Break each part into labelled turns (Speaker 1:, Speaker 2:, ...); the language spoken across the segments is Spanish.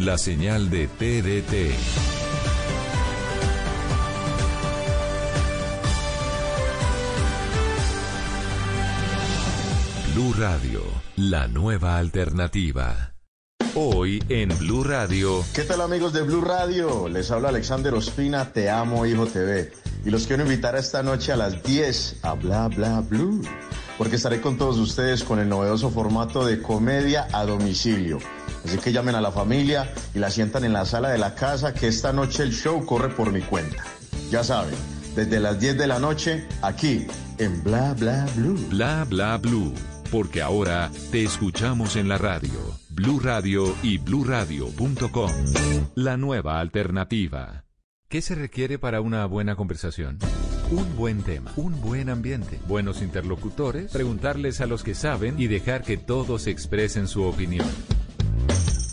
Speaker 1: La señal de TDT. Blue Radio, la nueva alternativa. Hoy en Blue Radio.
Speaker 2: ¿Qué tal amigos de Blue Radio? Les habla Alexander Ospina, Te Amo Hijo TV. Y los quiero invitar a esta noche a las 10 a Bla Bla Blue. Porque estaré con todos ustedes con el novedoso formato de comedia a domicilio. Así que llamen a la familia y la sientan en la sala de la casa que esta noche el show corre por mi cuenta. Ya saben, desde las 10 de la noche, aquí en Bla Bla Blue.
Speaker 1: Bla Bla Blue. Porque ahora te escuchamos en la radio, Blue Radio y bluradio.com. La nueva alternativa. ¿Qué se requiere para una buena conversación? Un buen tema, un buen ambiente, buenos interlocutores, preguntarles a los que saben y dejar que todos expresen su opinión.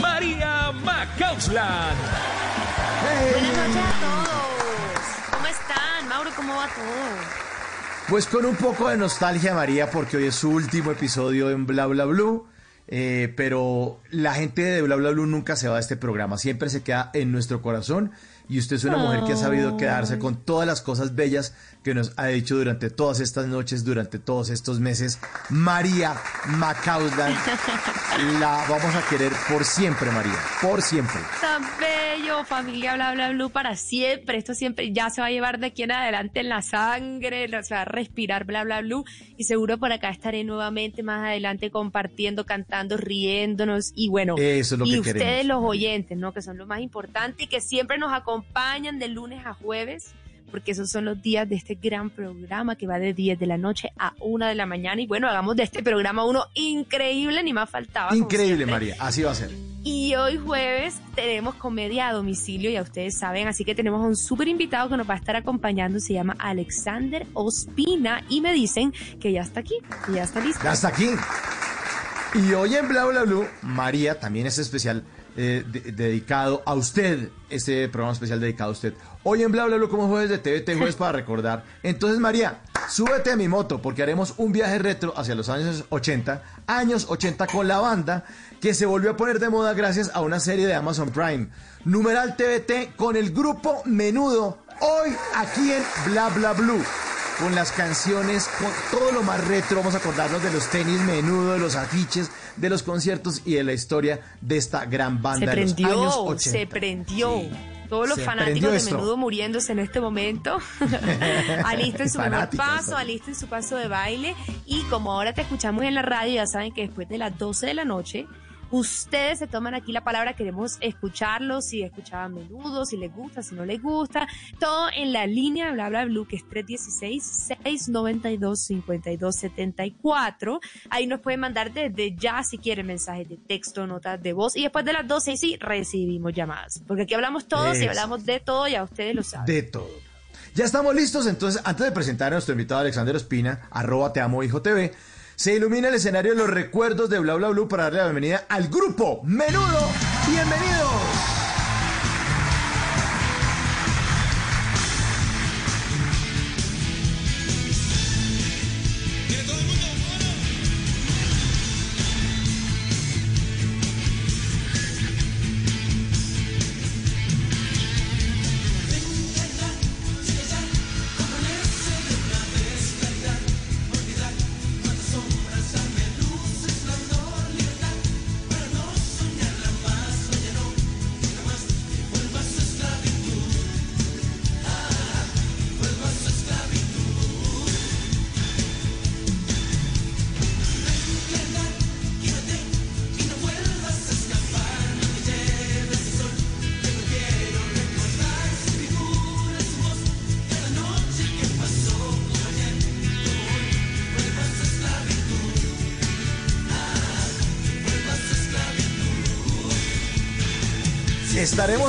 Speaker 3: María Macausland.
Speaker 4: Buenas noches a todos. ¿Cómo están? Mauro, ¿cómo va todo?
Speaker 5: Pues con un poco de nostalgia, María, porque hoy es su último episodio en Bla Bla Blue. eh, pero la gente de Bla Bla Blue nunca se va de este programa, siempre se queda en nuestro corazón. Y usted es una mujer que ha sabido quedarse con todas las cosas bellas que nos ha dicho durante todas estas noches, durante todos estos meses. María Macausland, la vamos a querer por siempre, María, por siempre.
Speaker 4: Tan bello, familia bla bla blue para siempre. Esto siempre ya se va a llevar de aquí en adelante en la sangre, se va a respirar bla bla blue. Y seguro por acá estaré nuevamente más adelante compartiendo, cantando, riéndonos. Y bueno,
Speaker 5: Eso es lo
Speaker 4: y
Speaker 5: que
Speaker 4: ustedes
Speaker 5: queremos.
Speaker 4: los oyentes, ¿no? Que son lo más importante y que siempre nos acompañan de lunes a jueves. Porque esos son los días de este gran programa que va de 10 de la noche a 1 de la mañana. Y bueno, hagamos de este programa uno increíble, ni más faltaba.
Speaker 5: Increíble. María, así va a ser.
Speaker 4: Y hoy jueves tenemos comedia a domicilio, ya ustedes saben, así que tenemos a un súper invitado que nos va a estar acompañando, se llama Alexander Ospina y me dicen que ya está aquí, que ya está listo.
Speaker 5: Hasta aquí. Y hoy en Bla Bla Blue, María también es especial eh, de- dedicado a usted, este programa especial dedicado a usted. Hoy en Bla Bla Blue como jueves de TVT, jueves para recordar. Entonces María, súbete a mi moto porque haremos un viaje retro hacia los años 80, años 80 con la banda que se volvió a poner de moda gracias a una serie de Amazon Prime. Numeral TVT con el grupo Menudo, hoy aquí en Bla Bla Blue con las canciones, con todo lo más retro. Vamos a acordarnos de los tenis menudo, de los afiches, de los conciertos y de la historia de esta gran
Speaker 4: Se
Speaker 5: banda de los años
Speaker 4: prendió,
Speaker 5: 80.
Speaker 4: se prendió. Todos los
Speaker 5: Se
Speaker 4: fanáticos
Speaker 5: prendió
Speaker 4: de
Speaker 5: esto.
Speaker 4: menudo muriéndose en este momento. alisten su mejor paso, alisten su paso de baile. Y como ahora te escuchamos en la radio, ya saben que después de las 12 de la noche, ustedes se toman aquí la palabra. Queremos escucharlos, si escuchaban menudo, si les gusta, si no les gusta. Todo en la línea bla bla blue, que es 316-692-5274. Ahí nos pueden mandar desde ya, si quieren, mensajes de texto, notas de voz. Y después de las 12, sí, recibimos llamadas. Porque aquí hablamos todos y hablamos de todo, ya ustedes lo saben.
Speaker 5: De todo. Ya estamos listos, entonces, antes de presentar a nuestro invitado Alexander Ospina, arroba te amo hijo TV, se ilumina el escenario de los recuerdos de Bla Bla Blue para darle la bienvenida al grupo Menudo. ¡Bienvenidos!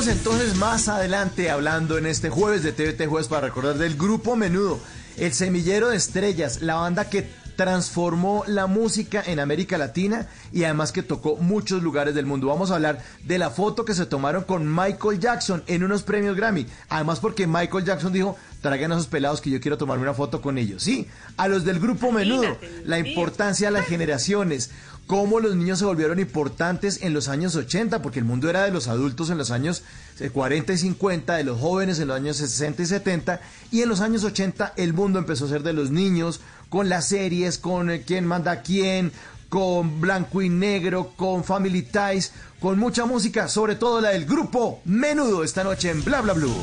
Speaker 5: Estaremos entonces más adelante hablando en este jueves de TVT Jueves para recordar del grupo Menudo, el semillero de estrellas, la banda que transformó la música en América Latina y además que tocó muchos lugares del mundo. Vamos a hablar de la foto que se tomaron con Michael Jackson en unos premios Grammy. Además porque Michael Jackson dijo, traigan a esos pelados que yo quiero tomarme una foto con ellos. Sí, a los del grupo Menudo, la importancia de las generaciones, cómo los niños se volvieron importantes en los años 80, porque el mundo era de los adultos en los años eh, 40 y 50, de los jóvenes en los años 60 y 70, y en los años 80 el mundo empezó a ser de los niños, con las series, con eh, quién manda a quién, con blanco y negro, con Family Ties, con mucha música, sobre todo la del grupo Menudo esta noche en Bla Bla Blue.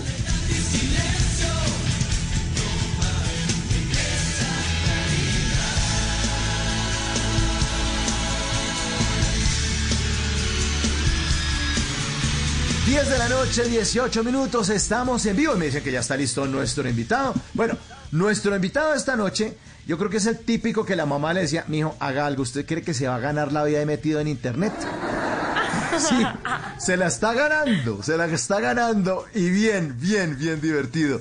Speaker 5: Diez de la noche, 18 minutos, estamos en vivo. Me dicen que ya está listo nuestro invitado. Bueno, nuestro invitado esta noche, yo creo que es el típico que la mamá le decía, mijo, haga algo, ¿usted cree que se va a ganar la vida de metido en internet? Sí, se la está ganando, se la está ganando y bien, bien, bien divertido.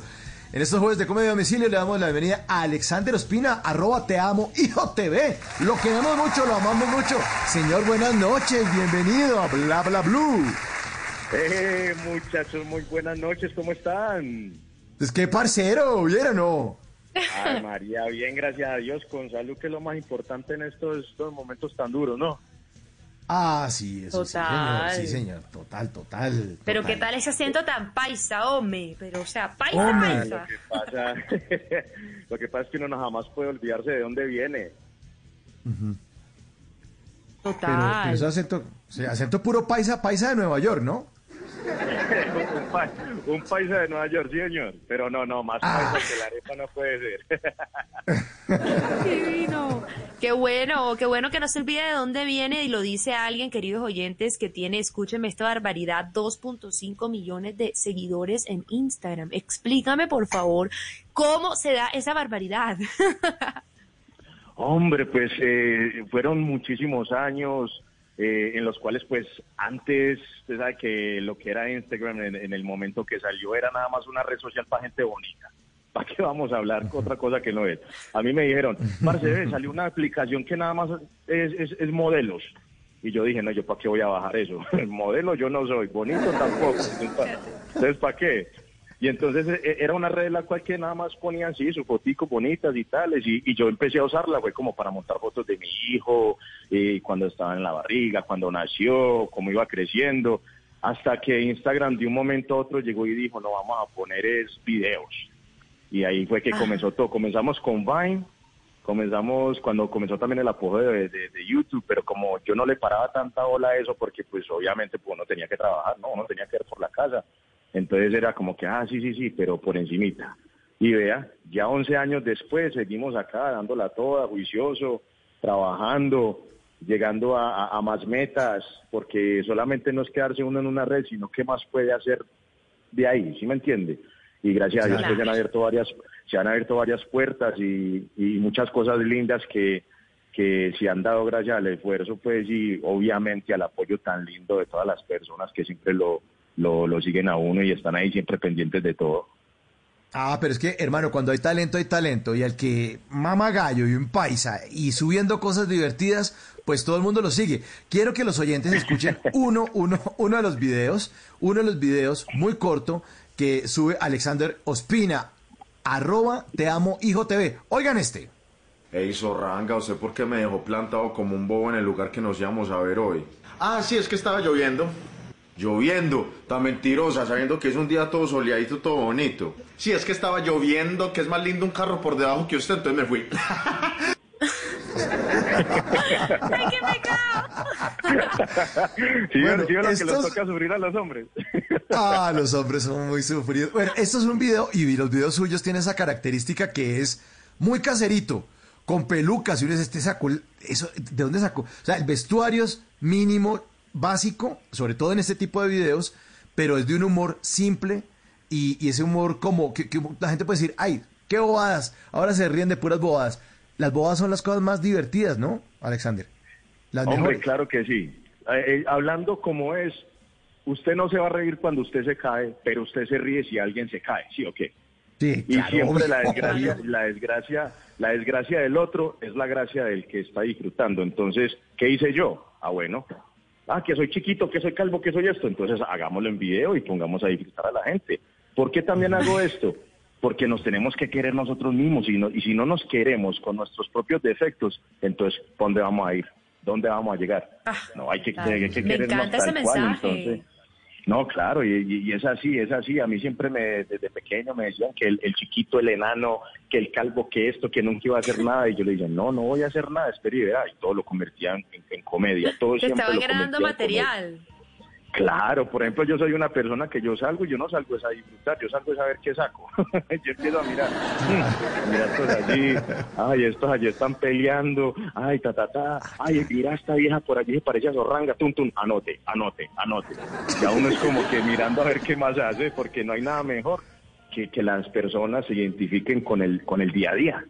Speaker 5: En estos jueves de Comedia Domicilio le damos la bienvenida a Alexander Ospina, arroba te amo, hijo TV. Lo queremos mucho, lo amamos mucho. Señor, buenas noches, bienvenido a Bla Bla Blue.
Speaker 6: Eh, muchachos, muy buenas noches, ¿cómo están?
Speaker 5: Es que parcero, ¿vieron o no?
Speaker 6: Ay, María, bien, gracias a Dios, con salud, que es lo más importante en estos, estos momentos tan duros, ¿no?
Speaker 5: Ah, sí, eso
Speaker 4: Total.
Speaker 5: sí, señor. Sí, señor. Total, total.
Speaker 4: Pero
Speaker 5: total.
Speaker 4: qué tal ese acento tan paisa, hombre. Pero, o sea, paisa,
Speaker 5: Hombre.
Speaker 6: Lo
Speaker 4: paisa.
Speaker 6: que pasa, lo que pasa es que uno no jamás puede olvidarse de dónde viene.
Speaker 5: Pero,
Speaker 4: Total.
Speaker 5: pero ese acento, sí, acento puro paisa, paisa de Nueva York, ¿no?
Speaker 6: Un, pa- un paisa de Nueva York, señor. Pero no, no, más
Speaker 5: Ah.
Speaker 6: paisa que la arepa no puede ser.
Speaker 4: Divino. Qué bueno, qué bueno que no se olvide de dónde viene y lo dice alguien, queridos oyentes, que tiene, escúcheme esta barbaridad, 2.5 millones de seguidores en Instagram. Explícame, por favor, cómo se da esa barbaridad.
Speaker 6: Hombre, pues eh, fueron muchísimos años eh, en los cuales, pues antes, usted sabe que lo que era Instagram en, en el momento que salió era nada más una red social para gente bonita. ¿Para qué vamos a hablar otra cosa que no es? A mí me dijeron, parce, ve, salió una aplicación que nada más es, es, es modelos. Y yo dije, no, yo para qué voy a bajar eso. Modelo yo no soy, bonito tampoco. Entonces, ¿para qué? Y entonces eh, era una red en la cual que nada más ponían sí, sus foticos bonitas y tales. Y, y yo empecé a usarla, fue como para montar fotos de mi hijo, eh, cuando estaba en la barriga, cuando nació, cómo iba creciendo. Hasta que Instagram de un momento a otro llegó y dijo, no, vamos a poner es videos. Y ahí fue que comenzó todo. Comenzamos con Vine, comenzamos cuando comenzó también el apoyo de, de- de YouTube, pero como yo no le paraba tanta bola a eso, porque pues obviamente pues uno tenía que trabajar, ¿no? Uno tenía que ir por la casa. Entonces era como que, ah, sí, sí, sí, pero por encimita. Y vea, ya 11 años después seguimos acá dándola toda, juicioso, trabajando, llegando a, a- a más metas, porque solamente no es quedarse uno en una red, sino qué más puede hacer de ahí, ¿sí me entiende? Y gracias a Dios pues, se han abierto varias, se han abierto varias puertas y, y muchas cosas lindas que, que se han dado gracias al esfuerzo, pues, y obviamente al apoyo tan lindo de todas las personas que siempre lo, lo, lo siguen a uno y están ahí siempre pendientes de todo.
Speaker 5: Ah, pero es que, hermano, cuando hay talento, hay talento. Y al que mama gallo y un paisa y subiendo cosas divertidas, pues todo el mundo lo sigue. Quiero que los oyentes escuchen uno, uno, uno de los videos, uno de los videos muy corto que sube Alexander Ospina, arroba te amo hijo TV. Oigan este.
Speaker 2: Ey, Zorranga, ¿usted por qué me dejó plantado como un bobo en el lugar que nos íbamos a ver hoy?
Speaker 7: Ah, sí, es que estaba lloviendo.
Speaker 2: Lloviendo, tan mentirosa, sabiendo que es un día todo soleadito, todo bonito.
Speaker 7: Sí, es que estaba lloviendo, que es más lindo un carro por debajo que usted, entonces me fui.
Speaker 4: ¡Ay, qué pecado!
Speaker 6: Sí,
Speaker 5: Bueno,
Speaker 6: sí, es lo que les toca sufrir a los hombres.
Speaker 5: Ah, los hombres son muy sufridos. Bueno, esto es un video y los videos suyos tienen esa característica que es muy caserito, con pelucas. Y uno dice, este sacó, eso, ¿de dónde sacó? O sea, el vestuario es mínimo, básico, sobre todo en este tipo de videos, pero es de un humor simple y, y ese humor como que, que la gente puede decir, ay, qué bobadas, ahora se ríen de puras bobadas. Las bobadas son las cosas más divertidas, ¿no, Alexander? Las
Speaker 6: Hombre,
Speaker 5: mejores.
Speaker 6: claro que sí. Eh, eh, hablando como es, usted no se va a reír cuando usted se cae, pero usted se ríe si alguien se cae, ¿sí o qué?
Speaker 8: Sí,
Speaker 6: Y
Speaker 8: claro,
Speaker 6: siempre la desgracia, la desgracia, la desgracia del otro es la gracia del que está disfrutando. Entonces, ¿qué hice yo? Ah, bueno. Ah, que soy chiquito, que soy calvo, que soy esto. Entonces, hagámoslo en video y pongamos a disfrutar a la gente. ¿Por qué también hago esto? Porque nos tenemos que querer nosotros mismos y, no- y si no nos queremos con nuestros propios defectos, entonces, ¿pa' ¿dónde vamos a ir? ¿Dónde vamos a llegar?
Speaker 4: Ah,
Speaker 6: no, hay que, hay que
Speaker 4: Me
Speaker 6: querernos
Speaker 4: encanta ese
Speaker 6: tal cual,
Speaker 4: mensaje.
Speaker 6: entonces, no, claro, y, es así, es así. A mí siempre me, desde pequeño me decían que el, el chiquito, el enano, que el calvo, que esto, que nunca iba a hacer nada. Y yo le dije, no, no voy a hacer nada, espera y verá. Y todo lo convertía en, comedia. Todo
Speaker 4: Te
Speaker 6: siempre
Speaker 4: estaban
Speaker 6: lo
Speaker 4: ganando
Speaker 6: convertía en comedia. Claro, por ejemplo, yo soy una persona que yo salgo y yo no salgo es a disfrutar, yo salgo es a ver qué saco. yo empiezo a mirar, mira estos allí, ay, estos allí están peleando, ay, ta, ta, ta, ay, mira esta vieja por allí se parece a Zorranga, tum, tum, anote, anote, anote. Ya uno es como que mirando a ver qué más hace, porque no hay nada mejor que que las personas se identifiquen con el, con el día a día.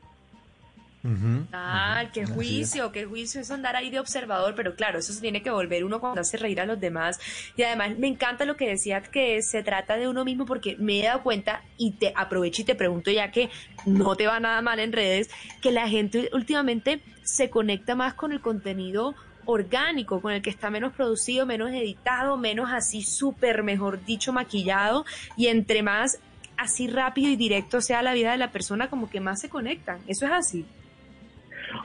Speaker 4: Ah, qué juicio, qué juicio es andar ahí de observador, pero claro, eso se tiene que volver uno cuando hace reír a los demás. Y además me encanta lo que decía que se trata de uno mismo porque me he dado cuenta y te aprovecho y te pregunto ya que no te va nada mal en redes, que la gente últimamente se conecta más con el contenido orgánico, con el que está menos producido, menos editado, menos así súper, mejor dicho, maquillado y entre más así rápido y directo sea la vida de la persona, como que más se conectan. Eso es así.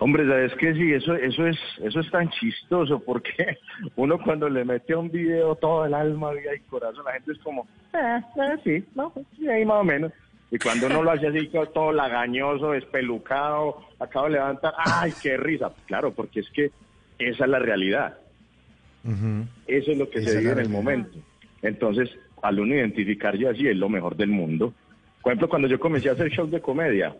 Speaker 6: Hombre, sabes que sí, eso, eso es, eso es tan chistoso porque uno cuando le mete a un video todo el alma, vida y corazón, la gente es como, eh, eh, sí, no, sí, ahí más o menos. Y cuando uno lo hace así, todo lagañoso, despelucado, acabo de levantar, ¡ay, qué risa! Claro, porque es que esa es la realidad. Eso es lo que
Speaker 8: Esa
Speaker 6: se vive en el momento. Entonces, al uno identificar yo así es lo mejor del mundo. Por ejemplo, cuando yo comencé a hacer shows de comedia,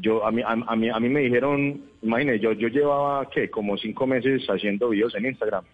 Speaker 6: yo a mí, a, a mí, a mí me dijeron, imagínate, yo, yo llevaba, ¿qué? Como cinco meses haciendo videos en Instagram.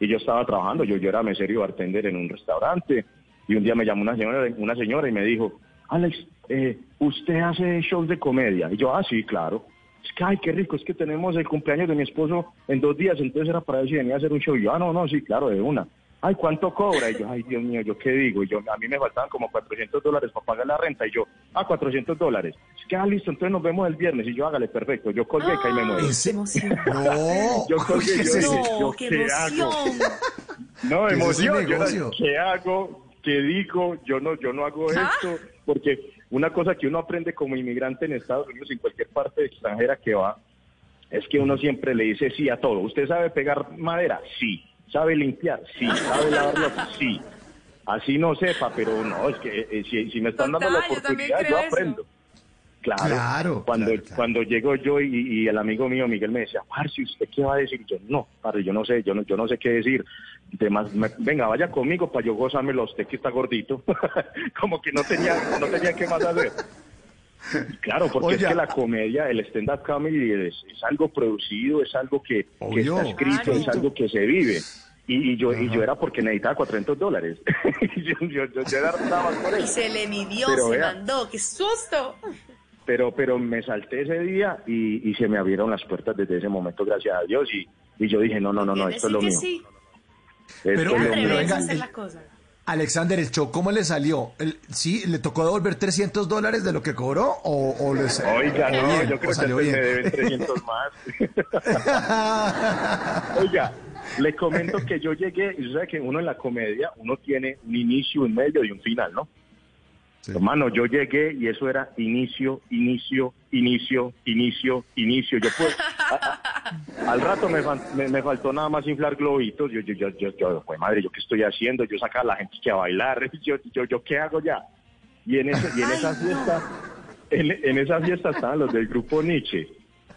Speaker 6: Y yo estaba trabajando, yo, yo era mesero y bartender en un restaurante. Y un día me llamó una señora, una señora y me dijo, Alex, eh, ¿usted hace shows de comedia? Y yo, ah, sí, claro. Es que, ay, qué rico, es que tenemos el cumpleaños de mi esposo en dos días, entonces era para ver si venía a hacer un show. Y yo, ah, no, no, sí, claro, de una. Ay, ¿cuánto cobra? Y yo, ay, Dios mío, ¿yo qué digo? Y yo, a mí me faltaban como 400 dólares para pagar la renta. Y yo, ah, 400 dólares. Es que, ah, listo, entonces nos vemos el viernes. Y yo, hágale, perfecto. Yo colgué y caí me muero.
Speaker 4: Emoción.
Speaker 8: No,
Speaker 6: Yo colgué,
Speaker 8: ¿qué
Speaker 6: yo
Speaker 8: es
Speaker 6: dije, yo,
Speaker 4: No, qué
Speaker 6: ¿qué hago?
Speaker 4: emoción.
Speaker 6: No,
Speaker 8: ¿Qué es
Speaker 6: emoción. Yo era? ¿Qué hago? ¿Qué digo? Yo no, yo no hago
Speaker 4: ¿Ah?
Speaker 6: esto. Porque una cosa que uno aprende como inmigrante en Estados Unidos, en cualquier parte extranjera que va, es que uno siempre le dice sí a todo. ¿Usted sabe pegar madera? Sí. ¿Sabe limpiar? Sí. ¿Sabe lavar ropa? Sí. Así no sepa, pero no, es que eh, si, si me están dando la
Speaker 4: yo
Speaker 6: oportunidad, yo,
Speaker 4: eso.
Speaker 6: aprendo. Claro,
Speaker 8: Claro,
Speaker 6: cuando,
Speaker 8: claro, claro.
Speaker 6: cuando llego yo y, y el amigo mío Miguel me decía, Parce, ¿usted qué va a decir? Yo, no, parce, yo no sé, yo no, yo no sé qué decir. Me- venga, vaya conmigo para yo gozármelo a usted que está gordito. Como que no tenía, no tenía qué más hacer. Claro, porque es que la comedia, el stand-up comedy es, es algo producido, es algo que, está escrito,
Speaker 4: Claro.
Speaker 6: es algo que se vive. Y, y yo y yo era porque necesitaba 400 dólares. Y yo, yo, yo, yo era por
Speaker 4: Y
Speaker 6: eso.
Speaker 4: se le midió,
Speaker 6: Pero
Speaker 4: se
Speaker 6: vea.
Speaker 4: mandó, qué susto.
Speaker 6: pero pero me salté ese día y, y se me abrieron las puertas desde ese momento, gracias a Dios, y, y yo dije, no, no, no, no, esto es lo mío.
Speaker 4: sí,
Speaker 6: Esto
Speaker 8: Pero-
Speaker 6: es lo
Speaker 8: pero venga,
Speaker 4: hacer las cosas.
Speaker 8: Alexander, ¿el show cómo le salió? ¿El- ¿Sí? ¿Le tocó devolver 300 dólares de lo que cobró? ¿O, o les,
Speaker 6: Oiga, no,
Speaker 8: bien,
Speaker 6: yo
Speaker 8: o
Speaker 6: creo que
Speaker 8: salió
Speaker 6: antes me
Speaker 8: bien?
Speaker 6: deben 300 más. Oiga, le comento que yo llegué, y sabe que uno en la comedia, uno tiene un inicio, un medio y un final, ¿no?
Speaker 8: Sí.
Speaker 6: Hermano, yo llegué y eso era inicio, inicio, inicio, inicio, inicio. Yo a- a- al rato me, me, me faltó nada más inflar globitos. Yo, yo, yo, yo, yo, pues madre, ¿yo qué estoy haciendo? Yo sacaba a la gente que a bailar. Yo, yo, yo, ¿qué hago ya? Y en, ese, y en esa fiesta, en, en esa fiesta estaban los del grupo Nietzsche.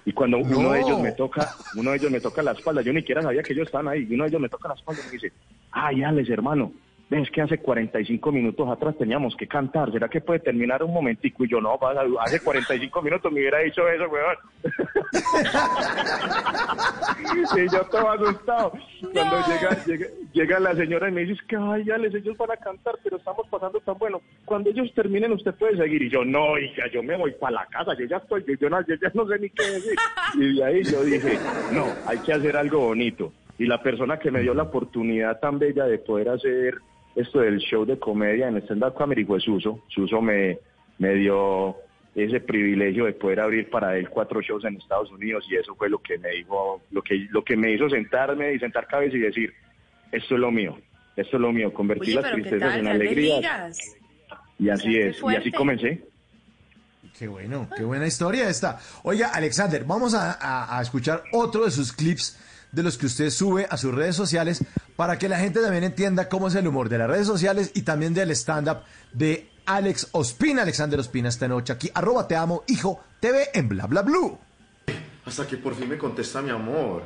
Speaker 6: Y cuando uno
Speaker 8: No.
Speaker 6: de ellos me toca, uno de ellos me toca la espalda, yo ni siquiera sabía que ellos estaban ahí, y uno de ellos me toca la espalda y me dice, ay, Alex, hermano, ves que hace 45 minutos atrás teníamos que cantar, ¿será que puede terminar un momentico? Y yo, no, hace 45 minutos me hubiera dicho eso, weón. y yo todo asustado. Cuando llega, llega, llega la señora y me dice, es que, ay, Alex, ellos van a cantar, pero estamos pasando tan bueno. Cuando ellos terminen, usted puede seguir. Y yo, no, hija, yo me voy para la casa, yo ya estoy, yo, yo no, yo ya no sé ni qué decir. Y de ahí yo dije, no, hay que hacer algo bonito. Y la persona que me dio la oportunidad tan bella de poder hacer esto del show de comedia en stand-up comedy fue Suso. Suso me, me dio ese privilegio de poder abrir para él cuatro shows en Estados Unidos y eso fue lo que me dijo, lo que, lo que me hizo sentarme y sentar cabeza y decir, esto es lo mío, esto es lo mío, convertir
Speaker 4: Oye,
Speaker 6: las
Speaker 4: pero ¿qué
Speaker 6: tristezas
Speaker 4: tal?
Speaker 6: en
Speaker 4: Grandes
Speaker 6: alegría.
Speaker 4: ligas.
Speaker 6: Y así es, y así comencé.
Speaker 5: Qué bueno, qué buena historia esta. Oiga, Alexander, vamos a, a- a escuchar otro de sus clips de los que usted sube a sus redes sociales para que la gente también entienda cómo es el humor de las redes sociales y también del stand-up de Alex Ospina, Alexander Ospina esta noche aquí, arroba te amo, hijo, TV en bla bla blue.
Speaker 2: Hasta que por fin me contesta mi amor.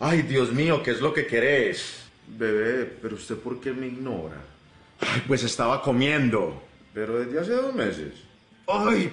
Speaker 2: Ay, Dios mío, ¿qué es lo que querés? Bebé, pero usted por qué me ignora? Ay, pues estaba comiendo. Pero desde hace dos meses. Ay,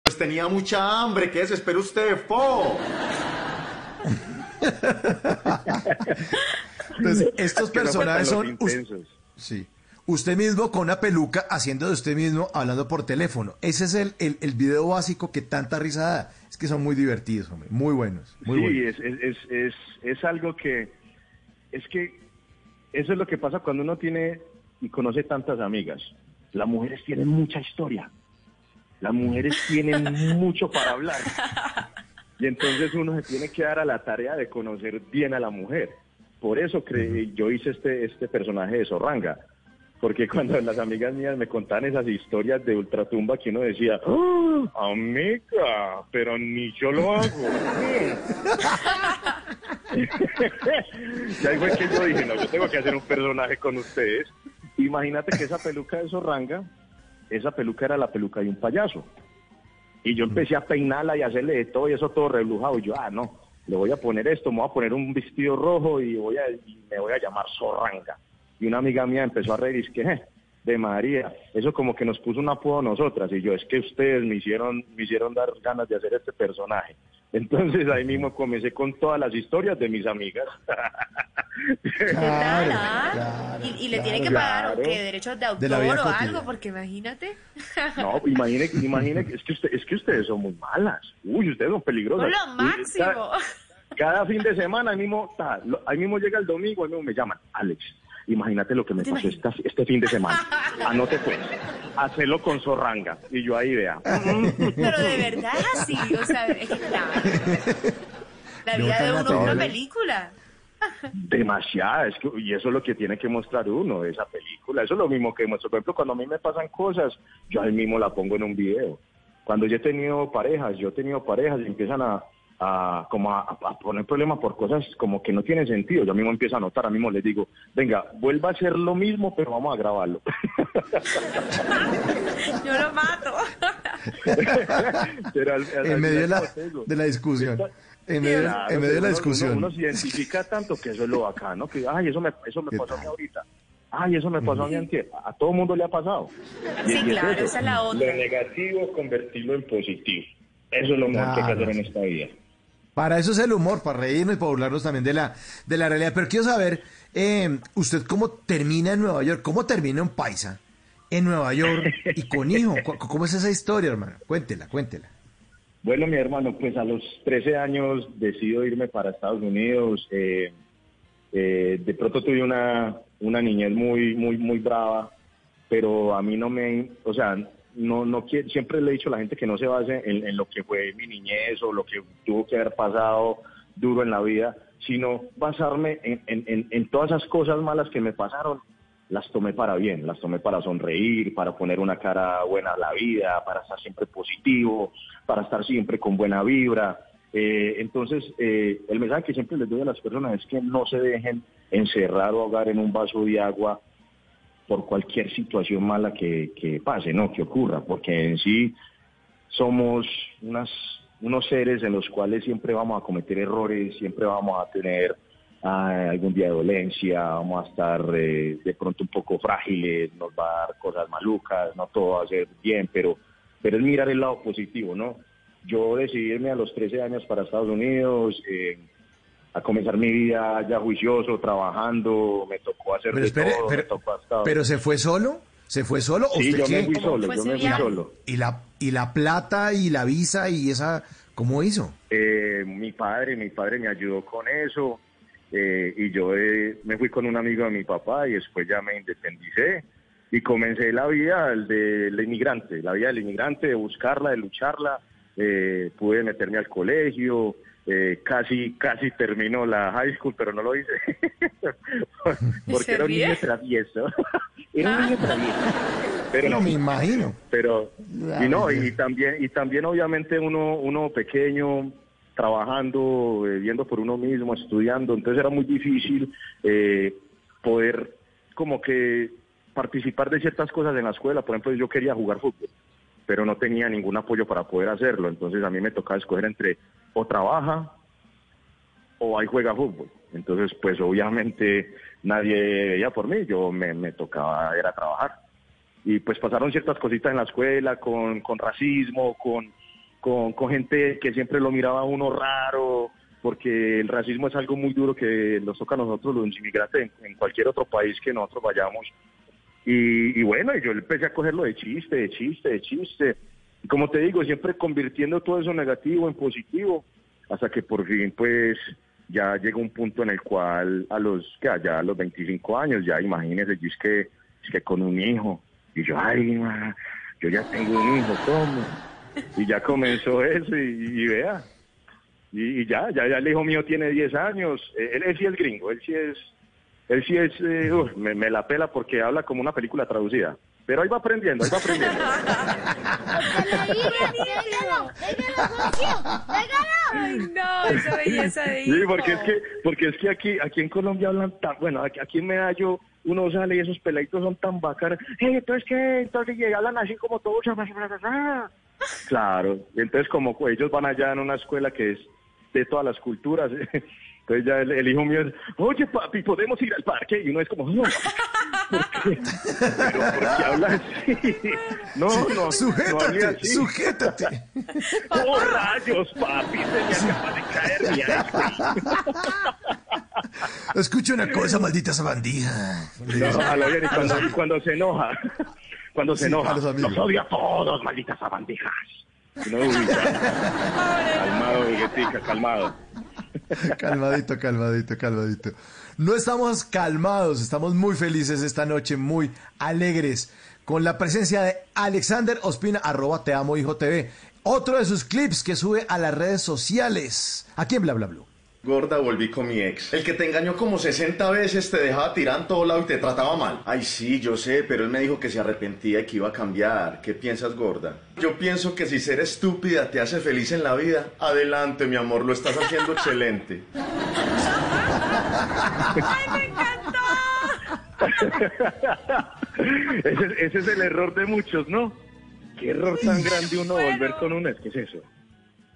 Speaker 2: Tenía mucha hambre. ¿Qué desespera usted, po?
Speaker 5: Entonces, estos
Speaker 6: Que
Speaker 5: personajes son... us- sí. Usted mismo con una peluca haciendo de usted mismo hablando por teléfono. Ese es el, el, el video básico que tanta risa da. Es que son muy divertidos, hombre. Muy buenos. Muy
Speaker 6: sí,
Speaker 5: buenos.
Speaker 6: es, es, es, es, es algo que, es que eso es lo que pasa cuando uno tiene y conoce tantas amigas. Las mujeres tienen mucha historia. Las mujeres tienen mucho para hablar. Y entonces uno se tiene que dar a la tarea de conocer bien a la mujer. Por eso creí, yo hice este, este personaje de Zorranga. Porque cuando las amigas mías me contaban esas historias de ultratumba que uno decía, "Ah, amiga, pero ni yo lo hago. y ahí fue que yo dije, no, yo tengo que hacer un personaje con ustedes. Imagínate que esa peluca de Zorranga, esa peluca era la peluca de un payaso. Y yo empecé a peinarla y hacerle de todo y eso todo reblujado. Y yo, ah, no, le voy a poner esto, me voy a poner un vestido rojo y, voy a, y me voy a llamar Zorranga. Y una amiga mía empezó a reír y es que, "Eh, de María, eso como que nos puso un apodo a nosotras. Y yo, es que ustedes me hicieron, me hicieron dar ganas de hacer este personaje. Entonces ahí mismo comencé con todas las historias de mis amigas.
Speaker 5: Claro,
Speaker 4: Ah,
Speaker 5: claro,
Speaker 4: y, y le tiene que pagar ¿o qué, derechos de autor o algo,
Speaker 5: cotidiana.
Speaker 4: porque imagínate.
Speaker 6: No, imagine, imagine, que- es que, usted, es que ustedes son muy malas. Uy, ustedes son peligrosas.
Speaker 4: Son lo
Speaker 6: Uy,
Speaker 4: máximo.
Speaker 6: Cada, cada fin de semana, ahí mismo, ta, lo- ahí mismo llega el domingo, ahí mismo me llaman, Alex, imagínate lo que me
Speaker 4: ¿Te
Speaker 6: pasó esta- este fin de semana. Anote pues, hacelo con Zorranga. Y yo ahí vea.
Speaker 4: Pero de verdad es así, o sea, es que claro. La
Speaker 5: No
Speaker 4: vida de uno es una película.
Speaker 6: Demasiada, es que, y eso es lo que tiene que mostrar uno esa película. Eso es lo mismo que muestro. Por ejemplo, cuando a mí me pasan cosas, yo ahí mismo la pongo en un video. Cuando yo he tenido parejas, yo he tenido parejas y empiezan a, a, como a, a poner problemas por cosas como que no tienen sentido. Yo mismo empiezo a notar, a mismo les digo, venga, vuelva a hacer lo mismo, pero vamos a grabarlo.
Speaker 4: Yo lo mato.
Speaker 6: Pero al- al- al
Speaker 5: En medio de la, de la discusión. En medio,
Speaker 6: Claro,
Speaker 5: en medio de la discusión.
Speaker 6: Uno, uno se identifica tanto que eso es lo bacano, que ay, eso me, eso me
Speaker 5: ¿Qué
Speaker 6: pasó a mí ahorita. Ay, eso me pasó a mí antier. A todo mundo le ha pasado.
Speaker 4: Sí,
Speaker 6: es
Speaker 4: claro,
Speaker 6: eso.
Speaker 4: esa es la otra.
Speaker 6: Lo negativo, convertirlo en positivo. Eso es lo mejor que hay que
Speaker 5: Claro.
Speaker 6: hacer en esta vida.
Speaker 5: Para eso es el humor, para reírnos y para burlarnos también de la, de la realidad. Pero quiero saber, eh, usted cómo termina en Nueva York, cómo termina un paisa en Nueva York y con hijo. ¿Cu- ¿Cómo es esa historia, hermano? Cuéntela, cuéntela.
Speaker 6: Bueno, mi hermano, pues a los 13 años decido irme para Estados Unidos. eh, eh, de pronto tuve una, una niñez muy, muy, muy brava, pero a mí no me, o sea, no, no siempre le he dicho a la gente que no se base en, lo que fue mi niñez o lo que tuvo que haber pasado duro en la vida, sino basarme en todas esas cosas malas que me pasaron las tomé para bien, las tomé para sonreír, para poner una cara buena a la vida, para estar siempre positivo, para estar siempre con buena vibra. Eh, entonces, eh, el mensaje que siempre les doy a las personas es que no se dejen encerrar o ahogar en un vaso de agua por cualquier situación mala que, pase, ¿no? Que ocurra, porque en sí somos unas, unos seres en los cuales siempre vamos a cometer errores, siempre vamos a tener ah, algún día de dolencia, vamos a estar eh, de pronto un poco frágiles, nos va a dar cosas malucas, no todo va a ser bien, pero, pero es mirar el lado positivo, ¿no? Yo decidí irme a los 13 años para Estados Unidos, eh, a comenzar mi vida ya juicioso, trabajando, me tocó hacer
Speaker 8: Pero
Speaker 6: de
Speaker 8: espere,
Speaker 6: todo,
Speaker 8: pero-
Speaker 6: me tocó hasta-
Speaker 8: ¿Pero se fue solo? ¿Se fue solo? ¿O
Speaker 6: Sí,
Speaker 8: usted
Speaker 6: yo me fui solo, yo me fui solo.
Speaker 8: ¿Y la, ¿Y la plata y la visa y esa, cómo hizo?
Speaker 6: Eh, mi padre, mi padre me ayudó con eso eh, y yo eh, me fui con un amigo de mi papá y después ya me independicé y comencé la vida del del inmigrante, la vida del inmigrante, de buscarla, de lucharla. Eh, pude meterme al colegio, eh, casi casi terminó la high school, pero no lo hice porque
Speaker 4: ¿Se
Speaker 6: era un niño travieso. era un niño travieso. Pero
Speaker 8: No me imagino.
Speaker 6: pero y no y también y también obviamente uno uno pequeño trabajando eh, viendo por uno mismo estudiando entonces era muy difícil eh, poder como que participar de ciertas cosas en la escuela por ejemplo yo quería jugar fútbol pero no tenía ningún apoyo para poder hacerlo entonces a mí me tocaba escoger entre o trabaja o ahí juega fútbol. Entonces, pues obviamente nadie veía por mí, yo me, me tocaba era trabajar. Y pues pasaron ciertas cositas en la escuela con, con racismo, con, con, gente que siempre lo miraba uno raro, porque el racismo es algo muy duro que nos toca a nosotros los inmigrantes en cualquier otro país que nosotros vayamos. Y, y bueno, yo empecé a cogerlo de chiste, de chiste, de chiste. Y como te digo, siempre convirtiendo todo eso negativo en positivo, hasta que por fin, pues, ya llega un punto en el cual a los, que allá a los 25 años, ya imagínese, es que, es que con un hijo, y yo, ay, ma, yo ya tengo un hijo, ¿cómo? Y ya comenzó eso, y, y vea, y, ya, ya, ya el hijo mío tiene 10 años, él sí es gringo, él sí es, él sí es, eh, me, me la pela porque habla como una película traducida. Pero ahí va aprendiendo, ahí va aprendiendo.
Speaker 4: Ay, no, esa belleza de
Speaker 6: Sí,
Speaker 4: hijo.
Speaker 6: porque es que, porque es que aquí, aquí en Colombia hablan tan, bueno, aquí, aquí en Medallo uno sale y esos peladitos son tan bacanas. Hey, entonces qué, entonces hablan así como todos. Claro, entonces como ellos van allá en una escuela que es de todas las culturas. Entonces ya el, el hijo mío es, oye papi, podemos ir al parque. Y uno es como, no, ¿por qué? Pero ¿por qué habla así? No, no, no
Speaker 8: Sujétate,
Speaker 6: así.
Speaker 8: sujétate.
Speaker 6: ¡Oh, rayos, papi! Se me acaba de caer mi iPhone.
Speaker 8: Escucha una cosa, maldita sabandija.
Speaker 6: No, a lo bien, y cuando, y cuando se enoja, cuando se
Speaker 8: Sí,
Speaker 6: enoja,
Speaker 8: los
Speaker 6: los odio a todos, malditas sabandijas. No, calmado, Viguetica, calmado.
Speaker 8: Calmadito, calmadito, calmadito. No estamos calmados, estamos muy felices esta noche, muy alegres, con la presencia de Alexander Ospina, arroba Te Amo Hijo TV. Otro de sus clips que sube a las redes sociales. Aquí en Bla Bla Blue.
Speaker 2: Gorda, volví con mi ex. El que te engañó como 60 veces, te dejaba tirar en todo lado y te trataba mal. Ay, sí, yo sé, pero él me dijo que se arrepentía y que iba a cambiar. ¿Qué piensas, gorda? Yo pienso que si ser estúpida te hace feliz en la vida, adelante, mi amor, lo estás haciendo excelente.
Speaker 6: ese, ese es el error de muchos, ¿no? Qué error tan grande uno volver con un ex. ¿Qué es eso?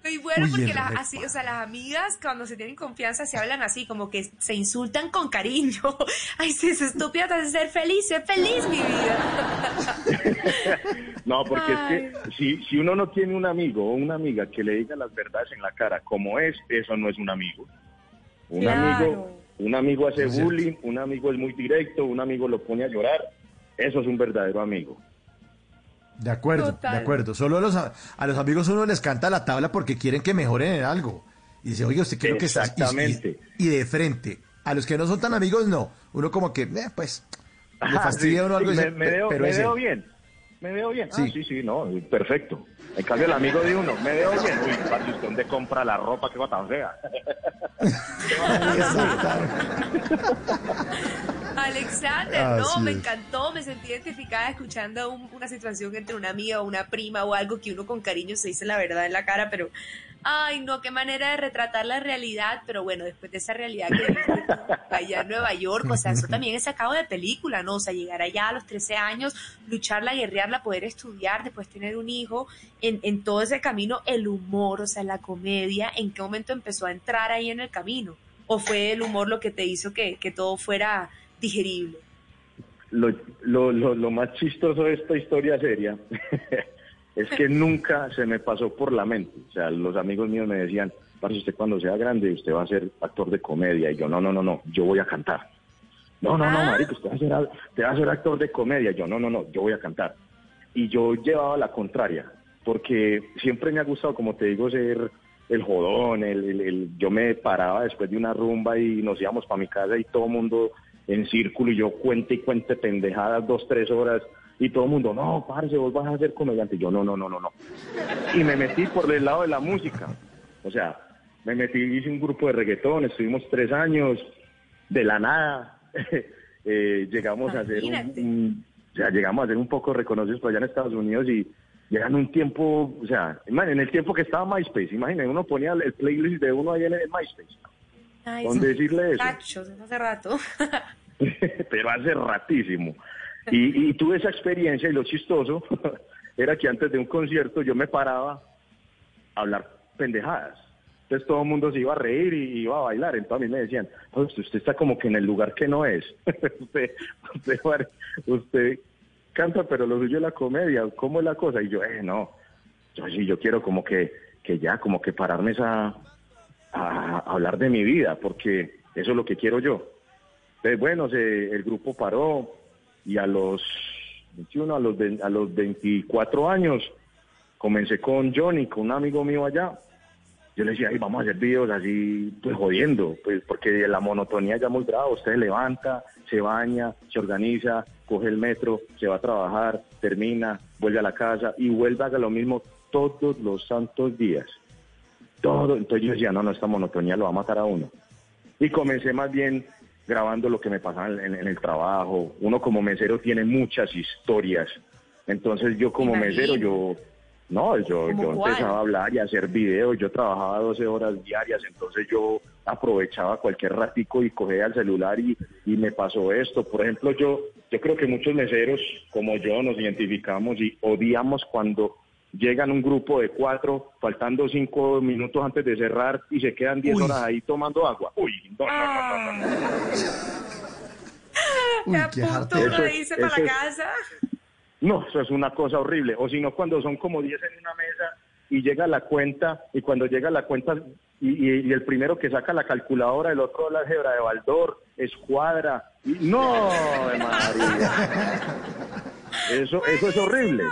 Speaker 4: Y bueno,
Speaker 8: Uy,
Speaker 4: porque las, así, o sea, las amigas cuando se tienen confianza se hablan así, como que se insultan con cariño. Ay, si es estúpida, te hace ser feliz, sé feliz, mi vida.
Speaker 6: No, porque
Speaker 4: Ay.
Speaker 6: es que si, si uno no tiene un amigo o una amiga que le diga las verdades en la cara como es, eso no es un amigo. Un
Speaker 4: Claro.
Speaker 6: amigo, un amigo hace bullying, un amigo es muy directo, un amigo lo pone a llorar. Eso es un verdadero amigo.
Speaker 8: De acuerdo,
Speaker 4: Total.
Speaker 8: de acuerdo. Solo a los, a, los amigos uno les canta la tabla porque quieren que mejoren en algo. Y dice, oye, usted creo que está...
Speaker 6: Exactamente.
Speaker 8: Y, y de frente. A los que no son tan amigos, no. Uno como que, eh, pues, le fastidia
Speaker 6: sí,
Speaker 8: uno algo. y dice,
Speaker 6: me, me veo,
Speaker 8: pero
Speaker 6: me veo bien. Me veo bien. Ah,
Speaker 8: Sí.
Speaker 6: sí, sí, no, perfecto. En cambio, el amigo de uno, me veo bien. Uy, parce, ¿usted dónde compra la ropa? Qué va tan fea.
Speaker 4: Alexander, no,
Speaker 8: Así
Speaker 4: me
Speaker 8: es.
Speaker 4: encantó, me sentí identificada escuchando un- una situación entre una amiga o una prima o algo que uno con cariño se dice la verdad en la cara, pero, ay, no, qué manera de retratar la realidad, pero bueno, después de esa realidad que allá en Nueva York, o sea, eso también es sacado de película, ¿no? O sea, llegar allá a los 13 años, lucharla, guerrearla, poder estudiar, después tener un hijo, en, en todo ese camino, el humor, o sea, la comedia, ¿en qué momento empezó a entrar ahí en el camino? o fue el humor lo que te hizo que, que todo fuera digerible?
Speaker 6: Lo, lo, lo, lo más chistoso de esta historia seria es que nunca se me pasó por la mente. O sea, los amigos míos me decían, parce, usted cuando sea grande, usted va a ser actor de comedia. Y yo, no, no, no, no, yo voy a cantar. No, no, no, marico, usted va a ser, usted va a ser actor de comedia. Yo, no, no, no, yo voy a cantar. Y yo llevaba la contraria, porque siempre me ha gustado, como te digo, ser el jodón, el, el- el- yo me paraba después de una rumba y nos íbamos para mi casa y todo el mundo en círculo y yo cuente y cuente pendejadas dos, tres horas y todo el mundo, no, parce, vos vas a ser comediante. Y yo, no, no, no, no, no. Y me metí por el lado de la música. O sea, me metí, hice un grupo de reggaetón, estuvimos tres años, de la nada. eh, llegamos a hacer un, un- o sea, llegamos a ser un poco reconocidos por allá en Estados Unidos y llegan un tiempo, o sea, en el tiempo que estaba MySpace, imagínate, uno ponía el playlist de uno ahí en el MySpace.
Speaker 4: Ay, sí.
Speaker 6: decirle eso.
Speaker 4: Cachos, eso hace rato.
Speaker 6: pero hace ratísimo. Y, y tuve esa experiencia y lo chistoso era que antes de un concierto yo me paraba a hablar pendejadas. Entonces todo el mundo se iba a reír y iba a bailar. Entonces a mí me decían, "Oye, usted, usted está como que en el lugar que no es. usted, usted, usted canta, pero lo suyo es la comedia. ¿Cómo es la cosa? Y yo, eh, no. Yo sí, yo quiero como que, que ya, como que pararme esa, a hablar de mi vida, porque eso es lo que quiero yo. Entonces, bueno, se- el grupo paró y a los 21, a los, a los 24 años, comencé con Johnny, con un amigo mío allá. Yo le decía, "Ay, vamos a hacer videos así, pues jodiendo, pues porque la monotonía ya muy brava. Usted se levanta, se baña, se organiza, coge el metro, se va a trabajar, termina, vuelve a la casa y vuelve a hacer lo mismo todos los santos días. Todo. Entonces yo decía, no, no, esta monotonía lo va a matar a uno. Y comencé más bien grabando lo que me pasaba en, en el trabajo. Uno como mesero tiene muchas historias. Entonces yo como mesero, yo, no, yo,
Speaker 4: ¿Cómo
Speaker 6: yo empezaba a hablar y a hacer videos. Yo trabajaba 12 horas diarias, entonces yo aprovechaba cualquier ratico y cogía el celular y, y me pasó esto. Por ejemplo, yo, yo creo que muchos meseros como yo nos identificamos y odiamos cuando llegan un grupo de cuatro, faltando cinco minutos antes de cerrar y se quedan 10
Speaker 8: Uy.
Speaker 6: horas ahí tomando agua. Uy, no, no, no, no, no.
Speaker 8: Uy,
Speaker 4: a
Speaker 8: qué
Speaker 4: punto uno irse para
Speaker 6: eso
Speaker 4: la
Speaker 6: es-
Speaker 4: casa.
Speaker 6: No, eso es una cosa horrible. O si no, cuando son como 10 en una mesa y llega la cuenta, y cuando llega la cuenta, y, y- y el primero que saca la calculadora, el otro la álgebra de Baldor, escuadra. Y, ¡No, de María! Eso, eso es horrible.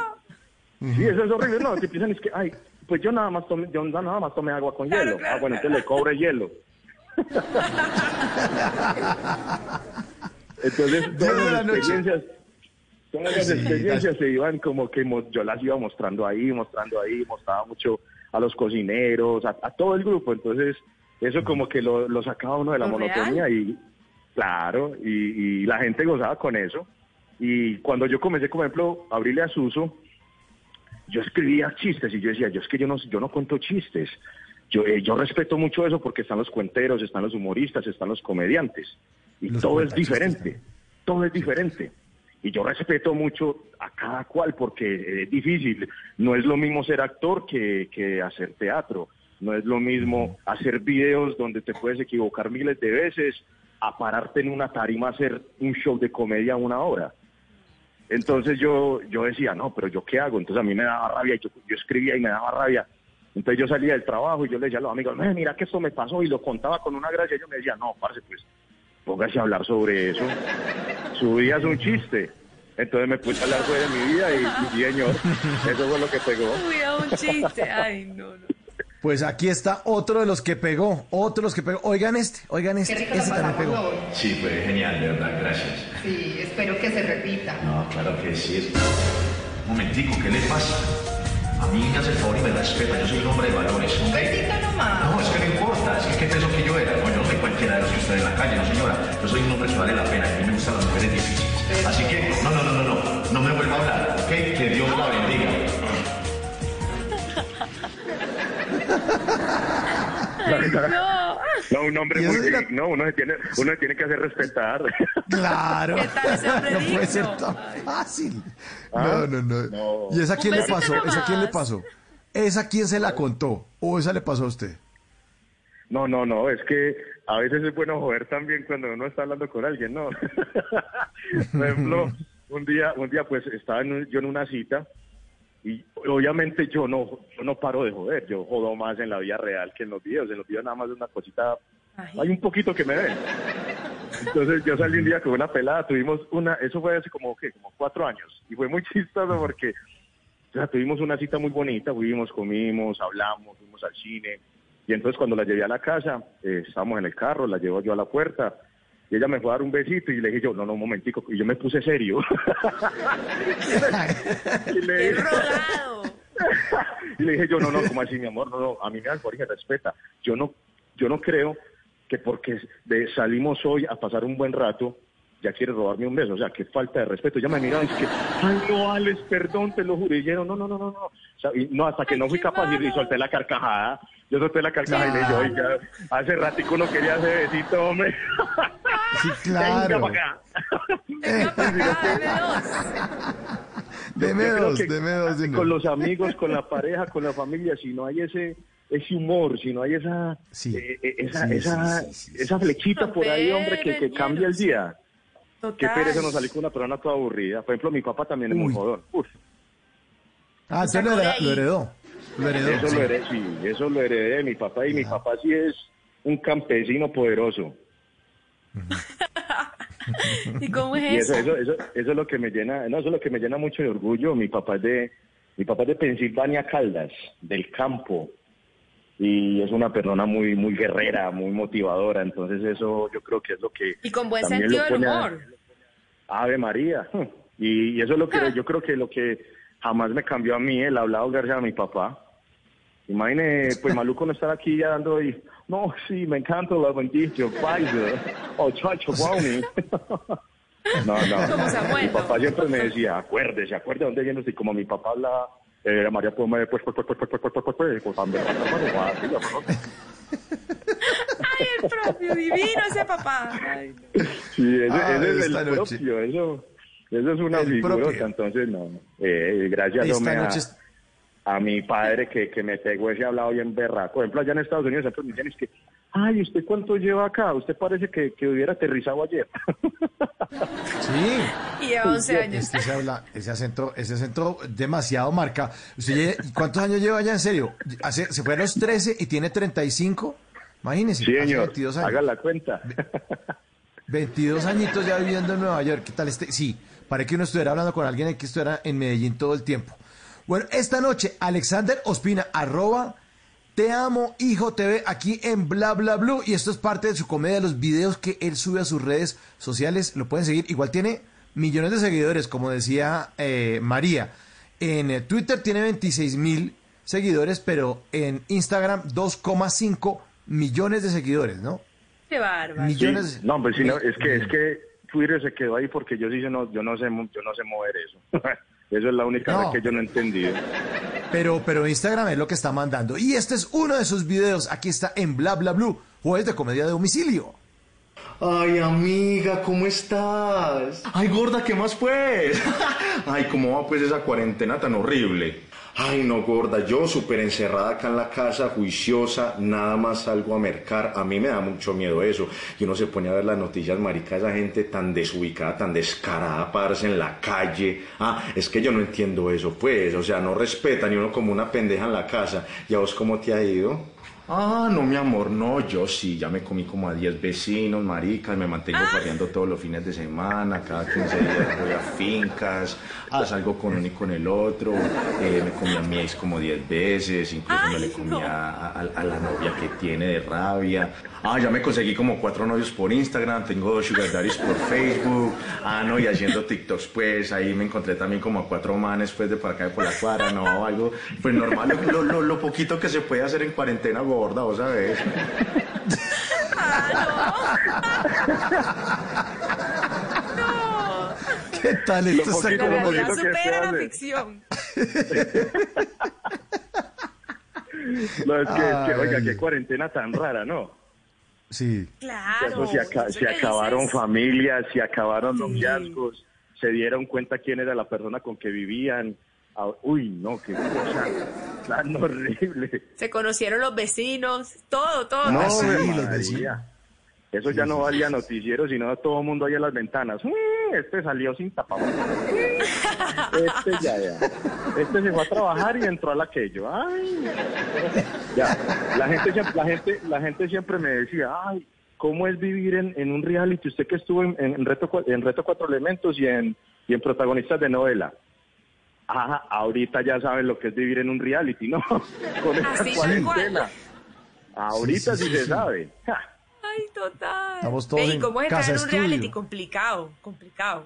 Speaker 6: Sí, eso es horrible. No, te piensan es que, ay, pues yo nada más tomé, yo nada más tomé agua con hielo. ah, bueno, entonces le cobre hielo. Entonces, todas
Speaker 8: la
Speaker 6: las experiencias, todas las experiencias se iban como que yo las iba mostrando ahí, mostrando ahí, mostraba mucho a los cocineros, a, a todo el grupo. Entonces, eso como que lo, lo sacaba uno de la
Speaker 4: ¿Lo
Speaker 6: monotonía y, claro, y, y la gente gozaba con eso. Y cuando yo comencé, por ejemplo, a abrirle a Suso, yo escribía chistes y yo decía, yo es que yo no, yo no cuento chistes. Yo, eh, yo respeto mucho eso porque están los cuenteros, están los humoristas, están los comediantes. Y
Speaker 8: Los
Speaker 6: todo es diferente, todo es diferente. Y yo respeto mucho a cada cual porque es difícil. No es lo mismo ser actor que, que hacer teatro. No es lo mismo hacer videos donde te puedes equivocar miles de veces a pararte en una tarima a hacer un show de comedia una hora. Entonces yo, yo decía, no, pero yo qué hago? Entonces a mí me daba rabia, yo, yo escribía y me daba rabia. Entonces yo salía del trabajo y yo le decía a los amigos, "Eh, mira que esto me pasó y lo contaba con una gracia. Y ellos me decían, no, parce, pues póngase a hablar sobre eso. Su vida es un chiste. Entonces me puse a hablar de mi vida y, y señor, eso fue lo que pegó.
Speaker 4: Cuidado, un chiste. Ay, no, no.
Speaker 8: Pues aquí está otro de los que pegó, otro de los que pegó. Oigan este, oigan este,
Speaker 9: Qué rico
Speaker 8: este también pegó.
Speaker 9: hoy.
Speaker 2: Sí, fue genial, de verdad, gracias.
Speaker 9: Sí, espero que se repita.
Speaker 2: No, claro que sí. Es... Un momentico, ¿qué le pasa? A mí me hace el favor y me respeta, yo soy un hombre de valores.
Speaker 9: Un besito nomás.
Speaker 2: No, es que no importa, es que qué pensó que yo era. No, yo no soy cualquiera de los que usted en la calle, no señora. Yo soy un hombre que vale la pena, a mí me gustan las mujeres difíciles. Así que, no, no, no, no, no, no me vuelva a hablar, ¿ok? Que Dios la bendiga.
Speaker 4: No.
Speaker 6: No, un hombre muy
Speaker 8: la-
Speaker 6: digno, uno se tiene, uno se tiene que hacer respetar.
Speaker 8: Claro.
Speaker 4: ¿Qué tal ese hombre
Speaker 8: no puede ser tan fácil.
Speaker 6: Ah,
Speaker 8: No, no, no,
Speaker 6: no.
Speaker 8: ¿Y esa quién le pasó? ¿Esa quién le pasó? ¿Esa quién se la contó? ¿O esa le pasó a usted?
Speaker 6: No, no, no, es que a veces es bueno joder también cuando uno está hablando con alguien, ¿no? Por ejemplo, un día, un día pues estaba en un- yo en una cita y obviamente yo no, yo no paro de joder, yo jodo más en la vida real que en los videos, en los videos nada más es una cosita, hay un poquito que me ven. Entonces yo salí un día con una pelada, tuvimos una, eso fue hace como, ¿qué? como cuatro años y fue muy chistoso porque o sea, tuvimos una cita muy bonita, fuimos, comimos, hablamos, fuimos al cine. Y entonces cuando la llevé a la casa, eh, estábamos en el carro, la llevo yo a la puerta. Y ella me fue a dar un besito y le dije yo, no, no, un momentico. Y yo me puse serio. y, le, y le dije yo, no, no, ¿cómo así, mi amor? No, no, a mí me da Jorge, respeta. Yo no, yo no creo que porque de- salimos hoy a pasar un buen rato, ya quiere robarme un beso. O sea, qué falta de respeto. Ella me miraba y dice que, ay, no, Alex, perdón, te lo juro. Y yo, no, no, no, no, no. O sea, y no, hasta que no fui capaz y, y solté la carcajada. Yo solté la carcajada y le dije, oiga, hace ratico no quería ese besito, hombre.
Speaker 5: Sí,
Speaker 6: Venga
Speaker 5: claro.
Speaker 6: para acá.
Speaker 5: Deme
Speaker 6: Yo creo
Speaker 5: dos,
Speaker 6: que
Speaker 5: deme dos.
Speaker 6: Con los amigos, con la pareja, con la familia, si no hay ese ese humor, si no hay esa eh, esa,
Speaker 5: Sí,
Speaker 6: esa,
Speaker 5: sí, sí,
Speaker 6: esa flechita por ahí, hombre, que, cambia el día. Qué
Speaker 4: Total.
Speaker 6: pereza nos salir con una persona toda aburrida. Por ejemplo, mi papá también es muy
Speaker 5: Uy.
Speaker 6: jodón. Uf,
Speaker 5: Ah, usted lo, heredó. Lo heredó.
Speaker 6: eso,
Speaker 5: sí.
Speaker 6: lo heredé, sí, eso lo heredé de mi papá y mi papá sí es un campesino poderoso.
Speaker 4: ¿Y cómo es
Speaker 6: eso,
Speaker 4: eso?
Speaker 6: eso, eso, eso es lo que me llena, no, eso es lo que me llena mucho de orgullo. Mi papá es de, mi papá es de Pensilvania Caldas, del campo. Y es una persona muy, muy guerrera, muy motivadora. Entonces eso yo creo que es lo que
Speaker 4: Y con buen sentido del
Speaker 6: a-
Speaker 4: humor.
Speaker 6: Ave María. Y, y eso es lo que yo creo que lo que jamás me cambió a mí, el hablado gracias a mi papá. Imagine, pues maluco no estar aquí ya dando y, no, sí, me encanta la bendición, Pfizer, o chacho brownie. No, mi papá siempre me decía, acuérdese, acuérdese dónde viene usted. Como mi papá habla, eh, María, pues, pues, pues, pues, pues, pues, pues, pues, pues, pues, pues, pues, pues, pues, pues, pues,
Speaker 4: Ay, el propio divino ese papá. Ay, no.
Speaker 6: Sí, ese,
Speaker 5: Ah,
Speaker 6: ese es el
Speaker 5: noche.
Speaker 6: propio, eso, eso es una
Speaker 5: El
Speaker 6: figura,
Speaker 5: propio.
Speaker 6: entonces no. Eh, gracias
Speaker 5: Esta
Speaker 6: hombre, a,
Speaker 5: noche es-
Speaker 6: a mi padre que, que me pegó ese hablado bien berraco. Por ejemplo, allá en Estados Unidos siempre me dicen es que, ay, ¿usted cuánto lleva acá? Usted parece que, que hubiera aterrizado ayer.
Speaker 5: Sí.
Speaker 4: Y lleva 11 años.
Speaker 5: Este se habla, ese acento, ese acento demasiado marca. Usted ¿Cuántos años lleva ya en serio? Hace, se fue a los 13 y tiene 35. Imagínese.
Speaker 6: Sí,
Speaker 5: hace
Speaker 6: señor,
Speaker 5: 22 años.
Speaker 6: haga la cuenta.
Speaker 5: 22 añitos ya viviendo en Nueva York. ¿Qué tal este? Sí, parece que uno estuviera hablando con alguien que estuviera en Medellín todo el tiempo. Bueno, esta noche, Alexander Ospina, arroba Te Amo Hijo TV, aquí en Bla Bla Blue. Y esto es parte de su comedia, los videos que él sube a sus redes sociales. Lo pueden seguir. Igual tiene millones de seguidores, como decía eh, María. En eh, Twitter tiene 26 mil seguidores, pero en Instagram 2,5 millones de seguidores, ¿no?
Speaker 4: Qué bárbaro.
Speaker 5: Millones.
Speaker 6: Sí, no, pues sí, no, es que es que Twitter se quedó ahí porque yo sí yo no, yo no sé yo no sé mover eso. eso es la única
Speaker 5: No.
Speaker 6: vez que yo no he entendido.
Speaker 5: Pero, pero Instagram es lo que está mandando. Y este es uno de sus videos. Aquí está en Bla Bla Blue, jueves de comedia de domicilio.
Speaker 2: Ay, amiga, ¿cómo estás? Ay, gorda, ¿qué más pues? Ay, ¿cómo va pues esa cuarentena tan horrible? Ay, no, gorda, yo súper encerrada acá en la casa, juiciosa, nada más salgo a mercar. A mí me da mucho miedo eso. Y uno se pone a ver las noticias, marica, esa gente tan desubicada, tan descarada, pararse en la calle. Ah, es que yo no entiendo eso, pues. O sea, no respetan y uno como una pendeja en la casa. ¿Y a vos cómo te ha ido? Ah, no, mi amor, no, yo sí, ya me comí como a 10 vecinos, maricas, me mantengo farreando todos los fines de semana, cada 15 días voy a fincas, ah, salgo con uno y con el otro, eh, me comí a mi ex como 10 veces, incluso me le comí a, a- a la novia que tiene de rabia. Ah, ya me conseguí como cuatro novios por Instagram, tengo dos sugar daddies por Facebook, ah, no, y haciendo TikToks, pues, ahí me encontré también como a cuatro manes, pues, de por acá, de por la cuadra, no, algo, pues normal, lo, lo, lo poquito que se puede hacer en cuarentena gorda, vos sabés.
Speaker 5: ¿Qué tal? Esto
Speaker 6: Lo
Speaker 5: está
Speaker 6: poquito,
Speaker 5: como
Speaker 4: La
Speaker 6: poquito que
Speaker 4: supera la
Speaker 6: hace.
Speaker 4: ficción.
Speaker 6: No, es que, es que, oiga, qué cuarentena tan rara, ¿no?
Speaker 5: Sí.
Speaker 4: Claro.
Speaker 6: Se, aca- acabaron
Speaker 4: dices.
Speaker 6: familias, se acabaron
Speaker 4: Sí.
Speaker 6: noviazgos, se dieron cuenta quién era la persona con que vivían. Ah, Uy, no, qué cosa tan horrible.
Speaker 4: Se conocieron los vecinos, todo, todo.
Speaker 6: No,
Speaker 8: sí, los vecinos.
Speaker 6: Eso ya no valía noticiero, sino todo el mundo ahí en las ventanas. "Mm, Este salió sin tapabocas. Este ya, ya. Este se fue a trabajar y entró al aquello. Ay. Ya. La gente, siempre- la gente, la gente siempre me decía, ay, ¿cómo es vivir en, en un reality? Usted que estuvo en, en reto, en reto Cuatro Elementos y en, y en protagonistas de novela. Ajá, ahorita ya saben lo que es vivir en un reality, ¿no? Con esta cuarentena. Ahorita sí,
Speaker 8: Sí, sí,
Speaker 6: se sabe. Ja.
Speaker 4: Ay, total.
Speaker 8: Estamos todos
Speaker 4: Ve, ¿y
Speaker 8: en
Speaker 4: cómo es estar
Speaker 8: casa
Speaker 4: en un
Speaker 8: estudio.
Speaker 4: reality? Complicado, complicado.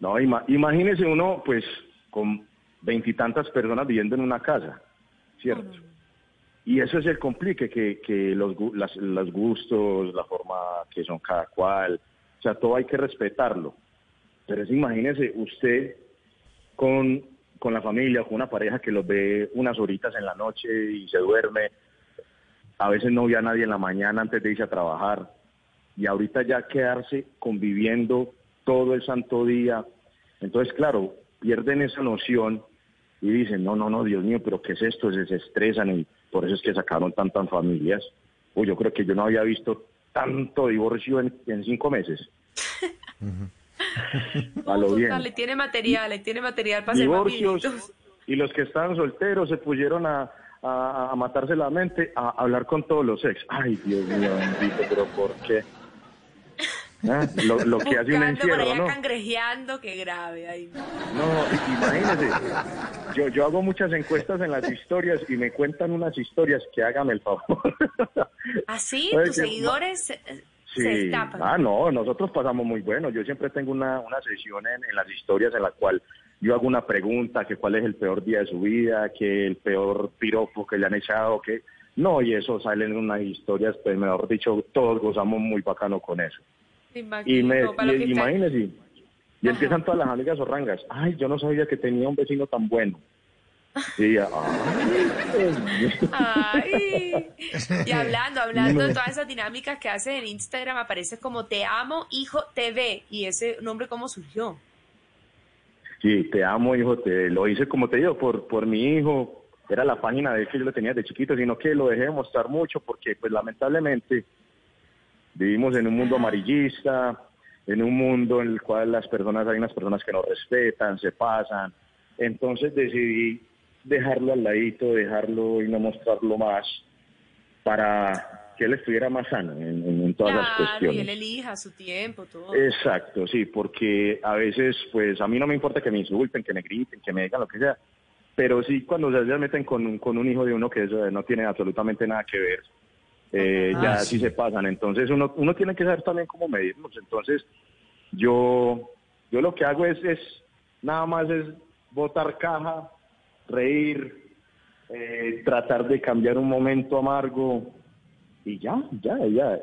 Speaker 6: No, ima- imagínese uno, pues, con veintitantas personas viviendo en una casa, ¿cierto? Y eso es el complique, que, que los, las- los gustos, la forma que son cada cual, o sea, todo hay que respetarlo. Pero es, imagínese usted con, con la familia, con una pareja que los ve unas horitas en la noche y se duerme, a veces no ve a nadie en la mañana antes de irse a trabajar, y ahorita ya quedarse conviviendo todo el santo día. Entonces, claro, pierden esa noción y dicen, no, no, no, Dios mío, pero ¿qué es esto? Se, estresan y por eso es que sacaron tantas familias. Uy, yo creo que yo no había visto tanto divorcio en, en cinco meses. A lo bien.
Speaker 4: Le tiene material, le tiene material para
Speaker 6: Divorcios y los que estaban solteros se pusieron a, a, a matarse la mente, a hablar con todos los ex. Ay, Dios mío, bendito, pero ¿por qué? Ah, Lo, lo que hace un
Speaker 4: Buscando por
Speaker 6: encierro,
Speaker 4: allá
Speaker 6: ¿no?
Speaker 4: cangrejeando, qué grave. No.
Speaker 6: Imagínese. Yo, yo hago muchas encuestas en las historias y me cuentan unas historias que hágame el favor.
Speaker 4: Así,
Speaker 6: Ay,
Speaker 4: tus seguidores se, se
Speaker 6: Sí.
Speaker 4: destapan.
Speaker 6: Ah, no, nosotros pasamos muy bueno. Yo siempre tengo una, una sesión en, en las historias en la cual yo hago una pregunta, que cuál es el peor día de su vida, que el peor piropo que le han echado, que... No, y eso salen unas historias, pues mejor dicho, todos gozamos muy bacano con eso.
Speaker 4: Me
Speaker 6: Y
Speaker 4: imagino,
Speaker 6: me, y-
Speaker 4: que
Speaker 6: imagínese, y empiezan todas las amigas orrangas. Ay, yo no sabía que tenía un vecino tan bueno. Y ay, Dios mío.
Speaker 4: Ay. Y hablando, hablando de todas esas dinámicas que hacen en Instagram, aparece como Te Amo Hijo TV. ¿Y ese nombre cómo surgió?
Speaker 6: Sí, te amo, hijo. Te, lo hice, como te digo, por, por mi hijo. Era la página de él que yo lo tenía de chiquito, sino que lo dejé de mostrar mucho porque, pues, lamentablemente, vivimos en un mundo amarillista, en un mundo en el cual las personas, hay unas personas que no respetan, se pasan. Entonces decidí dejarlo al ladito, dejarlo y no mostrarlo más para que él estuviera más sano en, en- todas las
Speaker 4: Claro, y
Speaker 6: cuestiones.
Speaker 4: él elija su tiempo, todo.
Speaker 6: Exacto, sí, porque a veces, pues a mí no me importa que me insulten, que me griten, que me digan lo que sea, pero sí cuando se meten con, un- con un hijo de uno que eso no tiene absolutamente nada que ver, eh, ya
Speaker 8: Ah,
Speaker 6: sí
Speaker 8: sí.
Speaker 6: se pasan. Entonces uno, uno tiene que saber también cómo medirnos. Entonces yo, yo lo que hago es, es nada más es botar caja, reír, eh, tratar de cambiar un momento amargo y ya, ya, ya.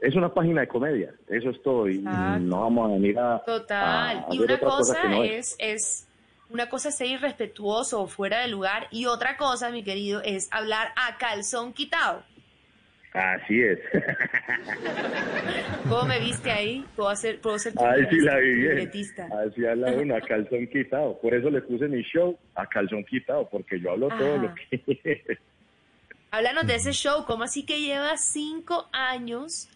Speaker 6: Es una página de comedia, eso es todo. Y,
Speaker 4: Exacto.
Speaker 6: no vamos a venir a.
Speaker 4: Total.
Speaker 6: a
Speaker 4: y
Speaker 6: hacer
Speaker 4: una cosa
Speaker 6: no
Speaker 4: es, es, una cosa es ser irrespetuoso o fuera de lugar, y otra cosa, mi querido, es hablar a calzón quitado.
Speaker 6: Así es.
Speaker 4: ¿Cómo me viste ahí? Puedo ser, puedo ser
Speaker 6: Ay, sí la vi bien.
Speaker 4: libretista.
Speaker 6: Así habla uno, a calzón quitado. Por eso le puse mi show a calzón quitado, porque yo hablo todo
Speaker 4: Ajá.
Speaker 6: lo que.
Speaker 4: Háblanos de ese show, ¿cómo así que llevas cinco años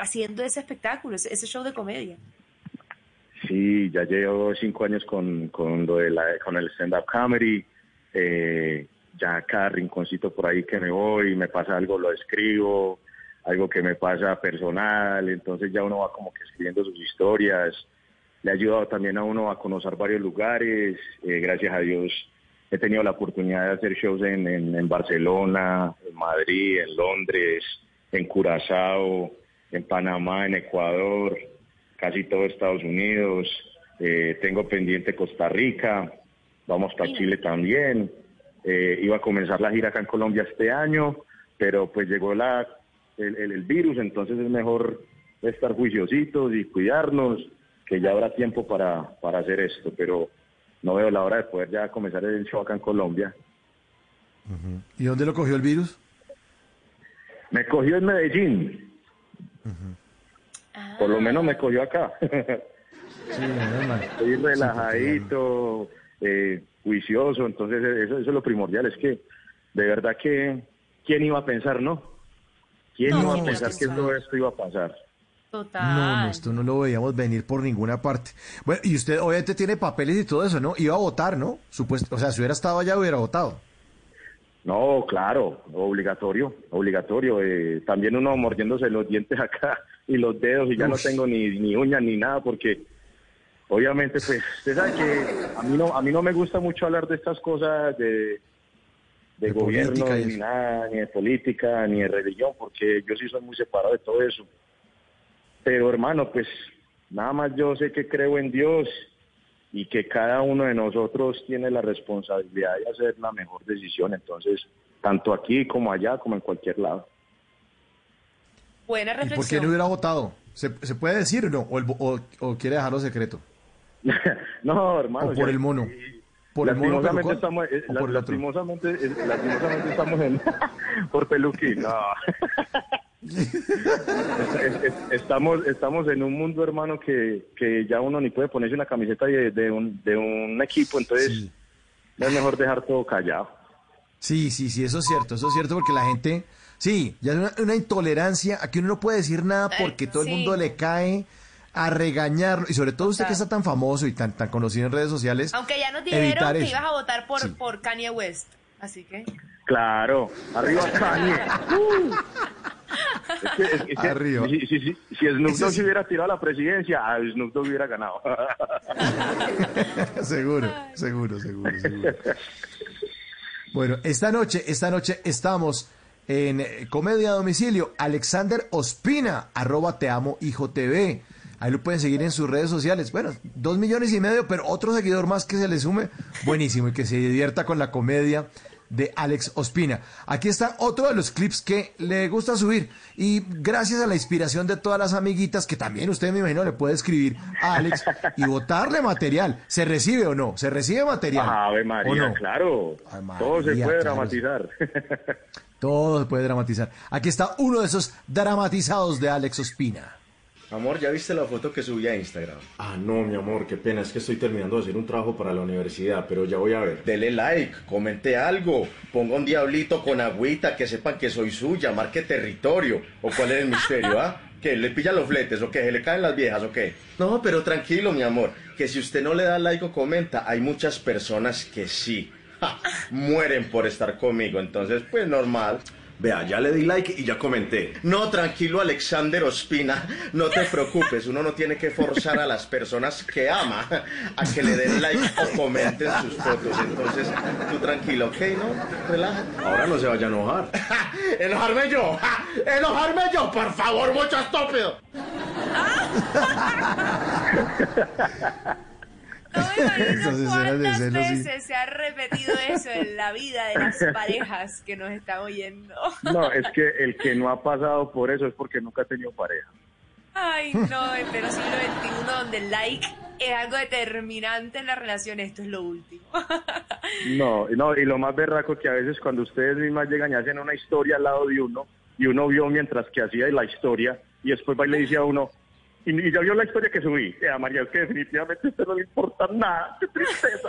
Speaker 4: haciendo ese espectáculo, ese, show de comedia?
Speaker 6: Sí, ya llevo cinco años con, con, lo de la, con el stand-up comedy. Eh, ya cada rinconcito por ahí que me voy, me pasa algo, lo escribo, algo que me pasa personal, entonces ya uno va como que escribiendo sus historias. Le ha ayudado también a uno a conocer varios lugares. eh, gracias a Dios he tenido la oportunidad de hacer shows en, en Barcelona, en Madrid, en Londres, en Curazao, en Panamá, en Ecuador, casi todo Estados Unidos. eh, tengo pendiente Costa Rica, vamos para Chile también. Eh, iba a comenzar la gira acá en Colombia este año, pero pues llegó la, el, el- el virus, entonces es mejor estar juiciositos y cuidarnos, que ya habrá tiempo para, para hacer esto, pero no veo la hora de poder ya comenzar el show acá en Colombia.
Speaker 8: ¿Y dónde lo cogió el virus?
Speaker 6: Me cogió en Medellín, por lo menos me cogió acá.
Speaker 8: Sí.
Speaker 6: Estoy relajadito, eh, juicioso, entonces eso, eso es lo primordial, es que de verdad que, ¿quién iba a pensar, no? ¿Quién
Speaker 4: No,
Speaker 6: iba a pensar que todo esto iba a pasar?
Speaker 4: Total.
Speaker 5: No, no, esto no lo veíamos venir por ninguna parte. Bueno, y usted obviamente tiene papeles y todo eso, ¿no? Iba a votar, ¿no? Supuesto, o sea, si hubiera estado allá hubiera votado.
Speaker 6: No, claro, obligatorio, obligatorio. eh, también uno mordiéndose los dientes acá y los dedos y ya no tengo ni, ni uñas ni nada porque obviamente pues usted sabe que a mí no a mí no me gusta mucho hablar de estas cosas de, de,
Speaker 5: De
Speaker 6: gobierno ni nada, ni de política, ni de religión porque yo sí soy muy separado de todo eso. Pero hermano, pues nada más yo sé que creo en Dios y que cada uno de nosotros tiene la responsabilidad de hacer la mejor decisión. Entonces, tanto aquí como allá, como en cualquier lado.
Speaker 4: Buena
Speaker 5: ¿Y por qué
Speaker 4: reflexión.
Speaker 5: no hubiera votado? ¿Se, se puede decir o no? ¿O, el o- o quiere dejarlo secreto?
Speaker 6: no, hermano.
Speaker 5: ¿O por
Speaker 6: ya-
Speaker 5: el mono? ¿Por el mono
Speaker 6: lastimosamente
Speaker 5: pelucón?
Speaker 6: estamos, eh,
Speaker 5: ¿O por el otro?
Speaker 6: lastimosamente, eh, lastimosamente estamos en por peluquín, no. Es- es- es- estamos estamos en un mundo hermano que, que ya uno ni puede ponerse una camiseta de, de un, de un equipo entonces
Speaker 5: Sí.
Speaker 6: es mejor dejar todo callado
Speaker 5: Sí, sí, sí, eso es cierto, eso es cierto porque la gente, sí, ya es una, una intolerancia, aquí uno no puede decir nada porque todo el mundo le cae a regañarlo, y sobre todo usted que está tan famoso y tan, tan conocido en redes sociales.
Speaker 4: Aunque ya nos dijeron que
Speaker 5: eso.
Speaker 4: ibas a votar por,
Speaker 5: Sí.
Speaker 4: por Kanye West. Así que.
Speaker 6: Claro arriba Kanye Uh. Es que- es- es que
Speaker 5: Arriba.
Speaker 6: si, si, si, si Snoop Dogg
Speaker 5: sí.
Speaker 6: se hubiera tirado a la presidencia ah, Snoop Dogg hubiera ganado
Speaker 5: seguro, seguro, seguro, seguro. Bueno, esta noche, esta noche estamos en Comedia a Domicilio. Alexander Ospina, arroba te amo hijo TV. Ahí lo pueden seguir en sus redes sociales. Bueno, dos millones y medio, pero otro seguidor más que se le sume. Buenísimo y que se divierta con la comedia de Alex Ospina. Aquí está otro de los clips que le gusta subir. Y gracias a la inspiración de todas las amiguitas, que también usted me imagino le puede escribir a Alex y votarle material. ¿Se recibe o no? ¿Se recibe material?
Speaker 6: Ave
Speaker 5: ¿O
Speaker 6: María
Speaker 5: no?
Speaker 6: claro
Speaker 5: Ave María,
Speaker 6: todo se puede
Speaker 5: claro.
Speaker 6: dramatizar
Speaker 5: Todo se puede dramatizar. Aquí está uno de esos dramatizados de Alex Ospina.
Speaker 2: Amor, ¿ya viste la foto que subí a Instagram?
Speaker 10: Ah, no, mi amor, qué pena, es que estoy terminando de hacer un trabajo para la universidad, pero ya voy a ver.
Speaker 2: Dele like, comente algo, ponga un diablito con agüita, que sepan que soy suya, marque territorio. ¿O cuál es el misterio, ah? ¿Que le pilla los fletes o que se le caen las viejas o qué? No, pero tranquilo, mi amor, que si usted no le da like o comenta, hay muchas personas que sí. Ja, mueren por estar conmigo, entonces pues normal.
Speaker 10: Vea, ya le di like y ya comenté.
Speaker 2: No, tranquilo, Alexander Ospina, no te preocupes, uno no tiene que forzar a las personas que ama a que le den like o comenten sus fotos. Entonces, tú tranquilo, ¿ok? ¿No? Relájate.
Speaker 10: Ahora no se vaya a enojar.
Speaker 2: ¡Enojarme yo! ¡Ja! ¡Enojarme yo! ¡Por favor, mucho estúpido!
Speaker 4: No me imagino
Speaker 5: de
Speaker 4: cuántas
Speaker 5: celos, sí.
Speaker 4: veces se ha repetido eso en la vida de las parejas que nos están oyendo.
Speaker 6: no es que el que no ha pasado por eso es porque nunca ha tenido pareja
Speaker 4: Ay, no, en pleno siglo XXI donde el like es algo determinante en la relación, esto es lo último.
Speaker 6: No, no, y lo más berraco que a veces cuando ustedes mismas llegan y hacen una historia al lado de uno, y uno vio mientras que hacía la historia, y después va y le dice a uno, y, y ya vio la historia que subí, eh, a María, es que definitivamente a usted no le importa nada, qué tristeza.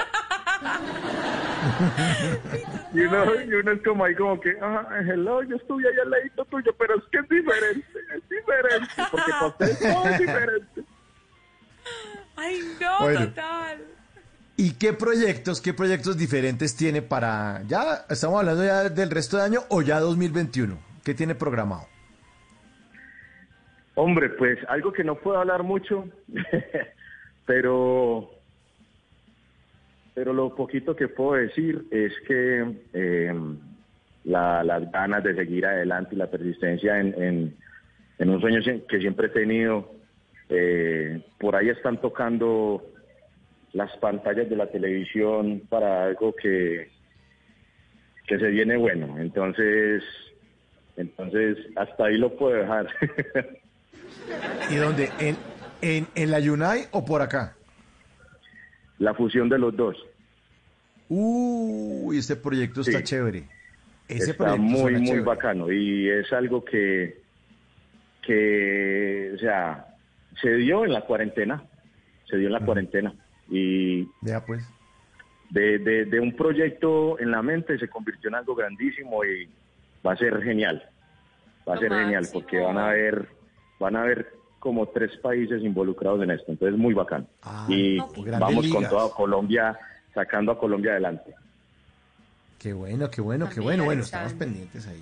Speaker 6: y, uno, y uno es como ahí como que, ah, hello, yo estuve ahí al ladito tuyo, pero es que es diferente, es diferente, porque para ustedes todo es diferente.
Speaker 4: Ay, no,
Speaker 5: Bueno.
Speaker 4: total.
Speaker 5: ¿Y qué proyectos, qué proyectos diferentes tiene para... Ya estamos hablando ya del resto de año o ya 2021? ¿Qué tiene programado?
Speaker 6: Hombre, pues algo que no puedo hablar mucho, pero pero lo poquito que puedo decir es que eh, la- las ganas de seguir adelante y la persistencia en, en- un sueño que siempre he tenido, eh, por ahí están tocando las pantallas de la televisión para algo que, que se viene bueno. Entonces, entonces hasta ahí lo puedo dejar.
Speaker 5: ¿Y dónde? ¿En, en, en la Yunai o por acá?
Speaker 6: la fusión de los dos.
Speaker 5: Uy, este proyecto está
Speaker 6: Sí.
Speaker 5: chévere. Ese
Speaker 6: está
Speaker 5: proyecto
Speaker 6: muy, muy
Speaker 5: chévere.
Speaker 6: bacano y es algo que, que, o sea, se dio en la cuarentena, se dio en la cuarentena y,
Speaker 5: Ya pues.
Speaker 6: de, de, de un proyecto en la mente se convirtió en algo grandísimo y va a ser genial. Va a
Speaker 4: Lo
Speaker 6: ser genial porque van a haber, van a haber como tres países involucrados en esto, entonces muy bacán.
Speaker 5: Ah,
Speaker 6: y
Speaker 5: grandes
Speaker 6: vamos con
Speaker 5: ligas.
Speaker 6: toda Colombia, sacando a Colombia adelante.
Speaker 5: Qué bueno, qué bueno, qué bueno. Bueno, estamos pendientes ahí.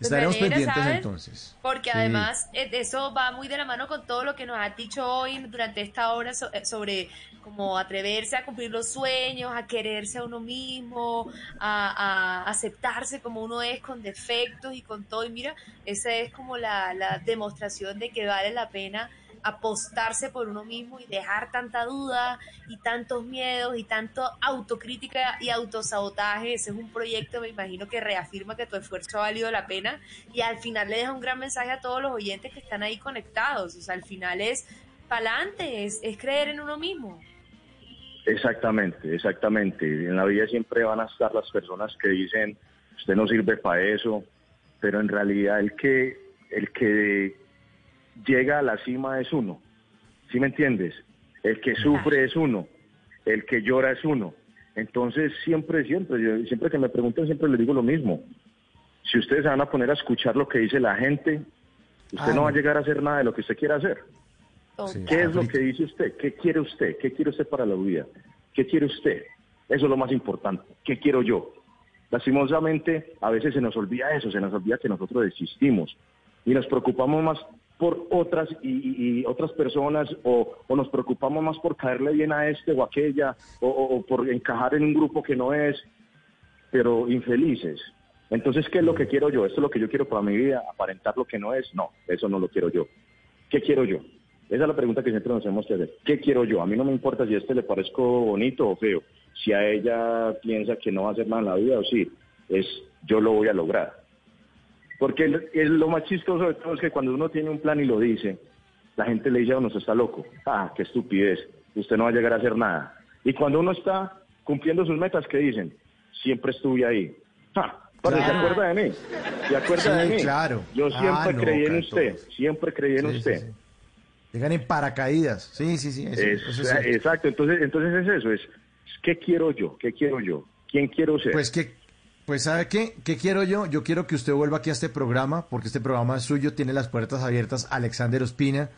Speaker 5: Estaremos pendientes entonces.
Speaker 4: Porque
Speaker 5: Sí.
Speaker 4: además eh, eso va muy de la mano con todo lo que nos has dicho hoy durante esta hora eh, sobre como atreverse a cumplir los sueños, a quererse a uno mismo, a, a aceptarse como uno es con defectos y con todo. Y mira, esa es como la, la demostración de que vale la pena apostarse por uno mismo y dejar tanta duda y tantos miedos y tanto autocrítica y autosabotaje. Ese es un proyecto, me imagino, que reafirma que tu esfuerzo ha valido la pena y al final le deja un gran mensaje a todos los oyentes que están ahí conectados. O sea, al final es pa'lante, es, es creer en uno mismo.
Speaker 6: Exactamente, exactamente. En la vida siempre van a estar las personas que dicen, usted no sirve para eso, pero en realidad el que, el que llega a la cima es uno. ¿Sí me entiendes? El que sufre es uno, el que llora es uno. Entonces, siempre, siempre, yo- siempre que me preguntan, siempre les digo lo mismo. Si ustedes se van a poner a escuchar lo que dice la gente, usted
Speaker 5: Ah,
Speaker 6: no va a
Speaker 5: no.
Speaker 6: llegar a hacer nada de lo que usted quiera hacer.
Speaker 5: Sí.
Speaker 6: ¿Qué es lo que dice usted? ¿Qué quiere usted? ¿Qué quiere usted para la vida? ¿Qué quiere usted? Eso es lo más importante. ¿Qué quiero yo? Lastimosamente, a veces se nos olvida eso, se nos olvida que nosotros existimos y nos preocupamos más por otras y, otras personas o, nos preocupamos más por caerle bien a este o aquella o, por encajar en un grupo que no es, pero infelices. Entonces, ¿qué es lo que quiero yo? ¿Esto es lo que yo quiero para mi vida? ¿Aparentar lo que no es? No, eso no lo quiero yo. ¿Qué quiero yo? Esa es la pregunta que siempre nos hemos que hacer. ¿Qué quiero yo? A mí no me importa si a este le parezco bonito o feo. Si a ella piensa que no va a hacer nada en la vida o sí, es yo lo voy a lograr. Porque el- el- lo más chistoso de todo es que cuando uno tiene un plan y lo dice, la gente le dice a uno, está loco. Ah, qué estupidez. Usted no va a llegar a hacer nada. Y cuando uno está cumpliendo sus metas, ¿qué dicen? Siempre estuve ahí. Ah, pero ¿se
Speaker 5: Claro.
Speaker 6: acuerda de mí? ¿Se acuerda
Speaker 5: Sí,
Speaker 6: de mí?
Speaker 5: claro.
Speaker 6: Yo
Speaker 5: Ah,
Speaker 6: siempre
Speaker 5: no,
Speaker 6: creí en usted. Siempre creí en
Speaker 5: Sí,
Speaker 6: usted.
Speaker 5: sí. Llegan en paracaídas. Sí, sí, sí. eso-
Speaker 6: Es-
Speaker 5: eso es cierto.
Speaker 6: exacto, entonces, entonces es eso, es ¿qué quiero yo? ¿Qué quiero yo? ¿Quién quiero ser?
Speaker 5: Pues que, pues sabe qué, qué quiero yo. Yo quiero que usted vuelva aquí a este programa, porque este programa es suyo, tiene las puertas abiertas. Alexander Ospina,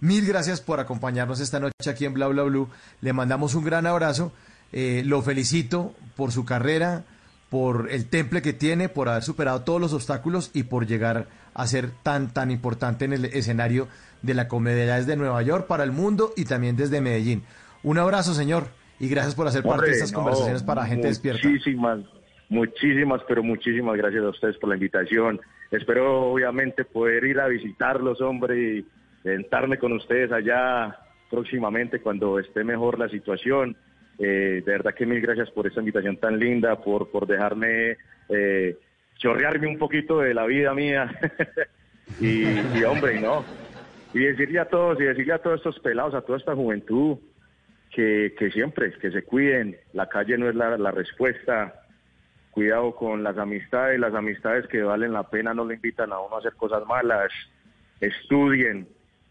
Speaker 5: mil gracias por acompañarnos esta noche aquí en Bla Bla Blue. Le mandamos un gran abrazo. Eh, lo felicito por su carrera, por el temple que tiene, por haber superado todos los obstáculos y por llegar a ser tan tan importante en el escenario de la comedia desde Nueva York para el mundo y también desde Medellín. Un abrazo, señor, y gracias por hacer parte de estas
Speaker 6: no,
Speaker 5: conversaciones para gente despierta.
Speaker 6: Muchísimas, muchísimas, pero muchísimas gracias a ustedes por la invitación. Espero, obviamente, poder ir a visitarlos, hombre, y sentarme con ustedes allá próximamente cuando esté mejor la situación. Eh, de verdad que mil gracias por esta invitación tan linda, por, por dejarme eh, chorrearme un poquito de la vida mía. y, hombre, no. Y decirle a todos, y decirle a todos estos pelados, a toda esta juventud, que, que siempre, que se cuiden, la calle no es la respuesta, cuidado con las amistades, las amistades que valen la pena no le invitan a uno a hacer cosas malas, estudien,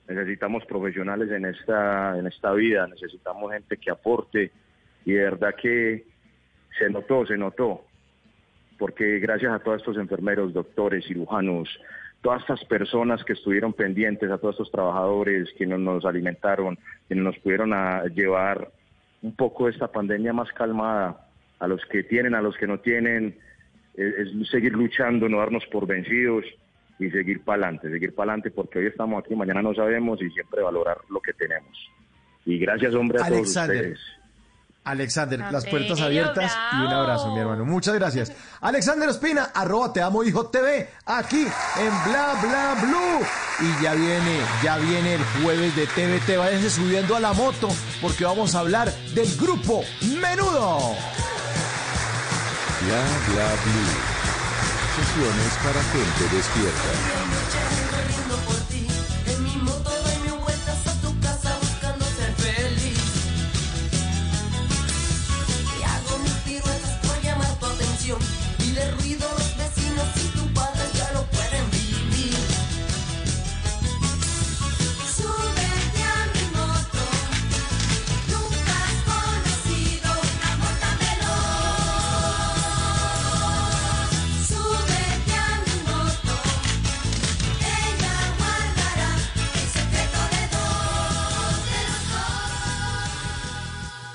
Speaker 6: necesitamos profesionales en esta, en esta vida, necesitamos gente que aporte. Y de verdad que se notó, se notó, porque gracias a todos estos enfermeros, doctores, cirujanos, todas estas personas que estuvieron pendientes, a todos estos trabajadores que nos, alimentaron, que nos pudieron llevar un poco esta pandemia más calmada, a los que tienen, a los que no tienen, es, es seguir luchando, no darnos por vencidos y seguir para adelante, seguir para adelante porque hoy estamos aquí, mañana no sabemos y siempre valorar lo que tenemos. Y gracias, hombre, a
Speaker 5: Alexander.
Speaker 6: todos ustedes.
Speaker 5: Alexander, las puertas abiertas y un abrazo, mi hermano. Muchas gracias. Alexander Ospina, arroba te amo hijo TV, aquí en Bla Bla Blue. Y ya viene, ya viene el jueves de TVT. Váyanse subiendo a la moto porque vamos a hablar del grupo Menudo.
Speaker 11: Bla bla blue. Sesiones para gente despierta.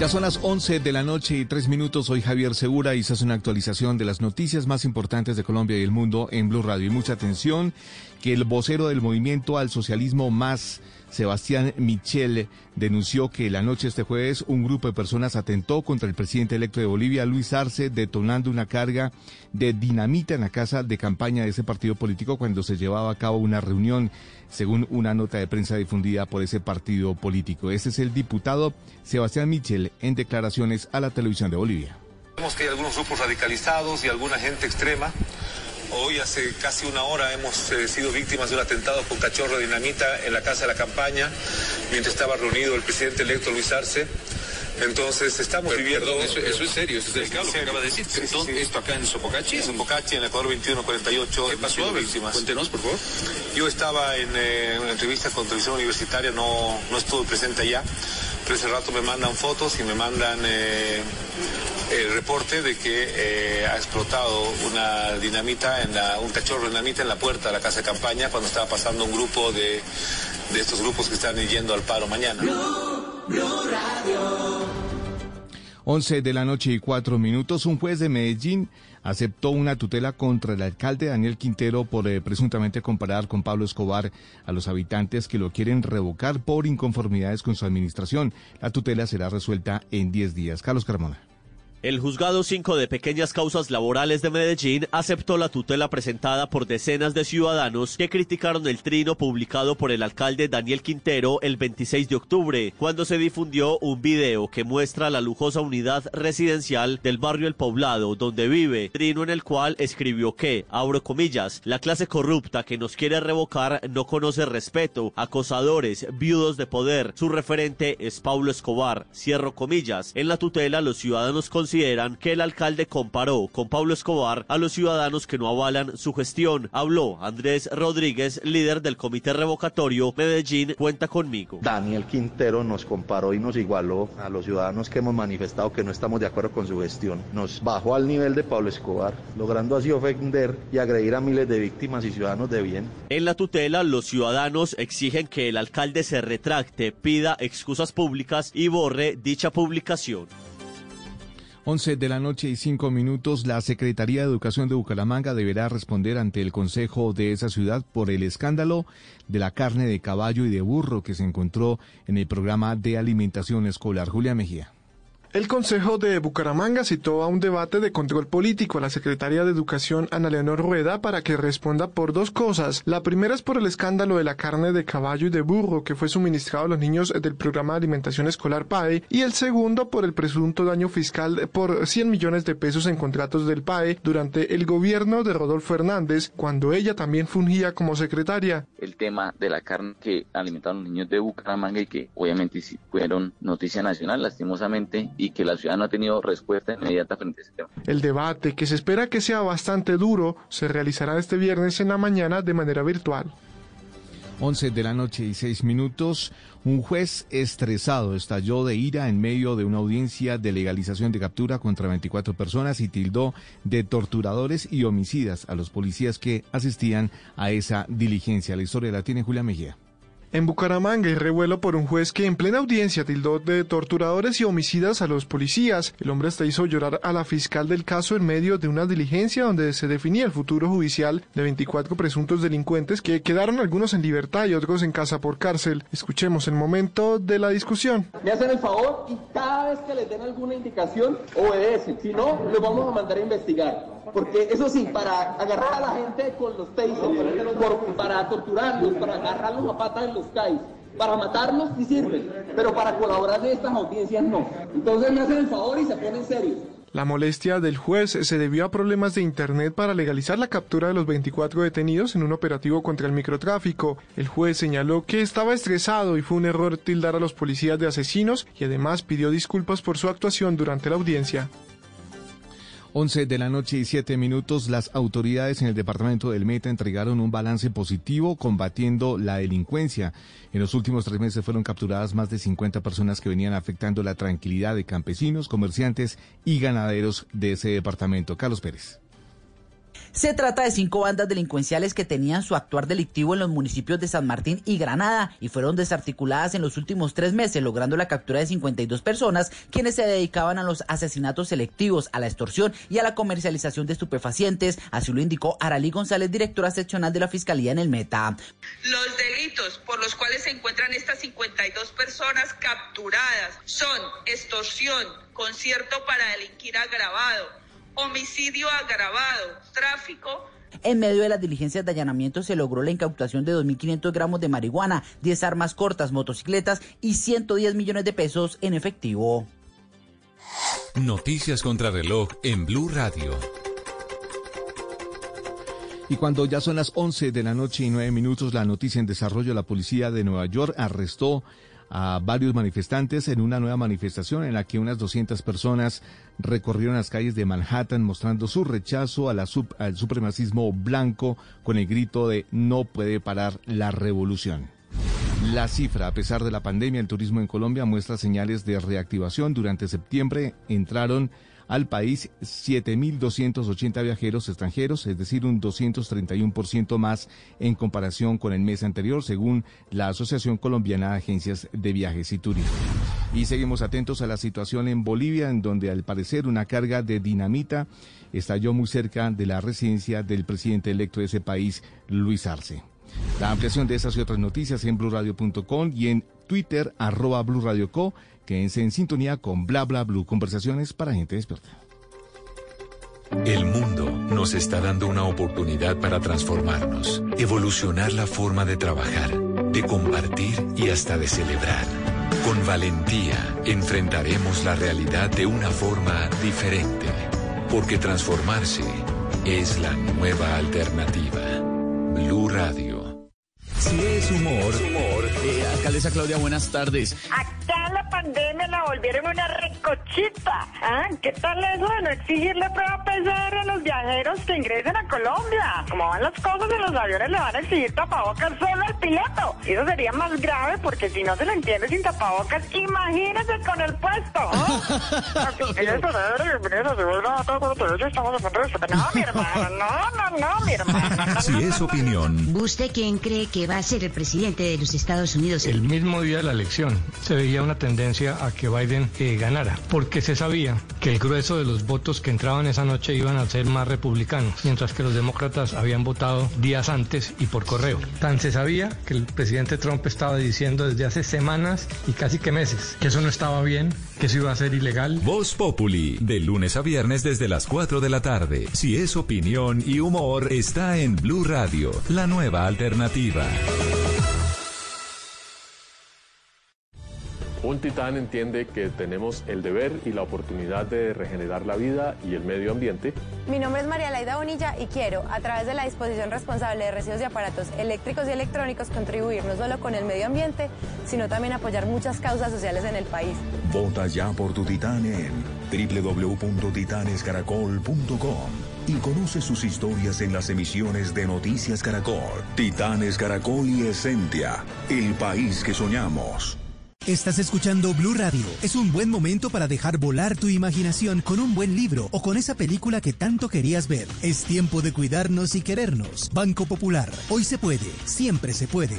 Speaker 12: Ya son las 11 de la noche y 3 minutos. Soy Javier Segura y se hace una actualización de las noticias más importantes de Colombia y el mundo en Blue Radio. Y mucha atención que el vocero del movimiento al socialismo más, Sebastián Michel, denunció que la noche este jueves un grupo de personas atentó contra el presidente electo de Bolivia, Luis Arce, detonando una carga de dinamita en la casa de campaña de ese partido político cuando se llevaba a cabo una reunión, según una nota de prensa difundida por ese partido político. Ese es el diputado Sebastián Michel en declaraciones a la televisión de Bolivia.
Speaker 13: Vemos que hay algunos grupos radicalizados y alguna gente extrema. Hoy, hace casi una hora, hemos eh, sido víctimas de un atentado con cachorro de dinamita en la casa de la campaña, mientras estaba reunido el presidente electo Luis Arce. Entonces, estamos viviendo...
Speaker 14: Perdón, eso, eso es serio, eso es delicado lo que acaba de decir. ¿Dónde- ¿Esto acá en Sopocachi?
Speaker 13: En Sopocachi, en Ecuador 2148.
Speaker 14: ¿Qué pasó?
Speaker 13: víctimas.
Speaker 14: Cuéntenos, por favor.
Speaker 13: Yo estaba en eh, una entrevista con televisión universitaria, no, no estuve presente allá, ese rato me mandan fotos y me mandan eh, el reporte de que eh, ha explotado una dinamita, en la- un cachorro de dinamita en la puerta de la casa de campaña cuando estaba pasando un grupo de, de estos grupos que están yendo al paro mañana.
Speaker 12: 11 de la noche y 4 minutos, un juez de Medellín aceptó una tutela contra el alcalde Daniel Quintero por eh, presuntamente comparar con Pablo Escobar a los habitantes que lo quieren revocar por inconformidades con su administración. La tutela será resuelta en 10 días. Carlos Carmona.
Speaker 15: El juzgado 5 de pequeñas causas laborales de Medellín aceptó la tutela presentada por decenas de ciudadanos que criticaron el trino publicado por el alcalde Daniel Quintero el 26 de octubre, cuando se difundió un video que muestra la lujosa unidad residencial del barrio El Poblado, donde vive, trino en el cual escribió que, abro comillas, la clase corrupta que nos quiere revocar no conoce respeto, acosadores, viudos de poder, su referente es Pablo Escobar, cierro comillas. En la tutela los ciudadanos consideran que el alcalde comparó con Pablo Escobar a los ciudadanos que no avalan su gestión. Habló Andrés Rodríguez, líder del comité revocatorio Medellín Cuenta conmigo.
Speaker 16: Daniel Quintero nos comparó y nos igualó a los ciudadanos que hemos manifestado que no estamos de acuerdo con su gestión. Nos bajó al nivel de Pablo Escobar, logrando así ofender y agredir a miles de víctimas y ciudadanos de bien.
Speaker 15: En la tutela, los ciudadanos exigen que el alcalde se retracte, pida excusas públicas y borre dicha publicación.
Speaker 12: 11 de la noche y 5 minutos, la Secretaría de Educación de Bucaramanga deberá responder ante el Consejo de esa ciudad por el escándalo de la carne de caballo y de burro que se encontró en el programa de alimentación escolar. Julia Mejía.
Speaker 17: El Consejo de Bucaramanga citó a un debate de control político a la Secretaría de Educación Ana Leonor Rueda para que responda por dos cosas. La primera es por el escándalo de la carne de caballo y de burro que fue suministrado a los niños del programa de alimentación escolar PAE y el segundo por el presunto daño fiscal por 100 millones de pesos en contratos del PAE durante el gobierno de Rodolfo Hernández cuando ella también fungía como secretaria.
Speaker 18: el tema de la carne que alimentaron los niños de Bucaramanga y que obviamente fueron noticia nacional lastimosamente y que la ciudad no ha tenido respuesta inmediata frente a ese tema.
Speaker 17: El debate, que se espera que sea bastante duro, se realizará este viernes en la mañana de manera virtual.
Speaker 12: 11 de la noche y 6 minutos, un juez estresado estalló de ira en medio de una audiencia de legalización de captura contra 24 personas y tildó de torturadores y homicidas a los policías que asistían a esa diligencia. La historia la tiene Julia Mejía.
Speaker 17: En Bucaramanga hay revuelo por un juez que en plena audiencia tildó de torturadores y homicidas a los policías. El hombre hasta hizo llorar a la fiscal del caso en medio de una diligencia donde se definía el futuro judicial de 24 presuntos delincuentes que quedaron algunos en libertad y otros en casa por cárcel. Escuchemos el momento de la discusión.
Speaker 19: Me hacen el favor y cada vez que les den alguna indicación, obedecen. Si no, los vamos a mandar a investigar. Porque eso sí, para agarrar a la gente con los tasers, por- para torturarlos, para agarrarlos a patas en los CAIs, para matarlos sí sirven, pero para colaborar en estas audiencias no. Entonces me hacen el favor y se ponen serios.
Speaker 17: La molestia del juez se debió a problemas de Internet para legalizar la captura de los 24 detenidos en un operativo contra el microtráfico. El juez señaló que estaba estresado y fue un error tildar a los policías de asesinos y además pidió disculpas por su actuación durante la audiencia.
Speaker 12: 11 de la noche y 7 minutos, las autoridades en el departamento del Meta entregaron un balance positivo combatiendo la delincuencia. En los últimos tres meses fueron capturadas más de 50 personas que venían afectando la tranquilidad de campesinos, comerciantes y ganaderos de ese departamento. Carlos Pérez.
Speaker 20: Se trata de cinco bandas delincuenciales que tenían su actuar delictivo en los municipios de San Martín y Granada y fueron desarticuladas en los últimos tres meses, logrando la captura de 52 personas quienes se dedicaban a los asesinatos selectivos, a la extorsión y a la comercialización de estupefacientes. Así lo indicó Aralí González, directora seccional de la Fiscalía en el Meta.
Speaker 21: Los delitos por los cuales se encuentran estas 52 personas capturadas son extorsión, concierto para delinquir agravado, homicidio agravado, tráfico,
Speaker 20: En medio de las diligencias de allanamiento se logró la incautación de 2.500 gramos de marihuana, 10 armas cortas, motocicletas y 110 millones de pesos en efectivo.
Speaker 1: Noticias contra reloj en Blue Radio.
Speaker 12: Y cuando ya son las 11 de la noche y 9 minutos, la noticia en desarrollo, la policía de Nueva York arrestó a varios manifestantes en una nueva manifestación en la que unas 200 personas recorrieron las calles de Manhattan mostrando su rechazo al supremacismo blanco con el grito de no puede parar la revolución. La cifra, a pesar de la pandemia, el turismo en Colombia muestra señales de reactivación. Durante septiembre entraron al país 7.280 viajeros extranjeros, es decir, un 231% más en comparación con el mes anterior, según la Asociación Colombiana de Agencias de Viajes y Turismo. Y seguimos atentos a la situación en Bolivia, en donde al parecer una carga de dinamita estalló muy cerca de la residencia del presidente electo de ese país, Luis Arce. La ampliación de esas y otras noticias en blurradio.com y en Twitter, arroba. Quédense en sintonía con Bla Bla Blue, conversaciones para gente despierta.
Speaker 1: El mundo nos está dando una oportunidad para transformarnos, evolucionar la forma de trabajar, de compartir y hasta de celebrar. Con valentía enfrentaremos la realidad de una forma diferente, porque transformarse es la nueva alternativa. Blue Radio.
Speaker 22: Si es humor. Alcaldesa Claudia, buenas tardes.
Speaker 23: Acá la pandemia la volvieron una recochita. ¿Ah? ¿Qué tal eso de no exigirle prueba PCR a los viajeros que ingresen a Colombia? Como van las cosas en los aviones, le van a exigir tapabocas solo al piloto. Eso sería más grave porque si no se le entiende sin tapabocas, imagínese con el puesto. ¿ah? No, mi hermano, no, no, no, mi hermano.
Speaker 1: Si es opinión,
Speaker 24: ¿Usted quién cree que va a ser el presidente de los Estados Unidos?
Speaker 25: El mismo día de la elección se veía una tendencia a que Biden eh, ganara, porque se sabía que el grueso de los votos que entraban esa noche iban a ser más republicanos, mientras que los demócratas habían votado días antes y por correo. Tan se sabía que el presidente Trump estaba diciendo desde hace semanas y casi que meses que eso no estaba bien, que eso iba a ser ilegal.
Speaker 1: Voz Populi, de lunes a viernes desde las 4 de la tarde. Si es opinión y humor, está en Blue Radio, la nueva alternativa.
Speaker 26: Un titán entiende que tenemos el deber y la oportunidad de regenerar la vida y el medio ambiente.
Speaker 27: Mi nombre es María Laida Bonilla y quiero, a través de la disposición responsable de residuos y aparatos eléctricos y electrónicos, contribuir no solo con el medio ambiente, sino también apoyar muchas causas sociales en el país.
Speaker 28: Vota ya por tu titán en www.titanescaracol.com y conoce sus historias en las emisiones de Noticias Caracol. Titanes Caracol y Esencia, el país que soñamos.
Speaker 29: Estás escuchando Blue Radio. Es un buen momento para dejar volar tu imaginación con un buen libro o con esa película que tanto querías ver. Es tiempo de cuidarnos y querernos. Banco Popular. Hoy se puede, siempre se puede.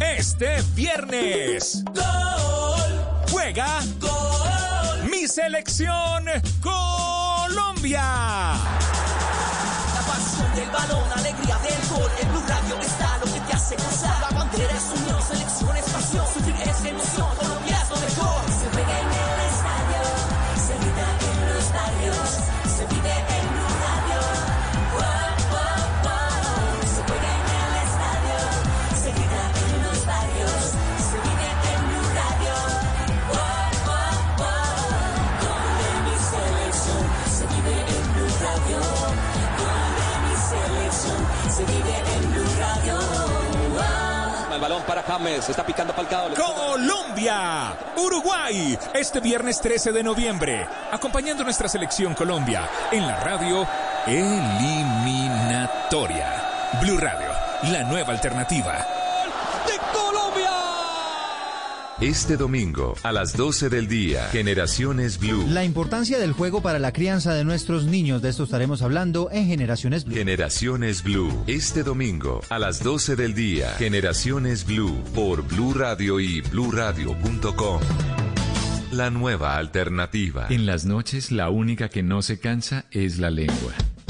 Speaker 3: Este viernes.
Speaker 11: Gol.
Speaker 3: Juega.
Speaker 11: Gol.
Speaker 3: Mi selección Colombia.
Speaker 11: La pasión del balón, alegría del gol. El Blue Radio está lo que te hace gozar. La bandera es unión, selección es pasión. Sufrir es emoción. Se vive en Blue Radio. El
Speaker 30: balón para James, está picando Falcao.
Speaker 3: Colombia, Uruguay, este viernes 13 de noviembre, acompañando nuestra selección Colombia en la radio Eliminatoria. Blue Radio, la nueva alternativa.
Speaker 11: ¡De Colombia!
Speaker 1: Este domingo, a las 12 del día, Generaciones Blue.
Speaker 31: La importancia del juego para la crianza de nuestros niños, de esto estaremos hablando en Generaciones Blue.
Speaker 1: Generaciones Blue. Este domingo, a las 12 del día, Generaciones Blue, por Blue Radio y bluradio.com. La nueva alternativa.
Speaker 32: En las noches, la única que no se cansa es la lengua.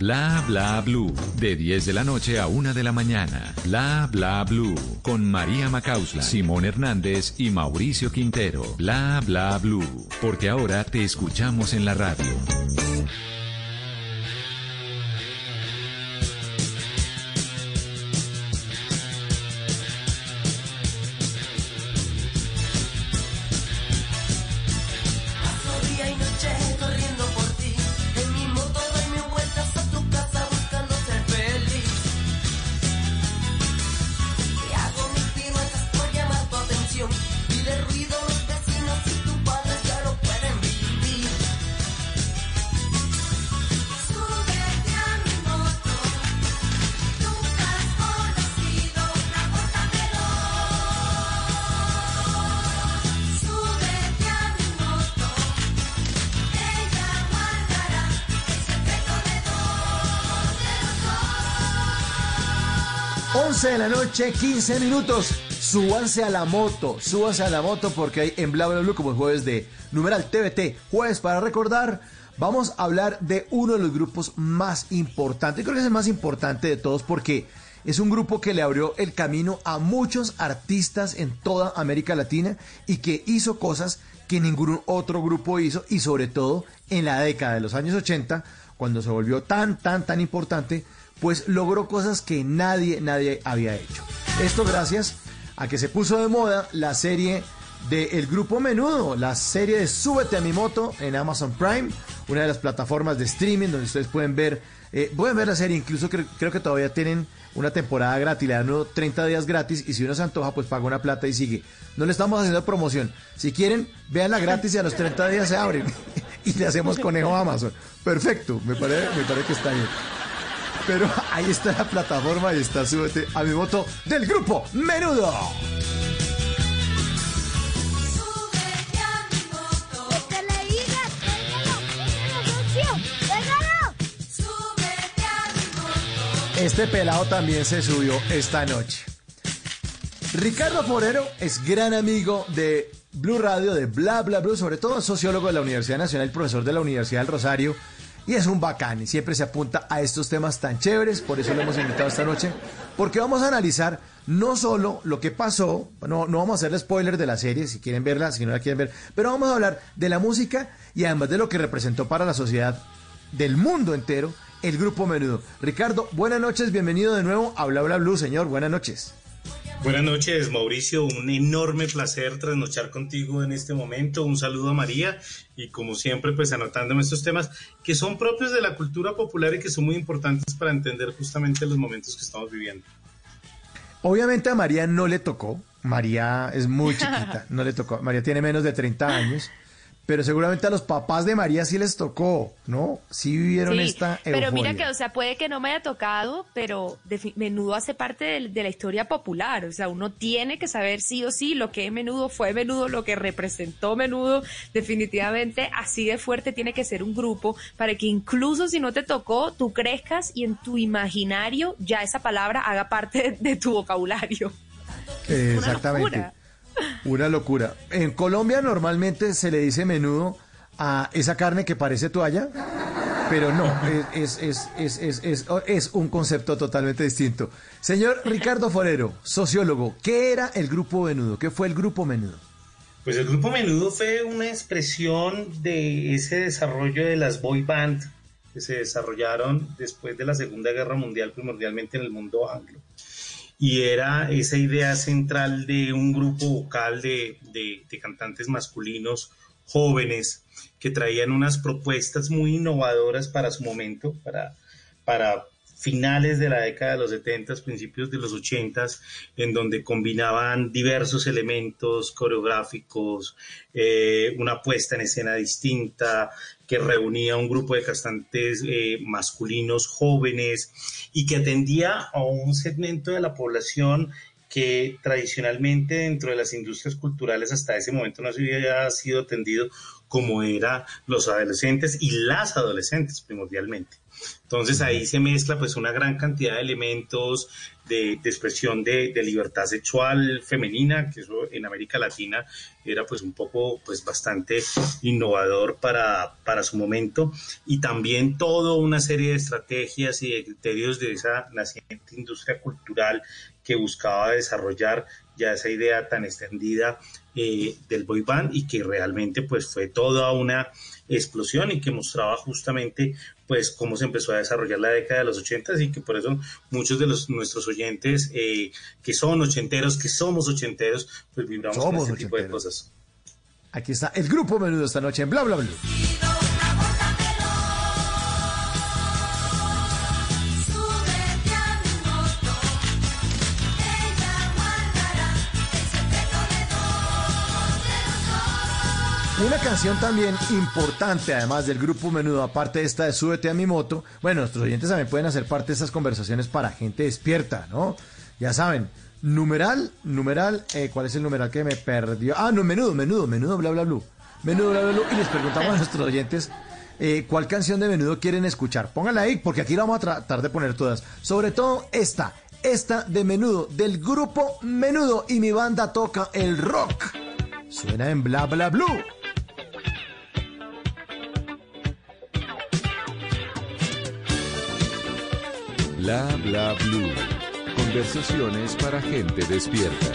Speaker 32: Bla Bla Blue, de 10 de la noche a 1 de la mañana. Bla Bla Blue, con María Macausla, Simón Hernández y Mauricio Quintero. Bla Bla Blue, porque ahora te escuchamos en la radio.
Speaker 11: Noche,
Speaker 5: 15 minutos. Súbanse a la moto, súbanse a la moto porque hay en Bla Bla Blue como jueves de numeral TVT, jueves para recordar. Vamos a hablar de uno de los grupos más importantes. Creo que es el más importante de todos porque es un grupo que le abrió el camino a muchos artistas en toda América Latina y que hizo cosas que ningún otro grupo hizo y sobre todo en la década de los años 80, cuando se volvió tan, tan, tan importante, pues logró cosas que nadie, nadie había hecho. Esto gracias a que se puso de moda la serie del grupo Menudo, la serie de Súbete a mi moto en Amazon Prime, una de las plataformas de streaming donde ustedes pueden ver, eh, pueden ver la serie, incluso cre- creo que todavía tienen una temporada gratis, le dan uno 30 días gratis y si uno se antoja pues paga una plata y sigue. No le estamos haciendo promoción. Si quieren, véanla gratis y a los 30 días se abren y le hacemos conejo a Amazon. Perfecto, me parece, me parece que está bien. Pero ahí está la plataforma y está súbete a mi moto del grupo Menudo. Este pelado también se subió esta noche. Ricardo Forero es gran amigo de Blue Radio, de Bla Bla Blue, sobre todo sociólogo de la Universidad Nacional, profesor de la Universidad del Rosario. Y es un bacán y siempre se apunta a estos temas tan chéveres, por eso lo hemos invitado esta noche, porque vamos a analizar no solo lo que pasó, no, no vamos a hacer spoiler de la serie, si quieren verla, si no la quieren ver, pero vamos a hablar de la música y además de lo que representó para la sociedad del mundo entero el grupo Menudo. Ricardo, buenas noches, bienvenido de nuevo a Bla Bla Blue, señor, buenas noches.
Speaker 33: Buenas noches, Mauricio. Un enorme placer trasnochar contigo en este momento. Un saludo a María y como siempre, pues anotándome estos temas que son propios de la cultura popular y que son muy importantes para entender justamente los momentos que estamos viviendo.
Speaker 5: Obviamente a María no le tocó. María es muy chiquita, no le tocó. María tiene menos de 30 años pero seguramente a los papás de María sí les tocó, ¿no? Sí vivieron
Speaker 34: Sí,
Speaker 5: esta euforia.
Speaker 34: Pero mira que, o sea, puede que no me haya tocado, pero de- menudo hace parte de, de la historia popular. O sea, uno tiene que saber sí o sí lo que es menudo, fue menudo, lo que representó menudo. Definitivamente, así de fuerte tiene que ser un grupo para que incluso si no te tocó, tú crezcas y en tu imaginario ya esa palabra haga parte de, de tu vocabulario.
Speaker 5: Eh, Exactamente.
Speaker 34: locura.
Speaker 5: Una locura. En Colombia normalmente se le dice menudo a esa carne que parece toalla, pero no, es, es, es, es, un concepto totalmente distinto. Señor Ricardo Forero, sociólogo, ¿qué era el grupo menudo? ¿Qué fue el grupo menudo?
Speaker 33: Pues el grupo Menudo fue una expresión de ese desarrollo de las boy band que se desarrollaron después de la Segunda Guerra Mundial, primordialmente en el mundo anglo. Y era esa idea central de un grupo vocal de, de- cantantes masculinos jóvenes que traían unas propuestas muy innovadoras para su momento, para, para finales de la década de los 70, principios de los 80, en donde combinaban diversos elementos coreográficos, eh, una puesta en escena distinta, que reunía un grupo de cantantes eh, masculinos jóvenes y que atendía a un segmento de la población que tradicionalmente dentro de las industrias culturales hasta ese momento no se había sido atendido como era los adolescentes y las adolescentes primordialmente. Entonces ahí se mezcla pues una gran cantidad de elementos de, de expresión de, de libertad sexual femenina, que eso en América Latina era pues un poco pues bastante innovador para, para su momento y también toda una serie de estrategias y de criterios de esa naciente industria cultural que buscaba desarrollar ya esa idea tan extendida eh, del boy band y que realmente pues fue toda una explosión y que mostraba justamente pues cómo se empezó a desarrollar la década de los 80 y que por eso muchos de los nuestros oyentes eh, que son ochenteros, que somos ochenteros, pues vibramos
Speaker 5: Somos
Speaker 33: con este tipo de cosas.
Speaker 5: Aquí está el grupo menudo esta noche en Bla Bla Blue. Canción también importante, además del grupo Menudo, aparte de esta de Súbete a mi moto. Bueno, nuestros oyentes también pueden hacer parte de estas conversaciones para gente despierta, ¿no? Ya saben, numeral, numeral, eh, ¿cuál es el numeral que me perdió? Ah, no, menudo, menudo, menudo, bla, bla, bla. Menudo, bla, bla, bla. Y les preguntamos a nuestros oyentes eh, cuál canción de menudo quieren escuchar. Pónganla ahí, porque aquí la vamos a tratar de poner todas. Sobre todo esta, esta de menudo, del grupo Menudo. Y mi banda toca el rock. Suena en Bla, Bla, Blue.
Speaker 1: Bla bla blue. Conversaciones para gente despierta.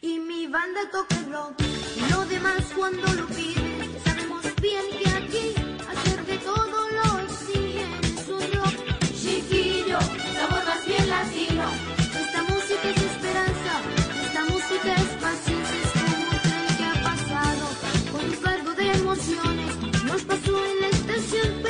Speaker 35: Y mi banda toca el rock y lo demás cuando lo piden. Sabemos bien que aquí hacer de todo lo exigen. Es un rock chiquillo, sabor más bien latino. Esta música es esperanza, esta música es paciencia. Es como un tren que ha pasado con un cargo de emociones. Nos pasó en la estación,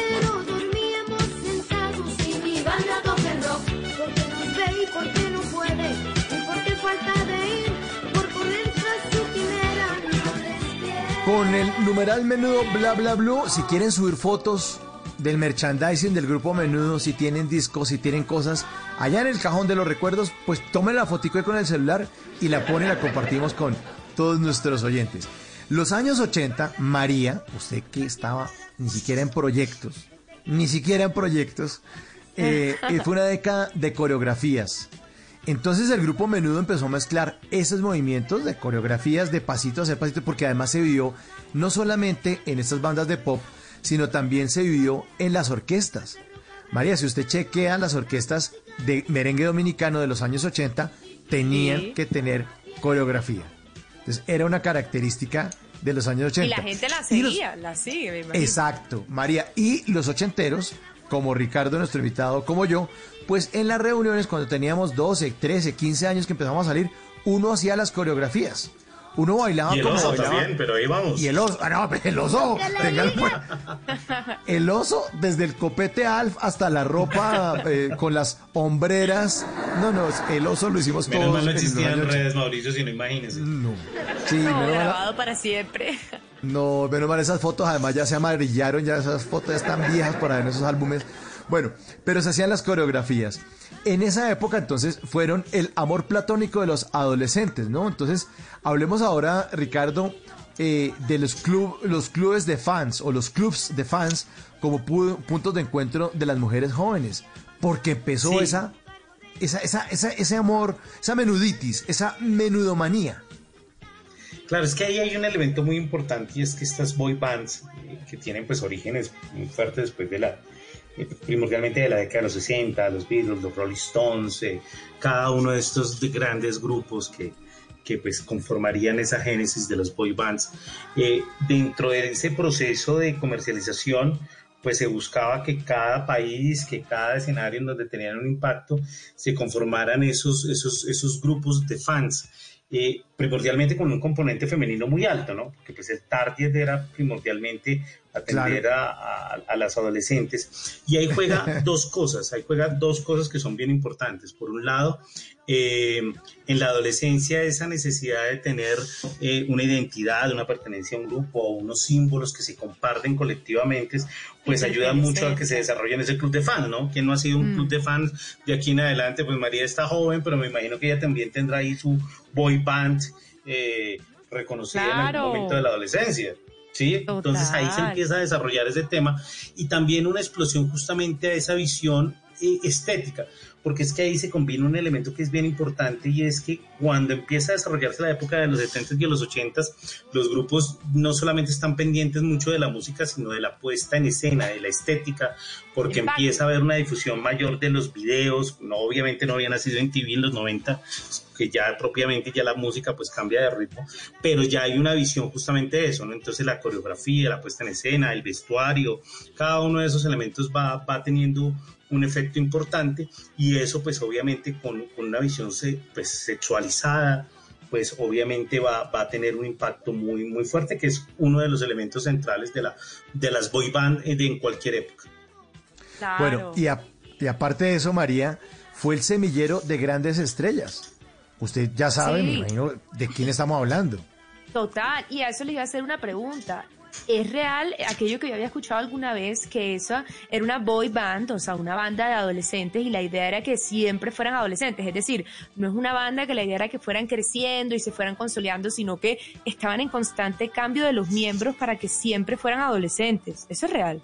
Speaker 5: Con el numeral menudo bla bla blue, si quieren subir fotos del merchandising del grupo menudo, si tienen discos, si tienen cosas, allá en el cajón de los recuerdos, pues tomen la fotico con el celular y la ponen, la compartimos con todos nuestros oyentes. Los años 80, María, usted que estaba ni siquiera en proyectos, ni siquiera en proyectos, eh, eh, fue una década de coreografías. Entonces el grupo Menudo empezó a mezclar esos movimientos de coreografías de pasito a pasito, porque además se vio no solamente en estas bandas de pop, sino también se vivió en las orquestas. María, si usted chequea las orquestas de merengue dominicano de los años 80, tenían
Speaker 34: Sí.
Speaker 5: que tener coreografía. Entonces, era una característica de los años 80.
Speaker 34: Y la gente la
Speaker 5: los-
Speaker 34: seguía, la sigue, me imagino.
Speaker 5: Exacto, María. Y los ochenteros, como Ricardo, nuestro invitado, como yo, pues en las reuniones, cuando teníamos 12, 13, 15 años que empezamos a salir, uno hacía las coreografías. Uno bailaba
Speaker 33: Y el
Speaker 5: como
Speaker 33: oso
Speaker 5: bailaba.
Speaker 33: también, pero ahí vamos.
Speaker 5: Y el oso, ah, no, el oso, tenga- el oso, desde el copete Alf hasta la ropa eh, con las hombreras. No, no, el oso lo hicimos
Speaker 33: Menos
Speaker 5: todos.
Speaker 33: mal no
Speaker 5: en
Speaker 33: existían
Speaker 5: años
Speaker 33: redes, Mauricio, si no imagínese.
Speaker 5: No. Sí,
Speaker 34: No,
Speaker 5: menos mal-
Speaker 34: grabado para siempre.
Speaker 5: no, menos mal esas fotos además ya se amarillaron, ya esas fotos ya están viejas para ver en esos álbumes. Bueno, pero se hacían las coreografías. En esa época entonces fueron el amor platónico de los adolescentes, ¿no? Entonces, hablemos ahora, Ricardo, eh, de los, club, los clubes de fans o los clubs de fans como pu- puntos de encuentro de las mujeres jóvenes. Porque empezó
Speaker 33: Sí.
Speaker 5: esa, esa, esa, esa- ese amor, esa menuditis, esa menudomanía.
Speaker 33: Claro, es que ahí hay un elemento muy importante y es que estas boy bands eh, que tienen pues orígenes muy fuertes después de la, primordialmente de la década de los 60, los Beatles, los Rolling Stones, eh, cada uno de estos de grandes grupos que, que pues conformarían esa génesis de los boy bands. Eh, dentro de ese proceso de comercialización, pues se buscaba que cada país, que cada escenario en donde tenían un impacto, se conformaran esos, esos, esos grupos de fans. eh, primordialmente con un componente femenino muy alto, ¿no? Porque pues el target era primordialmente atender a, a- a las adolescentes. Y ahí juega dos cosas, ahí juega dos cosas que son bien importantes. Por un lado, eh, en la adolescencia esa necesidad de tener eh, una identidad, una pertenencia a un grupo o unos símbolos que se comparten colectivamente, pues ayuda mucho a que se desarrolle en ese club de fans, ¿no? ¿Quién no ha sido un club de fans de aquí en adelante? Pues María está joven, pero me imagino que ella también tendrá ahí su boy band eh, reconocida en algún momento de la adolescencia. Sí, entonces ahí se empieza a desarrollar ese tema y también una explosión justamente a esa visión eh, estética, porque es que ahí se combina un elemento que es bien importante y es que cuando empieza a desarrollarse la época de los 70s y los 80s, los grupos no solamente están pendientes mucho de la música, sino de la puesta en escena, de la estética, porque empieza a haber una difusión mayor de los videos, no obviamente no había nacido en TV en los 90, que ya propiamente ya la música pues cambia de ritmo, pero ya hay una visión justamente de eso, ¿no? Entonces la coreografía, la puesta en escena, el vestuario, cada uno de esos elementos va, va teniendo un efecto importante y eso pues obviamente con, con una visión se- pues, sexualizada pues obviamente va, va a tener un impacto muy muy fuerte que es uno de los elementos centrales de, la, de las boy band eh, de en cualquier época.
Speaker 5: Bueno, y, a- y aparte de eso, María, fue el semillero de grandes estrellas. Usted ya sabe,
Speaker 34: Sí.
Speaker 5: me imagino, de quién estamos hablando.
Speaker 34: Total, y a eso les iba a hacer una pregunta. ¿Es real aquello que yo había escuchado alguna vez, que eso era una boy band, o sea, una banda de adolescentes y la idea era que siempre fueran adolescentes? Es decir, no es una banda que la idea era que fueran creciendo y se fueran consolidando, sino que estaban en constante cambio de los miembros para que siempre fueran adolescentes. ¿Eso es real?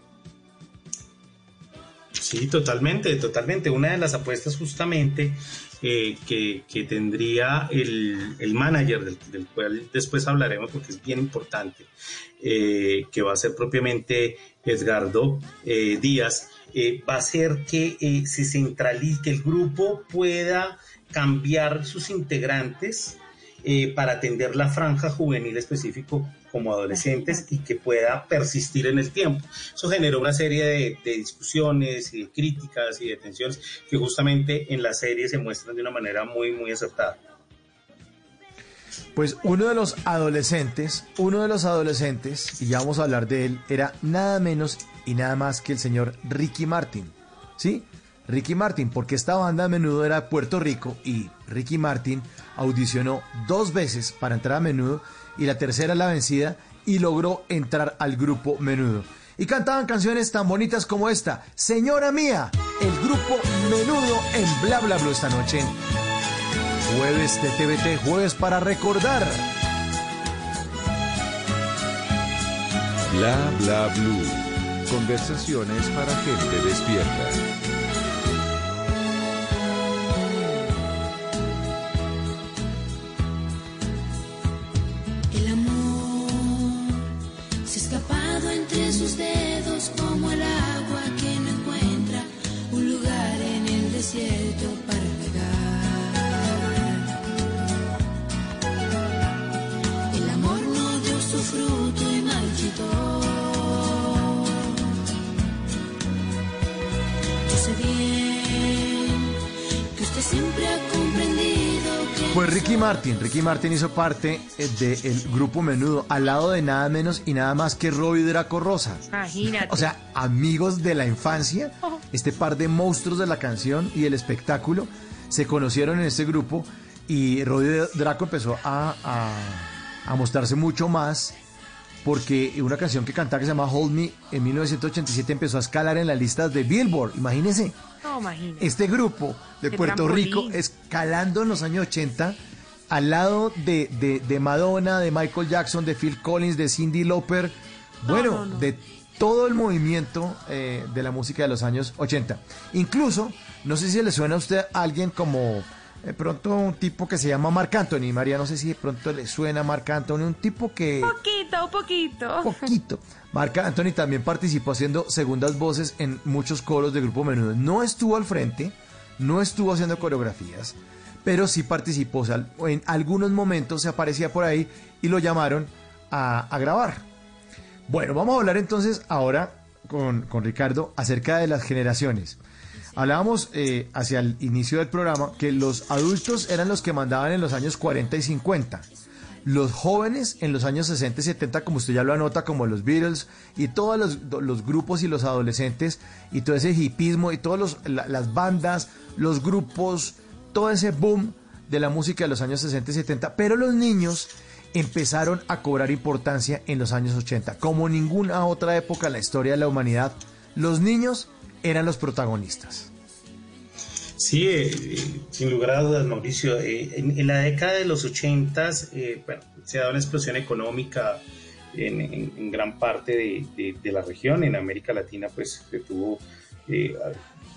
Speaker 33: Sí, totalmente, totalmente. Una de las apuestas justamente que, tendría el, el manager, del, del cual después hablaremos porque es bien importante, eh, que va a ser propiamente Edgardo eh, Díaz, eh, va a ser que se centralice, que el grupo pueda cambiar sus integrantes para atender la franja juvenil específico como adolescentes y que pueda persistir en el tiempo. Eso generó una serie de, de discusiones y de críticas y de tensiones que justamente en la serie se muestran de una manera muy, muy acertada.
Speaker 5: Pues uno de los adolescentes, uno de los adolescentes, y ya vamos a hablar de él, era nada menos y nada más que el señor Ricky Martin. ¿Sí? Ricky Martin, porque esta banda a menudo era de Puerto Rico y Ricky Martin audicionó dos veces para entrar a menudo y la tercera la vencida y logró entrar al grupo menudo. Y cantaban canciones tan bonitas como esta, Señora Mía, el grupo menudo en Bla Bla Blue esta noche. Jueves de TVT, jueves para recordar.
Speaker 1: Bla bla blue. Conversaciones para gente despierta.
Speaker 36: El
Speaker 5: Pues Ricky Martin, Ricky Martin hizo parte eh, del grupo Menudo, al lado de nada menos y nada más que Robbie Draco Rosa.
Speaker 34: Imagínate.
Speaker 5: O sea, amigos de la infancia, este par de monstruos de la canción y el espectáculo se conocieron en este grupo y Robbie Draco empezó a, a- a mostrarse mucho más porque una canción que cantaba que se llama Hold Me en 1987 empezó a escalar en las listas de Billboard. Imagínense,
Speaker 34: No, imagínate.
Speaker 5: este grupo de
Speaker 34: Qué
Speaker 5: Puerto
Speaker 34: trampolín.
Speaker 5: Rico escalando en los años 80 al lado de, de- de Madonna, de Michael Jackson, de Phil Collins, de Cindy Lauper, bueno, de todo el movimiento eh, de la música de los años 80. Incluso, no sé si le suena a usted a alguien como de pronto un tipo que se llama Marc Anthony, María, no sé si de pronto le suena Marc Anthony, un tipo que...
Speaker 34: Poquito, poquito.
Speaker 5: Poquito. Marc Anthony también participó haciendo segundas voces en muchos coros de Grupo Menudo. No estuvo al frente, no estuvo haciendo coreografías, pero sí participó. O sea, en algunos momentos se aparecía por ahí y lo llamaron a, a grabar. Bueno, vamos a hablar entonces ahora con, con Ricardo acerca de las generaciones. Hablábamos eh, hacia el inicio del programa que los adultos eran los que mandaban en los años 40 y 50. Los jóvenes en los años 60 y 70, como usted ya lo anota, como los Beatles y todos los, los grupos y los adolescentes y todo ese hipismo y todas las bandas, los grupos, todo ese boom de la música de los años 60 y 70. Pero los niños empezaron a cobrar importancia en los años 80. Como ninguna otra época en la historia de la humanidad, los niños eran los protagonistas.
Speaker 33: Sí, eh, eh, sin lugar a dudas, Mauricio. eh, en, en la década de los 80 bueno, se da una explosión económica en, gran parte de la región. En América Latina, pues, se tuvo eh,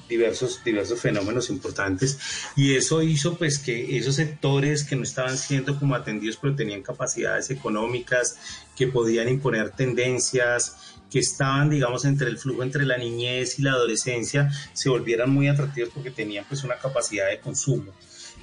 Speaker 33: diversos, diversos fenómenos importantes y eso hizo pues que esos sectores que no estaban siendo como atendidos pero tenían capacidades económicas que podían imponer tendencias que estaban digamos entre el flujo entre la niñez y la adolescencia se volvieran muy atractivos porque tenían pues una capacidad de consumo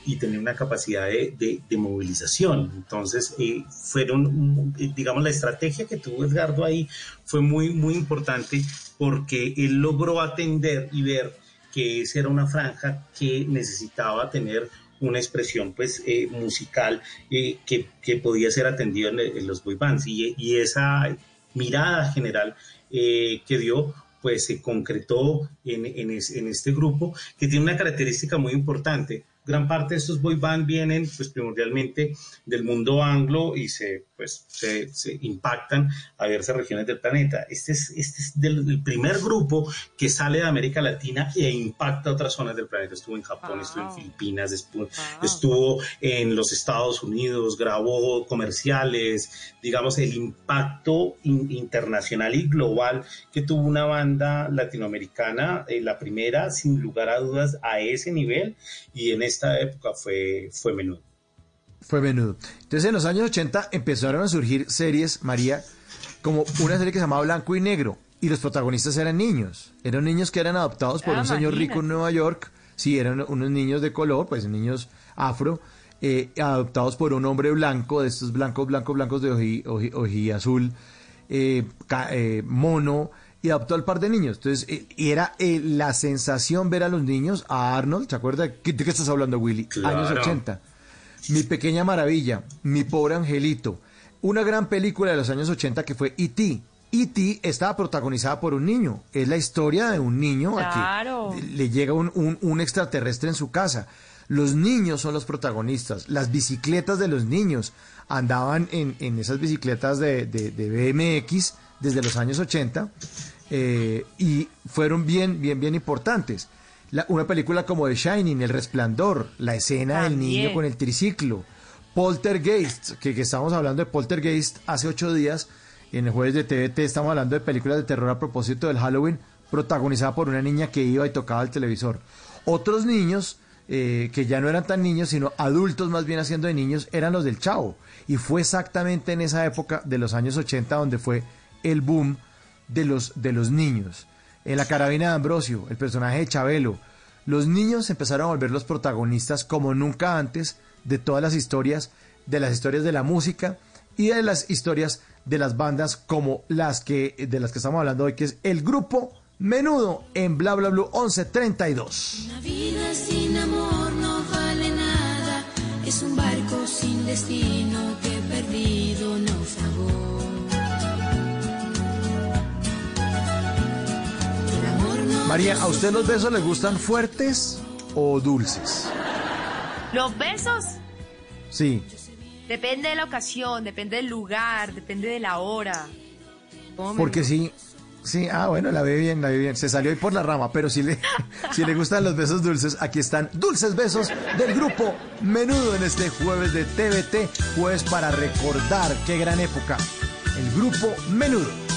Speaker 33: y tenían una capacidad de, de- movilización. Entonces, eh, fueron, eh, digamos, la estrategia que tuvo Edgardo ahí fue muy, muy importante porque él logró atender y ver que esa era una franja que necesitaba tener una expresión pues eh, musical eh, que, que podía ser atendida en, en los boy bands y, y esa mirada general eh, que dio pues se concretó en, en es- en este grupo que tiene una característica muy importante gran parte de estos boy band vienen pues primordialmente del mundo anglo y se pues se, se impactan a diversas regiones del planeta. Este es, este es del, del primer grupo que sale de América Latina e impacta a otras zonas del planeta. Estuvo en Japón, estuvo en Filipinas, estuvo, estuvo en los Estados Unidos, grabó comerciales, digamos, el impacto in- internacional y global que tuvo una banda latinoamericana, eh, la primera, sin lugar a dudas, a ese nivel, y en esta época fue, fue menudo.
Speaker 5: Fue menudo. Entonces en los años 80 empezaron a surgir series, María, como una serie que se llamaba Blanco y Negro. Y los protagonistas eran niños. Eran niños que eran adoptados por
Speaker 34: Ah,
Speaker 5: un señor
Speaker 34: imagínate.
Speaker 5: rico en Nueva York. Sí, eran unos niños de color, pues niños afro, eh, adoptados por un hombre blanco, de estos blancos, blancos, blancos de oji- oji azul, eh, ca- eh, mono, y adoptó al par de niños. Entonces, eh, y era eh, la sensación ver a los niños, a Arnold, ¿te acuerdas? ¿De qué estás hablando, Willy?
Speaker 33: Claro.
Speaker 5: Años 80. Mi pequeña maravilla, Mi pobre angelito. Una gran película de los años 80 que fue E.T. E.T. estaba protagonizada por un niño. Es la historia de un niño a
Speaker 34: Claro.
Speaker 5: que le llega un, un- un extraterrestre en su casa. Los niños son los protagonistas. Las bicicletas de los niños andaban en, en esas bicicletas de, de- de BMX desde los años 80 eh, y fueron bien, bien, bien importantes. La- una película como The Shining, El Resplandor, la escena del niño con el triciclo, Poltergeist, que, que estamos hablando de Poltergeist hace ocho días, en el jueves de TVT estamos hablando de películas de terror a propósito del Halloween, protagonizada por una niña que iba y tocaba el televisor. Otros niños, eh, que ya no eran tan niños, sino adultos más bien haciendo de niños, eran los del Chavo. Y fue exactamente en esa época de los años 80 donde fue el boom de los, de los niños. En la carabina de Ambrosio, el personaje de Chabelo, los niños empezaron a volver los protagonistas como nunca antes de todas las historias, de las historias de la música y de las historias de las bandas como las que de las que estamos hablando hoy, que es el grupo Menudo en Bla Bla Blue 1132.
Speaker 36: Una vida sin amor no vale nada, es un barco sin destino que perdido.
Speaker 5: María, ¿a usted los besos les gustan fuertes o dulces?
Speaker 34: Los besos
Speaker 5: Sí.
Speaker 34: depende de la ocasión, depende del lugar, depende de la hora. ¿Cómo me
Speaker 5: Porque sí, sí, ah, bueno, la ve bien, la ve bien. Se salió ahí por la rama, pero si le, si le gustan los besos dulces, aquí están dulces besos del grupo Menudo en este jueves de TVT, jueves para recordar qué gran época. El grupo Menudo.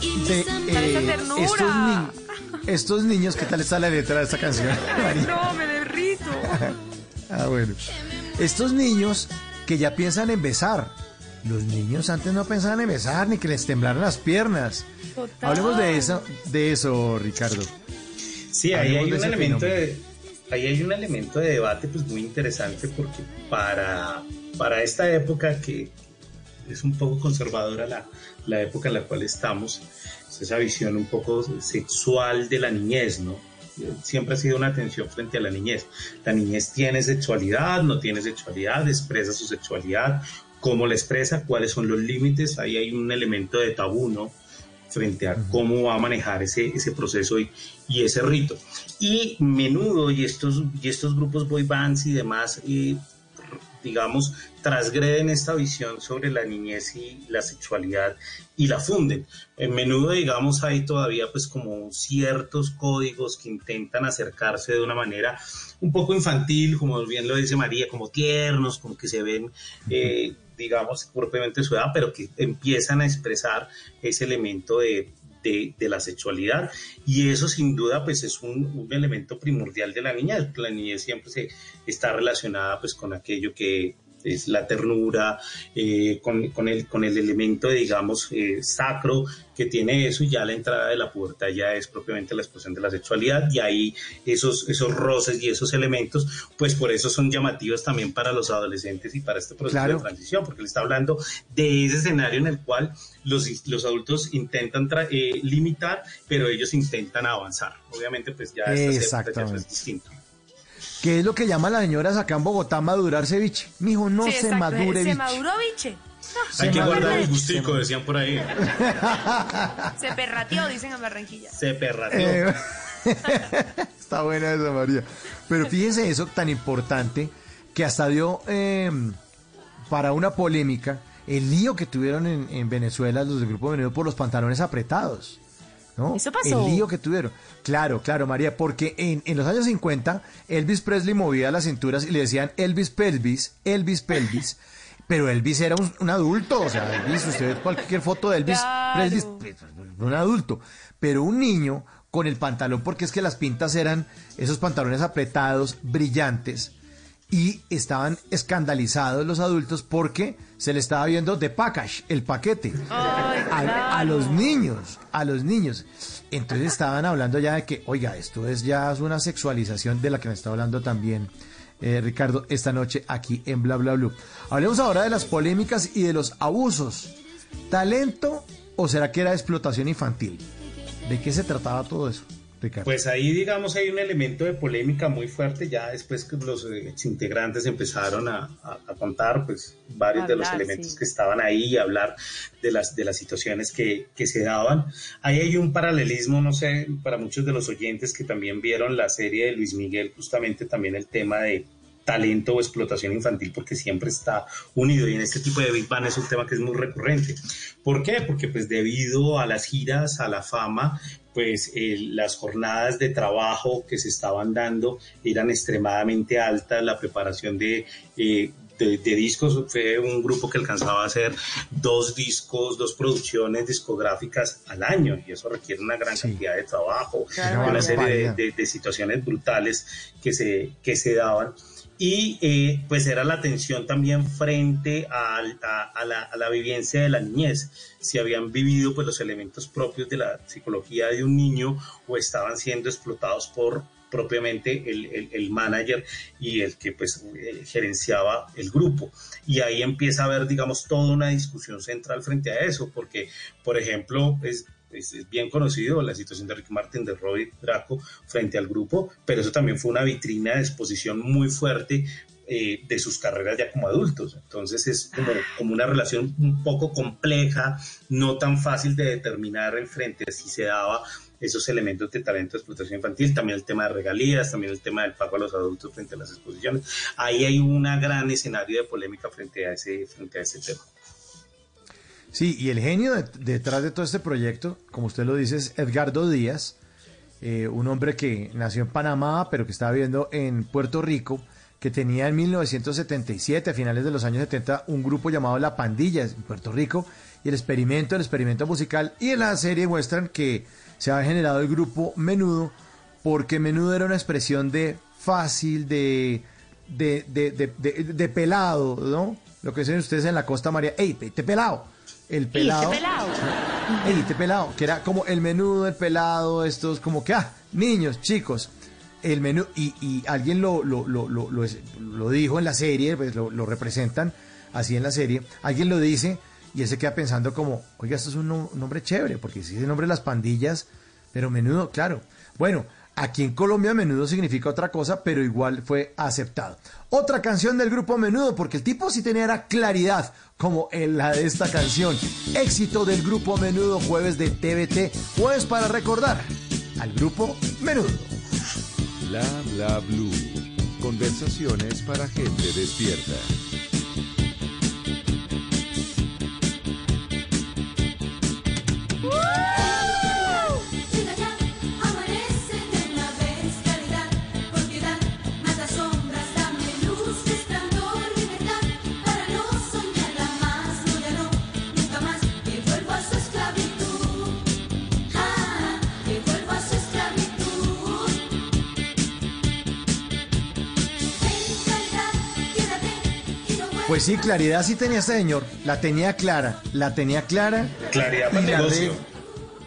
Speaker 36: De
Speaker 5: eh, estos, ni- estos niños. ¿Qué tal está la letra de esta canción?
Speaker 34: No, me derrito.
Speaker 5: Ah, bueno. Estos niños que ya piensan en besar. Los niños antes no pensaban en besar ni que les temblaran las piernas.
Speaker 34: Total.
Speaker 5: Hablemos de eso, de eso, Ricardo.
Speaker 33: Sí, ahí hay
Speaker 5: de
Speaker 33: un elemento de, ahí hay un elemento de debate pues muy interesante porque para, para esta época que es un poco conservadora la, la época en la cual estamos, es esa visión un poco sexual de la niñez, ¿no? Siempre ha sido una atención frente a la niñez. La niñez tiene sexualidad, no tiene sexualidad, expresa su sexualidad, cómo la expresa, cuáles son los límites, ahí hay un elemento de tabú, ¿no? frente a cómo va a manejar ese, ese proceso y, y ese rito. Y menudo y estos, y estos grupos boy bands y demás, eh, digamos, transgreden esta visión sobre la niñez y la sexualidad y la funden. En menudo, digamos, hay todavía pues como ciertos códigos que intentan acercarse de una manera un poco infantil, como bien lo dice María, como tiernos, como que se ven, eh, digamos, propiamente su edad, pero que empiezan a expresar ese elemento de, de, la sexualidad y eso sin duda pues es un, un, elemento primordial de la niñez. La niñez siempre se está relacionada pues con aquello que es la ternura, eh, con, con, el, con el elemento, digamos, eh, sacro que tiene eso y ya la entrada de la pubertad ya es propiamente la expresión de la sexualidad y ahí esos, esos roces y esos elementos, pues por eso son llamativos también para los adolescentes y para este proceso claro. de transición, porque le está hablando de ese escenario en el cual los, los adultos intentan eh, limitar, pero ellos intentan avanzar. Obviamente, pues ya esta es distinto.
Speaker 5: ¿Qué es lo que llaman las señoras acá en Bogotá madurar ceviche? Mijo, no
Speaker 34: sí,
Speaker 5: se
Speaker 34: exacto.
Speaker 5: madure
Speaker 34: Se
Speaker 5: biche.
Speaker 34: maduró biche. No,
Speaker 33: Hay que guardar el gustico, decían por ahí.
Speaker 34: Se perrateó, dicen en Barranquilla.
Speaker 33: Se perrateó.
Speaker 5: Eh, Está buena esa, María. Pero fíjense eso tan importante que hasta dio eh, para una polémica el lío que tuvieron en, en Venezuela los del Grupo Venezuela por los pantalones apretados. ¿No?
Speaker 34: Eso pasó.
Speaker 5: El lío que tuvieron. Claro, claro, María, porque en, en, los años 50 Elvis Presley movía las cinturas y le decían Elvis Pelvis, Elvis Pelvis. pero Elvis era un, un, adulto, o sea, Elvis, usted ve cualquier foto de Elvis
Speaker 34: claro.
Speaker 5: Presley, pues, un adulto. Pero un niño con el pantalón, porque es que las pintas eran esos pantalones apretados, brillantes, y estaban escandalizados los adultos porque se le estaba viendo de package, el paquete,
Speaker 34: Ay,
Speaker 5: a,
Speaker 34: claro.
Speaker 5: a, los niños, a los niños. Entonces estaban hablando ya de que, oiga, esto es ya una sexualización de la que me está hablando también eh, Ricardo esta noche aquí en Bla Bla Blue. Hablemos ahora de las polémicas y de los abusos. ¿Talento o será que era explotación infantil? ¿De qué se trataba todo eso? Ricardo.
Speaker 33: Pues ahí, digamos, hay un elemento de polémica muy fuerte. Ya después que los eh, integrantes empezaron a, a- a contar, pues, varios de los elementos
Speaker 34: sí.
Speaker 33: que estaban ahí y hablar de las, de las situaciones que, que se daban. Ahí hay un paralelismo, no sé, para muchos de los oyentes que también vieron la serie de Luis Miguel, justamente también el tema de talento o explotación infantil porque siempre está unido y en este tipo de Big Bang es un tema que es muy recurrente. ¿Por qué? Porque pues debido a las giras, a la fama, pues eh, las jornadas de trabajo que se estaban dando eran extremadamente altas, la preparación de, eh, de, de discos fue un grupo que alcanzaba a hacer dos discos, dos producciones discográficas al año y eso requiere una gran cantidad de trabajo,
Speaker 5: Claro.
Speaker 33: una serie de- de situaciones brutales que se, que se daban. Y eh, pues era la atención también frente a, la, a vivencia de la niñez, si habían vivido pues los elementos propios de la psicología de un niño o estaban siendo explotados por propiamente el, el- el manager y el que pues eh, gerenciaba el grupo. Y ahí empieza a haber, digamos, toda una discusión central frente a eso, porque, por ejemplo, es, es- bien conocido la situación de Ricky Martin, de Robbie Draco frente al grupo, pero eso también fue una vitrina de exposición muy fuerte eh, de sus carreras ya como adultos. Entonces es como, una relación un poco compleja, no tan fácil de determinar en frente si se daba esos elementos de talento de explotación infantil, también el tema de regalías, también el tema del pago a los adultos frente a las exposiciones. Ahí hay un gran escenario de polémica frente a ese, frente a ese tema.
Speaker 5: Sí, y el genio de- detrás de todo este proyecto, como usted lo dice, es Edgardo Díaz, eh, un hombre que nació en Panamá, pero que estaba viviendo en Puerto Rico, que tenía en 1977, a finales de los años 70, un grupo llamado La Pandilla en Puerto Rico, y el experimento, el experimento musical, y en la serie muestran que se ha generado el grupo Menudo, porque Menudo era una expresión de fácil, de, de, de, de, pelado, ¿no? Lo que dicen ustedes en la Costa María, ¡ey, te pelado! El pelado.
Speaker 34: pelado.
Speaker 5: ¡Ey, te pelado! Que era como el menudo, el pelado, estos como que, ah, niños, chicos. El menú, y, y alguien lo, lo, lo, lo, dijo en la serie, pues lo, representan así en la serie. Alguien lo dice y él se queda pensando como, oiga, esto es un, no- un nombre chévere, porque si es el nombre de las pandillas, pero menudo, claro. Bueno, aquí en Colombia menudo significa otra cosa, pero igual fue aceptado. Otra canción del grupo Menudo, porque el tipo sí tenía claridad, como en la de esta canción. Éxito del grupo Menudo, jueves de TVT, jueves para recordar al grupo Menudo.
Speaker 1: Bla bla blue. Conversaciones para gente despierta.
Speaker 5: Pues sí, claridad sí tenía este señor, la tenía clara, la tenía clara.
Speaker 33: Claridad pa'l
Speaker 5: la
Speaker 33: negocio.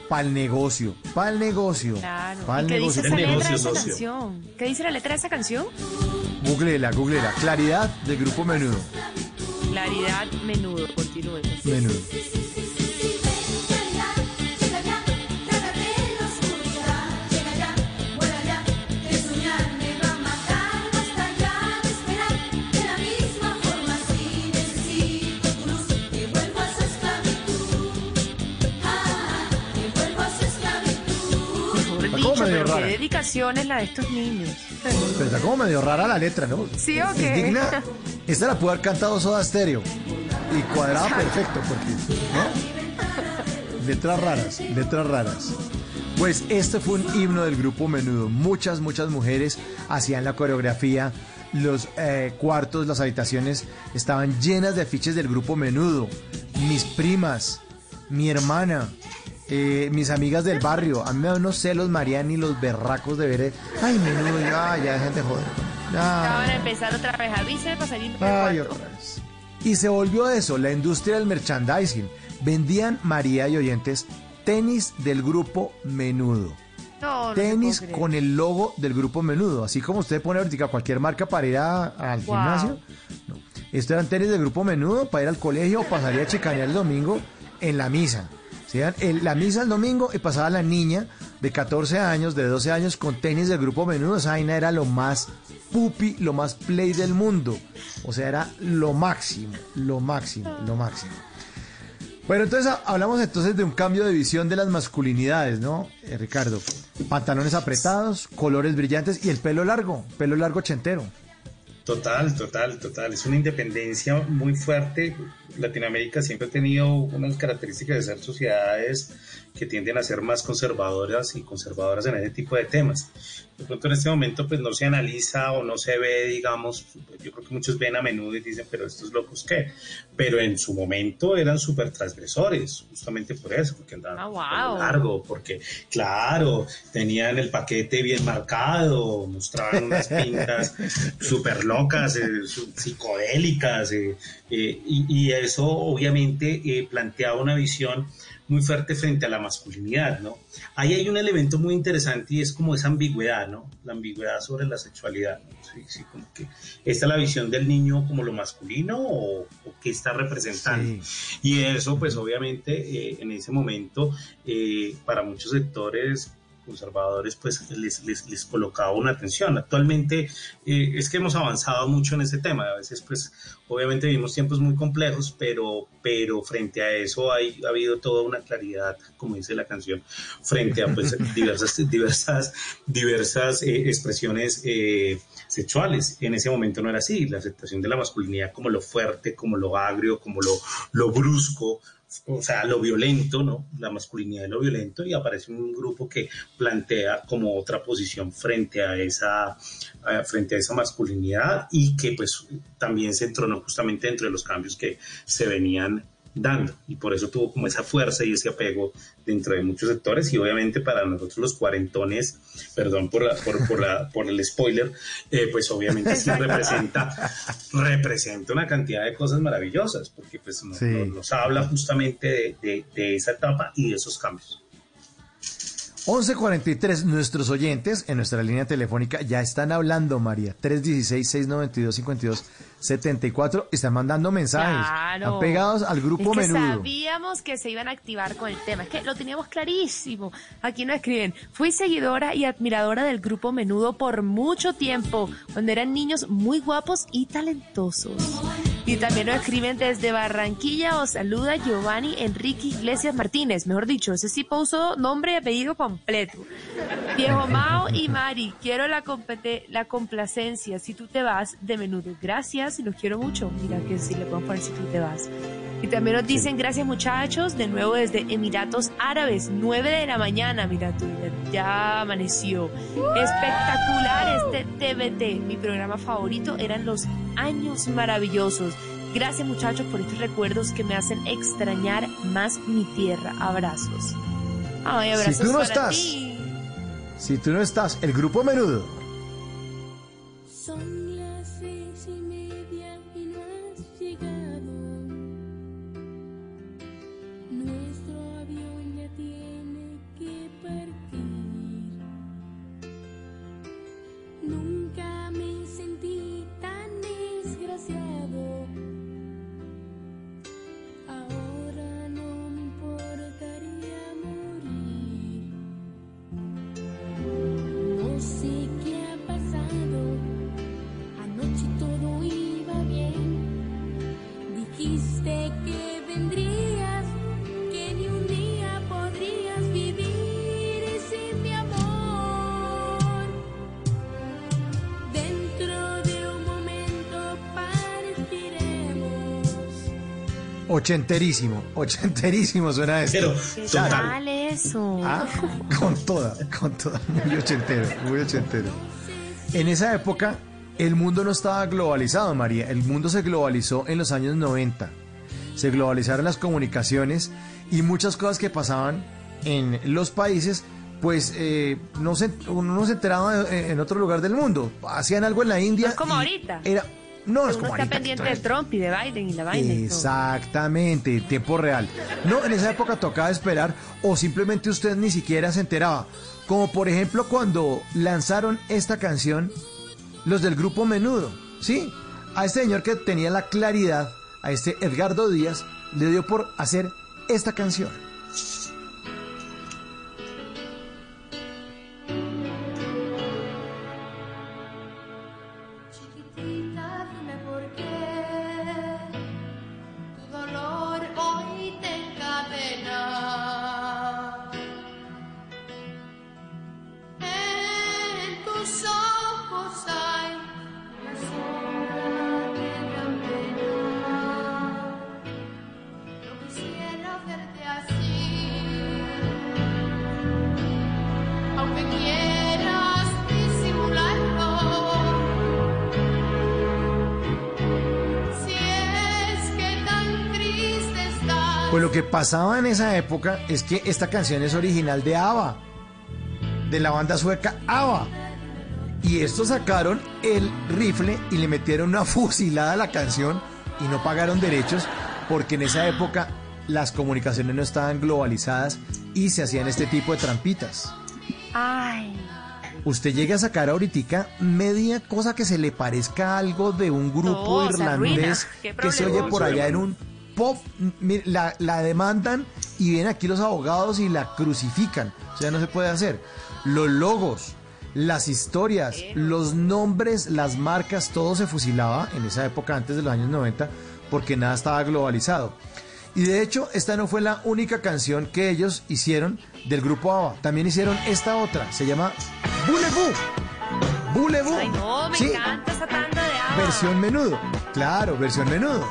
Speaker 5: Para el negocio, para el negocio.
Speaker 34: Claro.
Speaker 5: Pa'l
Speaker 34: ¿Y qué dice
Speaker 5: negocio.
Speaker 34: esa letra de esa canción? ¿Qué dice la letra de esa canción?
Speaker 5: Googleela, googleela. Claridad del grupo Menudo.
Speaker 34: Claridad, menudo, continúe.
Speaker 5: Menudo. Medio
Speaker 34: pero qué dedicación es la de estos niños.
Speaker 5: Pero está como medio rara la letra, ¿no?
Speaker 34: ¿Sí o
Speaker 5: Es
Speaker 34: qué?
Speaker 5: digna. Esta la pudo haber cantado Soda Stereo. Y cuadraba perfecto, porque. ¿no? Letras raras, letras raras. Pues este fue un himno del grupo Menudo. Muchas, muchas mujeres hacían la coreografía. Los eh, cuartos, las habitaciones estaban llenas de afiches del grupo Menudo. Mis primas, mi hermana, eh, mis amigas del barrio. A mí me da unos celos, Mariani, los berracos de ver. eh, Ay, Menudo, ya, ya, gente joder. Ya.
Speaker 34: Acaban de empezar otra vez. Para salir.
Speaker 5: Ay, otra vez. Y se volvió eso, la industria del merchandising. Vendían, María y oyentes, tenis del grupo Menudo.
Speaker 34: No, no
Speaker 5: tenis con el logo del grupo Menudo. Así como usted pone ahorita cualquier marca para ir a- al
Speaker 34: Wow.
Speaker 5: gimnasio. No. Estos eran tenis del grupo Menudo para ir al colegio o salir a chicanear el domingo en la misa. El- la misa el domingo y pasaba la niña de 14 años, de 12 años, con tenis del grupo menudo. Esa vaina era lo más pupi, lo más play del mundo. O sea, era lo máximo, lo máximo, lo máximo. Bueno, entonces ha- hablamos entonces de un cambio de visión de las masculinidades, ¿no, eh, Ricardo? Pantalones apretados, colores brillantes y el pelo largo, pelo largo ochentero.
Speaker 33: Total, total, total. Es una independencia muy fuerte. Latinoamérica siempre ha tenido unas características de ser sociedades que tienden a ser más conservadoras y conservadoras en ese tipo de temas. De pronto en este momento pues no se analiza o no se ve, digamos, yo creo que muchos ven a menudo y dicen, pero estos locos qué. Pero en su momento eran súper transgresores, justamente por eso, porque andaban con
Speaker 4: wow.
Speaker 33: largo, porque claro, tenían el paquete bien marcado, mostraban unas pintas súper locas, eh, psicodélicas, eh, eh, y, y eso obviamente eh, planteaba una visión muy fuerte frente a la masculinidad, ¿no? Ahí hay un elemento muy interesante y es como esa ambigüedad, ¿no? La ambigüedad sobre la sexualidad. ¿no? Sí, sí, como que esta es la visión del niño como lo masculino o, o qué está representando. Y eso, pues obviamente, eh, en ese momento, eh, para muchos sectores conservadores, pues les, les, les colocaba una tensión. Actualmente eh, es que hemos avanzado mucho en ese tema. A veces, pues, obviamente vivimos tiempos muy complejos, pero, pero frente a eso hay, ha habido toda una claridad, como dice la canción, frente a pues, diversas, diversas, diversas eh, expresiones eh, sexuales. En ese momento no era así. La aceptación de la masculinidad como lo fuerte, como lo agrio, como lo, lo brusco, o sea, lo violento, ¿no? La masculinidad y lo violento, y aparece un grupo que plantea como otra posición frente a esa, frente a esa masculinidad y que pues también se entronó justamente dentro de los cambios que se venían dando y por eso tuvo como esa fuerza y ese apego dentro de muchos sectores y obviamente para nosotros los cuarentones, perdón por, la, por, por, la, por el spoiler, eh, pues obviamente sí representa, representa una cantidad de cosas maravillosas porque pues nos,
Speaker 5: Sí.
Speaker 33: nos- nos habla justamente de, de- de esa etapa y de esos cambios.
Speaker 5: 1143, nuestros oyentes en nuestra línea telefónica ya están hablando, María. 316-692-5274. Están mandando mensajes.
Speaker 4: Claro.
Speaker 5: Están pegados al grupo
Speaker 4: es que
Speaker 5: menudo.
Speaker 4: sabíamos que se iban a activar con el tema. Es que lo teníamos clarísimo. Aquí nos escriben. Fui seguidora y admiradora del grupo menudo por mucho tiempo, cuando eran niños muy guapos y talentosos. Y también nos escriben desde Barranquilla. Os saluda Giovanni Enrique Iglesias Martínez. Mejor dicho, ese sí puso nombre y apellido completo. Viejo Mao y Mari, quiero la, la complacencia. Si tú te vas, de menudo. Gracias y los quiero mucho. Mira que sí le podemos poner si tú te vas. Y también nos dicen gracias muchachos, de nuevo desde Emiratos Árabes, 9 de la mañana, mira tú, ya, ya amaneció. Espectacular este TBT, mi programa favorito eran los años maravillosos. Gracias muchachos por estos recuerdos que me hacen extrañar más mi tierra. Abrazos. Ay, abrazos
Speaker 5: Si tú no
Speaker 4: para
Speaker 5: estás,
Speaker 4: ti.
Speaker 5: si tú no estás, el grupo menudo.
Speaker 36: Yeah.
Speaker 5: Ochenterísimo, ochenterísimo suena esto.
Speaker 4: ¿Qué
Speaker 5: Claro,
Speaker 4: tal eso?
Speaker 5: Ah, con toda, con toda, muy ochentero, muy ochentero. En esa época, el mundo no estaba globalizado, María. El mundo se globalizó en los años 90. Se globalizaron las comunicaciones y muchas cosas que pasaban en los países, pues eh, no se, uno no se enteraba en, otro lugar del mundo. Hacían algo en la India.
Speaker 4: No es como
Speaker 5: y
Speaker 4: ahorita.
Speaker 5: Era, no,
Speaker 4: uno está pendiente de Trump y de Biden y la todo.
Speaker 5: Exactamente, tiempo real. No, en esa época tocaba esperar o simplemente usted ni siquiera se enteraba. Como por ejemplo cuando lanzaron esta canción los del grupo Menudo, ¿sí? A este señor que tenía la claridad, a este Edgardo Díaz, le dio por hacer esta canción. Que pasaba en esa época es que esta canción es original de ABBA, de la banda sueca ABBA. Y estos sacaron el rifle y le metieron una fusilada a la canción y no pagaron derechos porque en esa época las comunicaciones no estaban globalizadas y se hacían este tipo de trampitas.
Speaker 34: Ay.
Speaker 5: Usted llega a sacar ahorita media cosa que se le parezca algo de un grupo irlandés que se oye por allá en un pop, la, la demandan y vienen aquí los abogados y la crucifican. O sea, no se puede hacer. Los logos, las historias, los nombres, las marcas, todo se fusilaba en esa época antes de los años 90 porque nada estaba globalizado. Y de hecho, esta no fue la única canción que ellos hicieron del grupo ABBA. También hicieron esta otra, se llama Bulebu. Bulebu.
Speaker 34: Ay, no, me
Speaker 5: Sí,
Speaker 34: encanta esa tanda de ABBA.
Speaker 5: versión menudo. Claro, versión menudo.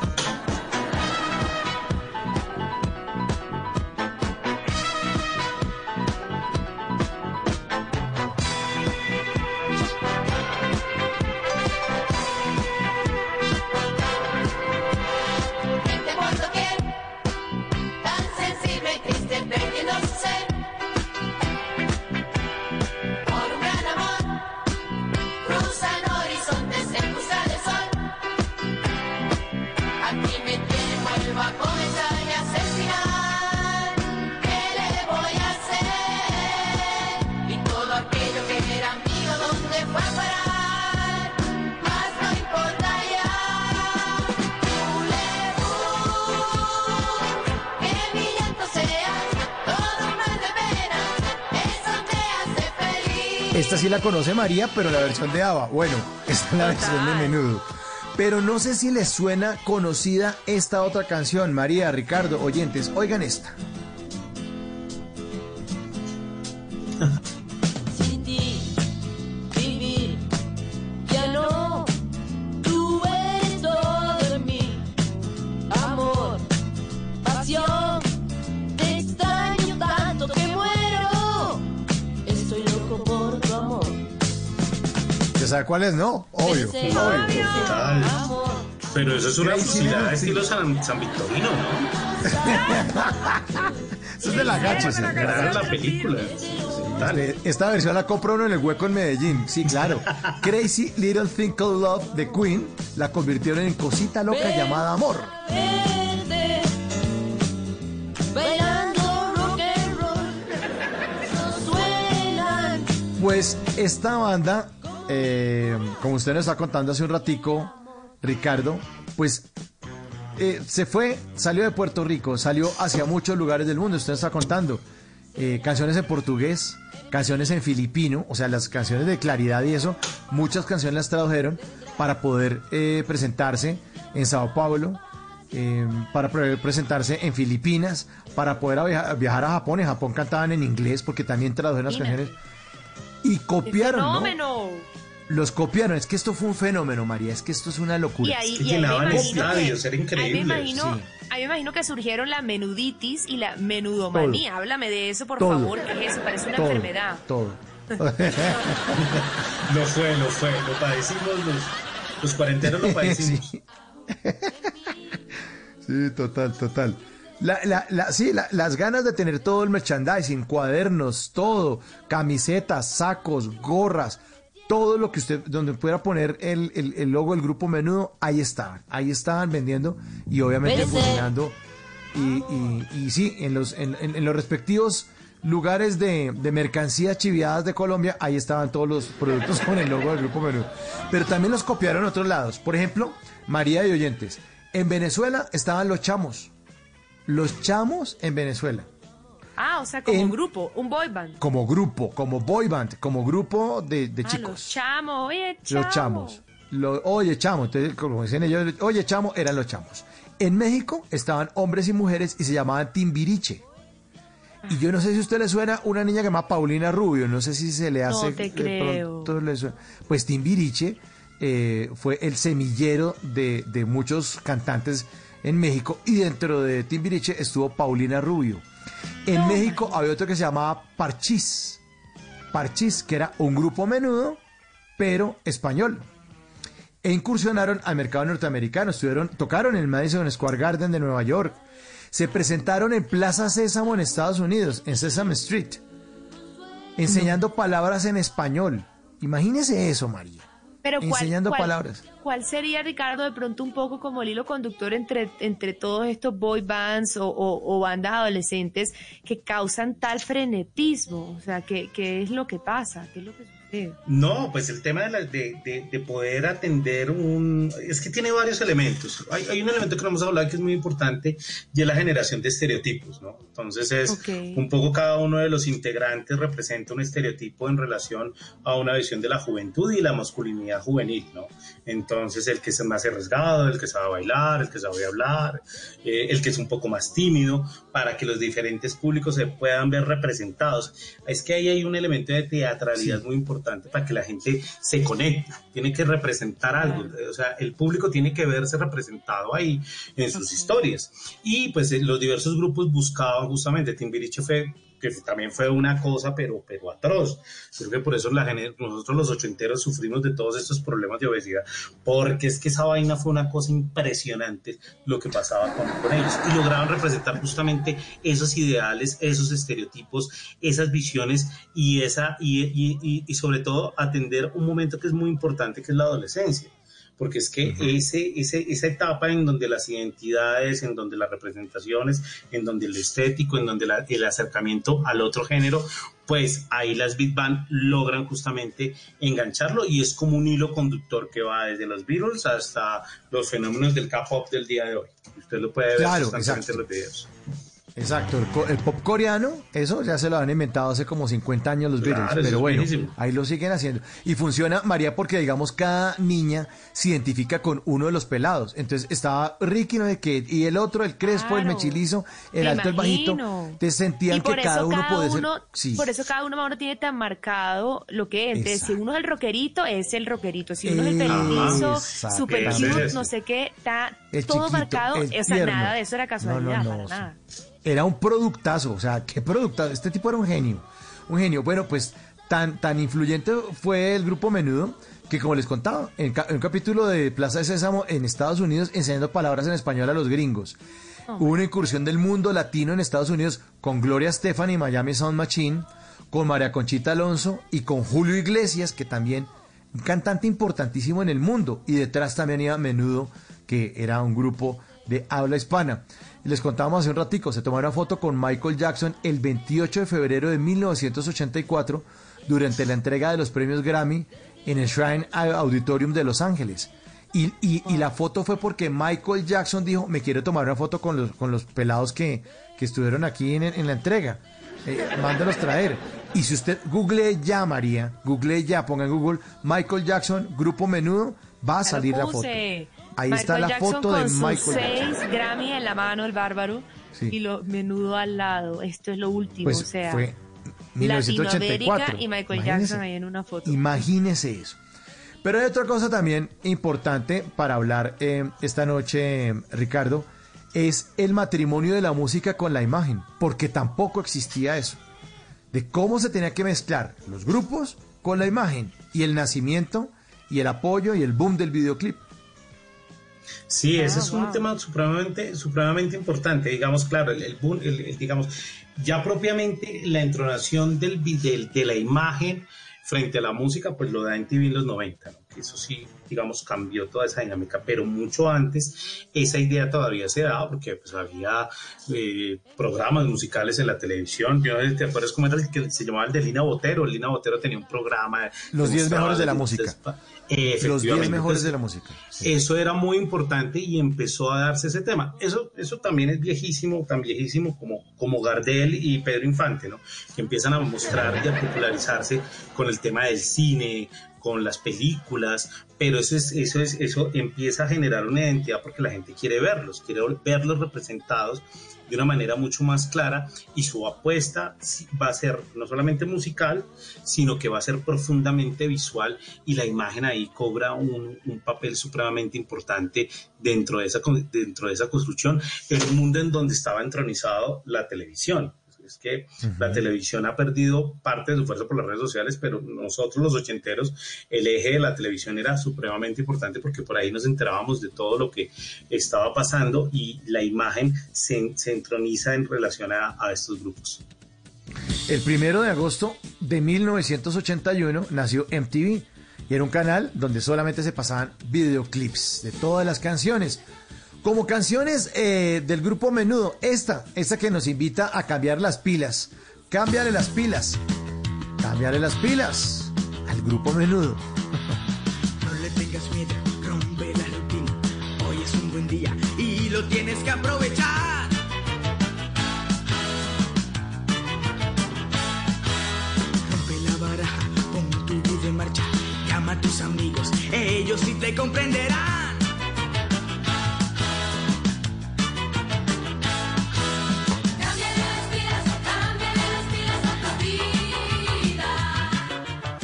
Speaker 5: Sí la conoce María, pero la versión de ABBA. Bueno, esta es la versión de menudo. Pero no sé si les suena conocida esta otra canción. María, Ricardo, oyentes, oigan esta.
Speaker 11: ¿Ya
Speaker 5: sabe cuál es? No, obvio.
Speaker 11: Ese
Speaker 5: obvio.
Speaker 33: Total. Pero eso es una fusilada estilo San, San Victorino, ¿no?
Speaker 5: Eso es de la gacho, sí.
Speaker 33: La película.
Speaker 5: Eh, Esta versión la compró uno en el hueco en Medellín. Sí, claro. Crazy Little Thing Called Love de Queen la convirtieron en cosita loca llamada amor.
Speaker 11: Verde, bailando rock and roll, no suenan.
Speaker 5: Pues esta banda, eh, como usted nos está contando hace un ratico, Ricardo, pues eh, se fue, salió de Puerto Rico, salió hacia muchos lugares del mundo. Usted nos está contando eh, canciones en portugués, canciones en filipino, o sea, las canciones de claridad y eso, muchas canciones las tradujeron para poder eh, presentarse en Sao Paulo, eh, para poder presentarse en Filipinas, para poder viaja- viajar a Japón. En Japón cantaban en inglés porque también tradujeron las canciones y copiaron, ¿no?
Speaker 34: Fenómeno.
Speaker 5: Los copiaron. Es que esto fue un fenómeno, María. Es que esto es una locura.
Speaker 34: Y ahí,
Speaker 33: Es que
Speaker 34: y
Speaker 33: llenaban
Speaker 34: imagino
Speaker 33: estadios,
Speaker 34: que-
Speaker 33: era
Speaker 34: ahí me
Speaker 33: increíble.
Speaker 34: imagino,
Speaker 5: Sí.
Speaker 34: ahí me imagino que surgieron la menuditis y la menudomanía. Háblame de eso, por
Speaker 5: Todo.
Speaker 34: favor, que es eso, parece una
Speaker 5: Todo,
Speaker 34: enfermedad.
Speaker 5: Todo.
Speaker 33: Lo fue, lo fue. Lo padecimos los, los cuarenteros, lo padecimos.
Speaker 5: Sí. Sí, total, total. La, la, la- sí, la- las ganas de tener todo el merchandising, cuadernos, todo, camisetas, sacos, gorras, todo lo que usted, donde pudiera poner el, el- el logo del grupo menudo, ahí estaban, ahí estaban vendiendo y obviamente funcionando. Y, y, y sí, en los, en, en- en los respectivos lugares de, de mercancías chiviadas de Colombia, ahí estaban todos los productos con el logo del grupo menudo. Pero también los copiaron en otros lados. Por ejemplo, María de Oyentes. En Venezuela estaban los chamos. Los chamos en Venezuela.
Speaker 34: Ah, o sea, como
Speaker 5: En-
Speaker 34: un grupo, un boy band.
Speaker 5: Como grupo, como boy band, como grupo de, de
Speaker 34: Ah,
Speaker 5: chicos.
Speaker 34: los chamos, oye, chamo.
Speaker 5: Los chamos. Lo- oye, chamo. Entonces, como dicen ellos, oye, chamo, eran los chamos. En México estaban hombres y mujeres y se llamaban Timbiriche. Y yo no sé si a usted le suena una niña que se llama Paulina Rubio, no sé si se le
Speaker 34: No
Speaker 5: hace.
Speaker 34: te
Speaker 5: de
Speaker 34: creo.
Speaker 5: pronto le suena. Pues Timbiriche eh, fue el semillero de, de muchos cantantes en México y dentro de Timbiriche estuvo Paulina Rubio. En México había otro que se llamaba Parchís. Parchís, que era un grupo menudo, pero español. E incursionaron al mercado norteamericano, estuvieron, tocaron en el Madison Square Garden de Nueva York. se presentaron en Plaza Sésamo en Estados Unidos, en Sesame Street, enseñando palabras en español. Imagínese eso, María.
Speaker 34: Pero ¿cuál,
Speaker 5: enseñando
Speaker 34: cuál-
Speaker 5: palabras.
Speaker 34: ¿Cuál sería, Ricardo, de pronto un poco como el hilo conductor entre, entre todos estos boy bands o, bandas adolescentes que causan tal frenetismo? O sea, ¿qué, qué es lo que pasa? ¿Qué es lo que sucede?
Speaker 33: No, pues el tema de, la- de, de- de poder atender un... Es que tiene varios elementos. Hay, hay un elemento que no hemos hablado que es muy importante y es la generación de estereotipos, ¿no? Entonces es un poco cada uno de los integrantes representa un estereotipo en relación a una visión de la juventud y la masculinidad juvenil, ¿no? Entonces el que es más arriesgado, el que sabe bailar, el que sabe hablar, eh, el que es un poco más tímido, para que los diferentes públicos se puedan ver representados. Es que ahí hay un elemento de teatralidad muy importante para que la gente se conecte, tiene que representar algo, o sea, el público tiene que verse representado ahí en sus historias. Y pues eh, los diversos grupos buscaban justamente, Timbiriche fue que también fue una cosa, pero, pero atroz. Creo que por eso la, nosotros los ochenteros sufrimos de todos estos problemas de obesidad, porque es que esa vaina fue una cosa impresionante lo que pasaba con, con ellos. Y lograban representar justamente esos ideales, esos estereotipos, esas visiones y, esa, y, y- y- y sobre todo atender un momento que es muy importante, que es la adolescencia porque es que ese, ese, esa etapa en donde las identidades, en donde las representaciones, en donde lo estético, en donde la- el acercamiento al otro género, pues ahí las Big Band logran justamente engancharlo y es como un hilo conductor que va desde los Beatles hasta los fenómenos del K-pop del día de hoy. Usted lo puede ver
Speaker 5: Claro,
Speaker 33: constantemente en los videos.
Speaker 5: Exacto, el, co- el pop coreano, eso ya se lo han inventado hace como 50 años los Beatles, pero bueno,
Speaker 33: buenísimo.
Speaker 5: ahí lo siguen haciendo. Y funciona, María, porque digamos cada niña se identifica con uno de los pelados. Entonces estaba Ricky, no sé qué, y el otro, el crespo, el mechilizo, el
Speaker 34: Me
Speaker 5: alto, el bajito. Entonces sentían
Speaker 34: y por
Speaker 5: que
Speaker 34: eso
Speaker 5: cada uno
Speaker 34: cada
Speaker 5: puede ser...
Speaker 34: uno,
Speaker 5: Sí.
Speaker 34: por eso cada uno ahora tiene tan marcado lo que es. Entonces, si uno es el rockerito, es el rockerito. Si uno es el pelitizo,
Speaker 5: Exacto.
Speaker 34: super cute, no sé qué, está
Speaker 5: El
Speaker 34: todo
Speaker 5: chiquito,
Speaker 34: marcado.
Speaker 5: el
Speaker 34: O sea,
Speaker 5: tierno.
Speaker 34: nada de eso era casualidad,
Speaker 5: No, no, no,
Speaker 34: para nada.
Speaker 5: Era un productazo, o sea, qué productazo. Este tipo era un genio, un genio. Bueno, pues tan, tan influyente fue el grupo Menudo que como les contaba, en un capítulo de Plaza de Sésamo en Estados Unidos enseñando palabras en español a los gringos. Hubo una incursión del mundo latino en Estados Unidos con Gloria Estefan y Miami Sound Machine, con María Conchita Alonso y con Julio Iglesias, que también un cantante importantísimo en el mundo. Y detrás también iba Menudo, que era un grupo de habla hispana. Les contábamos hace un ratico, se tomó una foto con Michael Jackson el 28 de febrero de 1984 durante la entrega de los premios Grammy en el Shrine Auditorium de Los Ángeles. Y, y- y la foto fue porque Michael Jackson dijo, me quiero tomar una foto con los, con los pelados que, que estuvieron aquí en, en la entrega. Eh, mándalos traer. Y si usted google ya, María, google ya, ponga en Google Michael Jackson, grupo menudo, va a salir la foto. Ahí
Speaker 34: Michael
Speaker 5: está la
Speaker 34: Jackson
Speaker 5: foto de
Speaker 34: sus
Speaker 5: Michael
Speaker 34: seis
Speaker 5: Jackson.
Speaker 34: Grammy en la mano, el bárbaro,
Speaker 5: Sí.
Speaker 34: y lo menudo al lado. Esto es lo último,
Speaker 5: Pues
Speaker 34: o sea,
Speaker 5: fue 1984.
Speaker 34: Latinoamérica y Michael
Speaker 5: Imagínese.
Speaker 34: Jackson ahí en una foto.
Speaker 5: Imagínese eso. Pero hay otra cosa también importante para hablar eh, esta noche, eh, Ricardo, es el matrimonio de la música con la imagen, porque tampoco existía eso. De cómo se tenía que mezclar los grupos con la imagen y el nacimiento y el apoyo y el boom del videoclip.
Speaker 33: Sí, ese
Speaker 5: Ah,
Speaker 33: es un
Speaker 5: wow.
Speaker 33: tema supremamente, supremamente importante. Digamos, claro, el, el el- el, digamos, ya propiamente la entronación del, vi- del- de la imagen frente a la música, pues lo da en TV en los 90, ¿no? que eso sí, digamos, cambió toda esa dinámica, pero mucho antes esa idea todavía se daba porque pues había eh, programas musicales en la televisión. Yo no sé si te acuerdas cómo era el que se llamaba el de Lina Botero. Lina Botero tenía un programa.
Speaker 5: Los
Speaker 33: que
Speaker 5: 10
Speaker 33: mostraba
Speaker 5: mejores de la música. Los 10
Speaker 33: efectivamente.
Speaker 5: mejores de la música.
Speaker 33: eso era muy importante y empezó a darse ese tema. Eso, eso también es viejísimo, tan viejísimo como, como Gardel y Pedro Infante, ¿no? Que empiezan a mostrar y a popularizarse con el tema del cine, con las películas, pero eso es, eso es, eso empieza a generar una identidad porque la gente quiere verlos, quiere verlos representados de una manera mucho más clara y su apuesta va a ser no solamente musical, sino que va a ser profundamente visual y la imagen ahí cobra un, papel supremamente importante dentro de, esa, dentro de esa construcción, en un mundo en donde estaba entronizado la televisión. Es que la televisión ha perdido parte de su fuerza por las redes sociales, pero nosotros los ochenteros, el eje de la televisión era supremamente importante porque por ahí nos enterábamos de todo lo que estaba pasando y la imagen se, se entroniza en relación a, a estos grupos.
Speaker 5: El primero de agosto de 1981 nació MTV y era un canal donde solamente se pasaban videoclips de todas las canciones. Como canciones eh, del grupo Menudo, esta, esta que nos invita a cambiar las pilas. Cámbiale las pilas. Cámbiale las pilas al grupo Menudo.
Speaker 37: No le tengas miedo, rompe la rutina. Hoy es un buen día y lo tienes que aprovechar. Rompe la baraja, pon tu vida en marcha. Llama a tus amigos, ellos sí te comprenderán.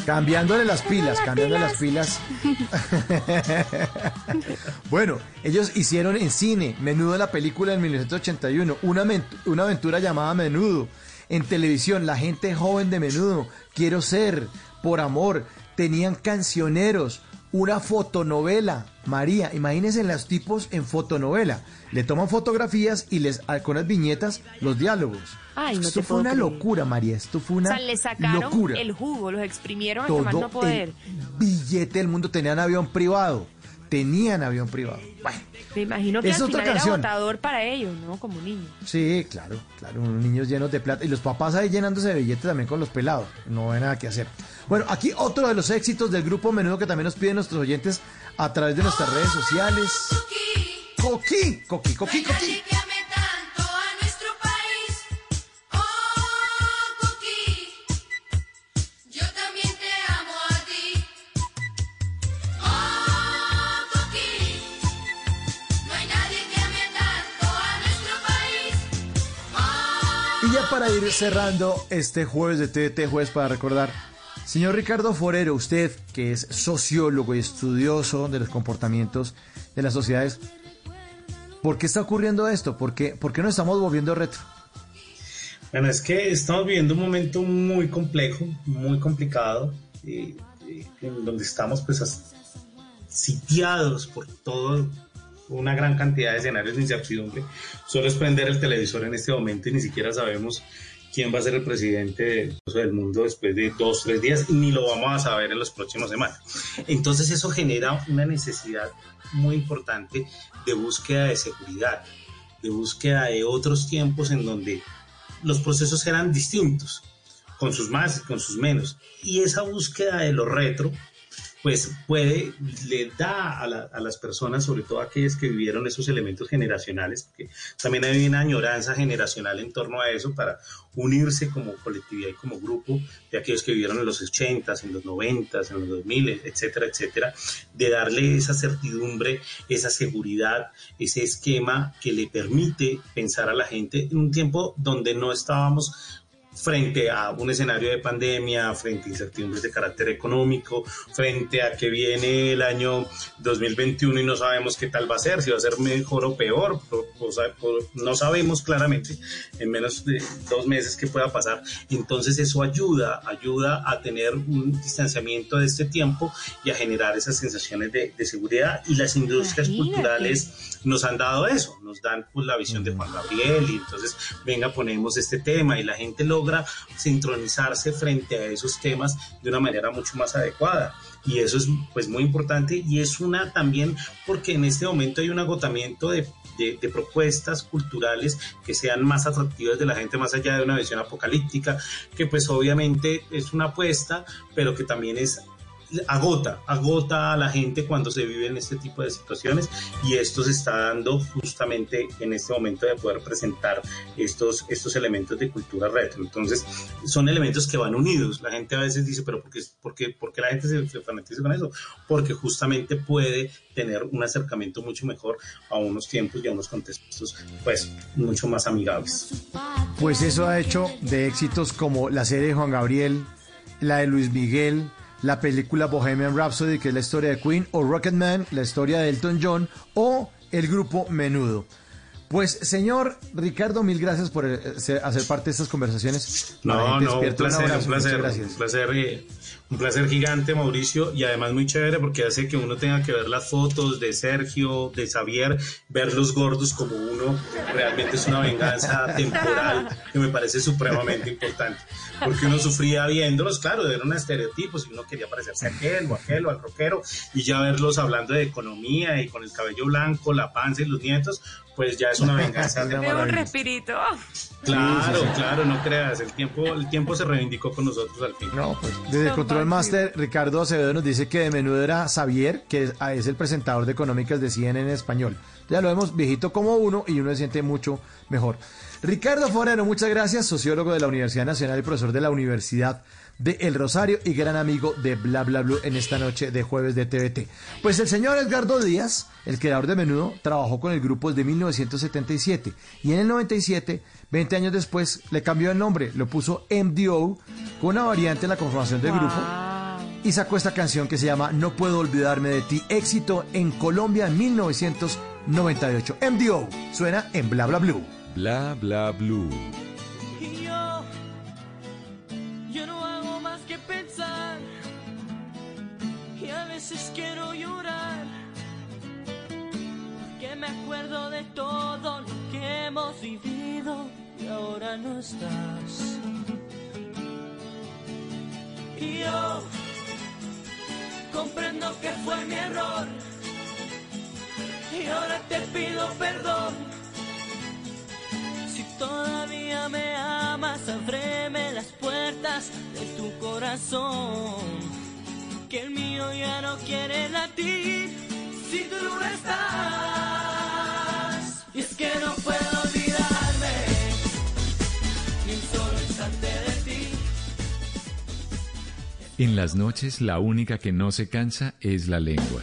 Speaker 5: Cambiándole las pilas, cambiándole las pilas. bueno, ellos hicieron en cine Menudo la película en 1981, una, una aventura llamada Menudo. En televisión, la gente joven de Menudo, Quiero ser, Por amor, tenían cancioneros, una fotonovela. María, imagínense los tipos en fotonovela. Le toman fotografías y les con las viñetas los diálogos.
Speaker 34: Ay, no
Speaker 5: Esto
Speaker 34: te
Speaker 5: fue una
Speaker 34: creer.
Speaker 5: locura, María. Esto fue
Speaker 34: O
Speaker 5: una
Speaker 34: sea, le sacaron
Speaker 5: locura.
Speaker 34: el jugo, los exprimieron hasta más
Speaker 5: Todo
Speaker 34: no poder.
Speaker 5: el billete del mundo. Tenían avión privado. Tenían avión privado. Bueno,
Speaker 34: Me imagino que
Speaker 5: Es
Speaker 34: al
Speaker 5: otra
Speaker 34: final
Speaker 5: canción.
Speaker 34: era agotador para ellos, ¿no? Como niños.
Speaker 5: sí, claro, claro. Unos niños llenos de plata. Y los papás ahí llenándose de billetes también con los pelados. No hay nada que hacer. Bueno, aquí otro de los éxitos del grupo Menudo que también nos piden nuestros oyentes a través de nuestras redes sociales. Coqui, Coqui, Coqui, Coqui.
Speaker 36: Yo también te amo a ti. Oh, Coqui, no hay nadie que ame tanto a nuestro país.
Speaker 5: Y ya para ir cerrando este jueves de TDT, jueves para recordar, señor Ricardo Forero, usted que es sociólogo y estudioso de los comportamientos de las sociedades, ¿por qué está ocurriendo esto? ¿Por qué, por qué nos estamos volviendo retro?
Speaker 33: Bueno, es que estamos viviendo un momento muy complejo, muy complicado, eh, eh, en donde estamos pues sitiados por todo una gran cantidad de escenarios de incertidumbre. Solo es prender el televisor en este momento y ni siquiera sabemos quién va a ser el presidente del mundo después de dos, tres días, ni lo vamos a saber en las próximas semanas. Entonces eso genera una necesidad muy importante de búsqueda de seguridad, de búsqueda de otros tiempos en donde los procesos eran distintos, con sus más y con sus menos. Y esa búsqueda de lo retro, pues puede, le da a, la- a las personas, sobre todo a aquellas que vivieron esos elementos generacionales, porque también hay una añoranza generacional en torno a eso para unirse como colectividad y como grupo de aquellos que vivieron en los 80s, en los 90s, en los 2000, etcétera, etcétera, de darle esa certidumbre, esa seguridad, ese esquema que le permite pensar a la gente en un tiempo donde no estábamos frente a un escenario de pandemia, frente a incertidumbres de carácter económico, frente a que viene el año 2021 y no sabemos qué tal va a ser, si va a ser mejor o peor, o- sea, no sabemos claramente en menos de dos meses qué pueda pasar. Entonces eso ayuda, ayuda a tener un distanciamiento de este tiempo y a generar esas sensaciones de, de seguridad y las industrias
Speaker 34: Imagínate.
Speaker 33: culturales nos han dado eso, nos dan pues la visión de Juan Gabriel y entonces venga ponemos este tema y la gente logra sincronizarse frente a esos temas de una manera mucho más adecuada. Y eso es pues muy importante y es una también porque en este momento hay un agotamiento de, de- propuestas culturales que sean más atractivas de la gente más allá de una visión apocalíptica que pues obviamente es una apuesta pero que también es agota, agota a la gente cuando se vive en este tipo de situaciones y esto se está dando justamente en este momento de poder presentar estos, estos elementos de cultura retro. Entonces, son elementos que van unidos. La gente a veces dice, pero ¿por qué, la gente se, se fanatiza con eso? Porque justamente puede tener un acercamiento mucho mejor a unos tiempos y a unos contextos, pues, mucho más amigables.
Speaker 5: Pues eso ha hecho de éxitos como la serie de Juan Gabriel, la de Luis Miguel, la película Bohemian Rhapsody, que es la historia de Queen, o Rocketman, la historia de Elton John, o el grupo Menudo. Pues, señor Ricardo, mil gracias por eh, hacer parte de estas conversaciones.
Speaker 33: No, no, un placer, un placer, un placer, eh, un placer gigante, Mauricio, y además muy chévere porque hace que uno tenga que ver las fotos de Sergio, de Xavier, ver los gordos como uno, realmente es una venganza temporal que me parece supremamente importante, porque uno sufría viéndolos, claro, eran estereotipos y uno quería parecerse a aquel o aquel o al rockero, y ya verlos hablando de economía y con el cabello blanco, la panza y los nietos, pues ya es una venganza
Speaker 4: De un respirito.
Speaker 33: Claro, claro, no creas, el tiempo, el tiempo se reivindicó con nosotros al fin.
Speaker 5: No, pues Desde el Control Master, Ricardo Acevedo nos dice que de menudo era Xavier, que es, ah, es el presentador de Económicas de CNN en español. Ya lo vemos viejito como uno y uno se siente mucho mejor. Ricardo Forero, muchas gracias, sociólogo de la Universidad Nacional y profesor de la Universidad de El Rosario y gran amigo de Bla Bla Blue en esta noche de jueves de TVT. Pues el señor Edgardo Díaz, el creador de Menudo, trabajó con el grupo desde 1977 y en el 97, 20 años después, le cambió el nombre, lo puso MDO con una variante en la conformación del grupo y sacó esta canción que se llama No puedo olvidarme de ti, éxito en Colombia en 1998. MDO suena en Bla Bla Blue.
Speaker 38: Bla bla blue.
Speaker 39: Y yo, yo no hago más que pensar y a veces quiero llorar que me acuerdo de todo lo que hemos vivido y ahora no estás. Y yo comprendo que fue mi error y ahora te pido perdón. Todavía me amas, ábreme las puertas de tu corazón. Que el mío ya no quiere latir si tú no estás. Y es que no puedo olvidarme ni un solo instante de ti.
Speaker 1: En las noches la única que no se cansa es la lengua.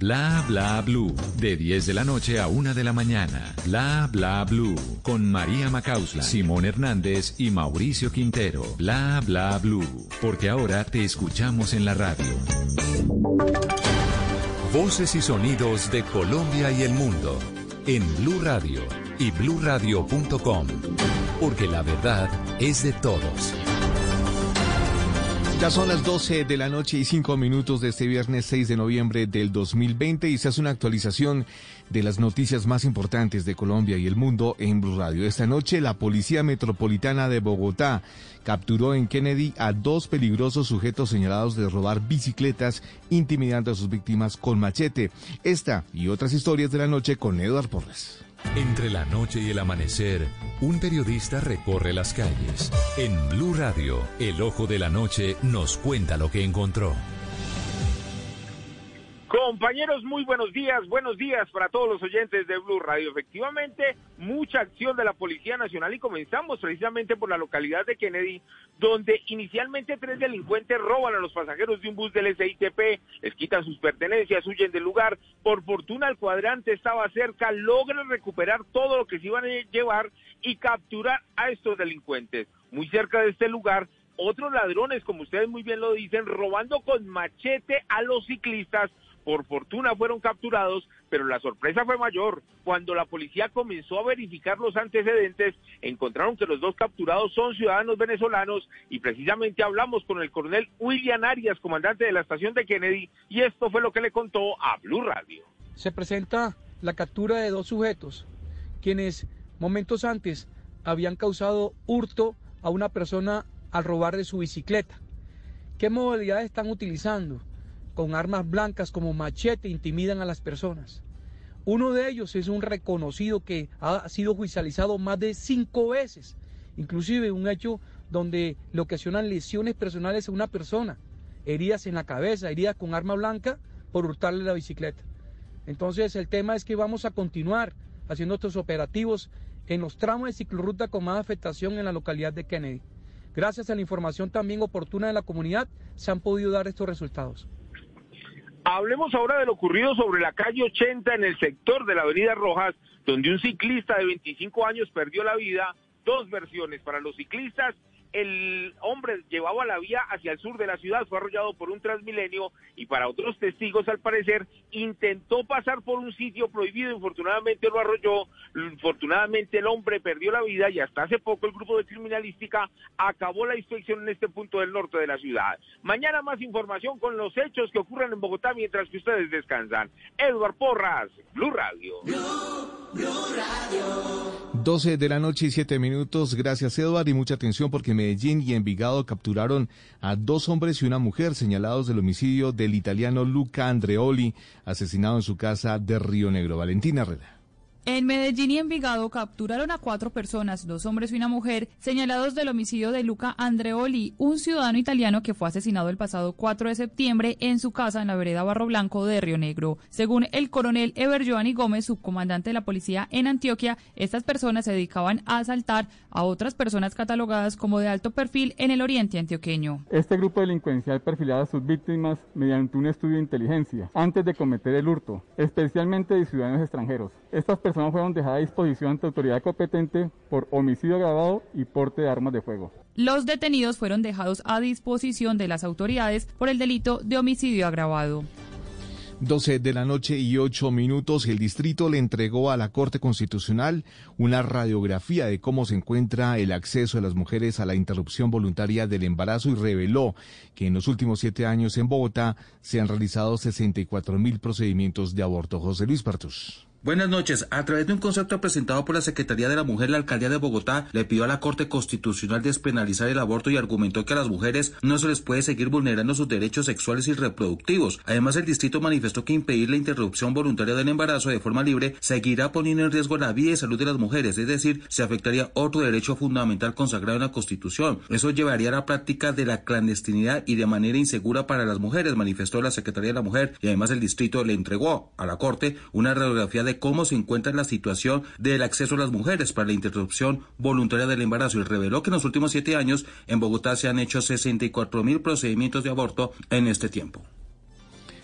Speaker 1: Bla bla blue. De 10 de la noche a 1 de la mañana. Bla bla blue. Con María Macausla, Simón Hernández y Mauricio Quintero. Bla bla blue. Porque ahora te escuchamos en la radio.
Speaker 38: Voces y sonidos de Colombia y el mundo en Blue Radio y bluradio.com, porque la verdad es de todos.
Speaker 12: Ya son las 12 de la noche y 5 minutos de este viernes 6 de noviembre del 2020 y se hace una actualización de las noticias más importantes de Colombia y el mundo en Blue Radio. Esta noche la Policía Metropolitana de Bogotá capturó en Kennedy a dos peligrosos sujetos señalados de robar bicicletas intimidando a sus víctimas con machete. Esta y otras historias de la noche con Eduard Porras.
Speaker 38: Entre la noche y el amanecer, un periodista recorre las calles. En Blue Radio, el ojo de la noche nos cuenta lo que encontró.
Speaker 40: Compañeros, muy buenos días, buenos días para todos los oyentes de Blue Radio. Efectivamente, mucha acción de la Policía Nacional y comenzamos precisamente por la localidad de Kennedy, donde inicialmente tres delincuentes roban a los pasajeros de un bus del SITP, les quitan sus pertenencias, huyen del lugar. Por fortuna el cuadrante estaba cerca, logran recuperar todo lo que se iban a llevar y capturar a estos delincuentes. Muy cerca de este lugar otros ladrones, como ustedes muy bien lo dicen, robando con machete a los ciclistas. Por fortuna fueron capturados, pero la sorpresa fue mayor. Cuando la policía comenzó a verificar los antecedentes, encontraron que los dos capturados son ciudadanos venezolanos y precisamente hablamos con el coronel William Arias, comandante de la estación de Kennedy, y esto fue lo que le contó a Blue Radio.
Speaker 41: Se presenta la captura de dos sujetos, quienes momentos antes habían causado hurto a una persona al robar de su bicicleta. ¿Qué modalidades están utilizando? Con armas blancas como machete intimidan a las personas. Uno de ellos es un reconocido que ha sido judicializado más de cinco veces, inclusive un hecho donde le ocasionan lesiones personales a una persona, heridas en la cabeza, heridas con arma blanca por hurtarle la bicicleta. Entonces el tema es que vamos a continuar haciendo estos operativos en los tramos de ciclorruta con más afectación en la localidad de Kennedy. Gracias a la información también oportuna de la comunidad, se han podido dar estos resultados.
Speaker 40: Hablemos ahora de lo ocurrido sobre la calle 80 en el sector de la Avenida Rojas, donde un ciclista de 25 años perdió la vida. Dos versiones para los ciclistas el hombre llevaba la vía hacia el sur de la ciudad, fue arrollado por un transmilenio y para otros testigos al parecer intentó pasar por un sitio prohibido, infortunadamente lo arrolló, infortunadamente el hombre perdió la vida y hasta hace poco el grupo de criminalística acabó la inspección en este punto del norte de la ciudad. Mañana más información con los hechos que ocurren en Bogotá mientras que ustedes descansan. Edward Porras, Blue Radio.
Speaker 12: 12 de la noche y 7 minutos. Gracias, Edward, y mucha atención porque Medellín y Envigado capturaron a dos hombres y una mujer señalados del homicidio del italiano Luca Andreoli, asesinado en su casa de Río Negro. Valentina Herrera.
Speaker 42: En Medellín y Envigado capturaron a cuatro personas, dos hombres y una mujer, señalados del homicidio de Luca Andreoli, un ciudadano italiano que fue asesinado el pasado 4 de septiembre en su casa en la vereda Barro Blanco de Río Negro. Según el coronel Ever Giovanni Gómez, subcomandante de la policía en Antioquia, estas personas se dedicaban a asaltar a otras personas catalogadas como de alto perfil en el oriente antioqueño.
Speaker 43: Este grupo delincuencial perfilaba a sus víctimas mediante un estudio de inteligencia antes de cometer el hurto, especialmente de ciudadanos extranjeros. Estas fueron dejadas a disposición ante autoridad competente por homicidio agravado y porte de armas de fuego.
Speaker 42: Los detenidos fueron dejados a disposición de las autoridades por el delito de homicidio agravado.
Speaker 12: 12 de la noche y 8 minutos, el distrito le entregó a la Corte Constitucional una radiografía de cómo se encuentra el acceso de las mujeres a la interrupción voluntaria del embarazo y reveló que en los últimos siete años en Bogotá se han realizado 64 mil procedimientos de aborto. José Luis Partus.
Speaker 44: Buenas noches. A través de un concepto presentado por la Secretaría de la Mujer, la Alcaldía de Bogotá le pidió a la Corte Constitucional despenalizar el aborto y argumentó que a las mujeres no se les puede seguir vulnerando sus derechos sexuales y reproductivos. Además, el distrito manifestó que impedir la interrupción voluntaria del embarazo de forma libre seguirá poniendo en riesgo la vida y salud de las mujeres, es decir, se afectaría otro derecho fundamental consagrado en la Constitución. Eso llevaría a la práctica de la clandestinidad y de manera insegura para las mujeres, manifestó la Secretaría de la Mujer y además el distrito le entregó a la Corte una radiografía de cómo se encuentra la situación del acceso a las mujeres para la interrupción voluntaria del embarazo y reveló que en los últimos siete años en Bogotá se han hecho 64 mil procedimientos de aborto en este tiempo.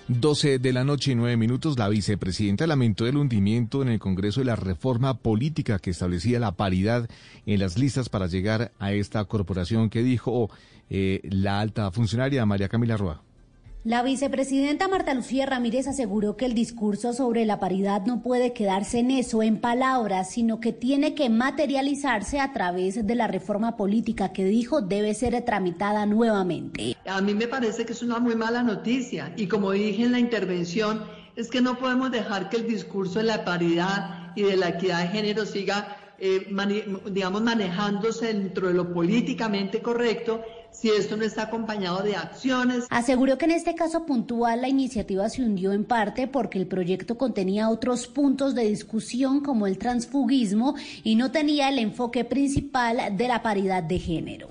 Speaker 12: 12 de la noche y 9 minutos, la vicepresidenta lamentó el hundimiento en el Congreso de la reforma política que establecía la paridad en las listas para llegar a esta corporación que dijo eh, la alta funcionaria María Camila Roa.
Speaker 45: La vicepresidenta Marta Lucía Ramírez aseguró que el discurso sobre la paridad no puede quedarse en eso, en palabras, sino que tiene que materializarse a través de la reforma política que dijo debe ser tramitada nuevamente.
Speaker 46: A mí me parece que es una muy mala noticia y como dije en la intervención, es que no podemos dejar que el discurso de la paridad y de la equidad de género siga eh, digamos, manejándose dentro de lo políticamente correcto si esto no está acompañado de acciones.
Speaker 45: Aseguró que en este caso puntual la iniciativa se hundió en parte porque el proyecto contenía otros puntos de discusión como el transfugismo y no tenía el enfoque principal de la paridad de género.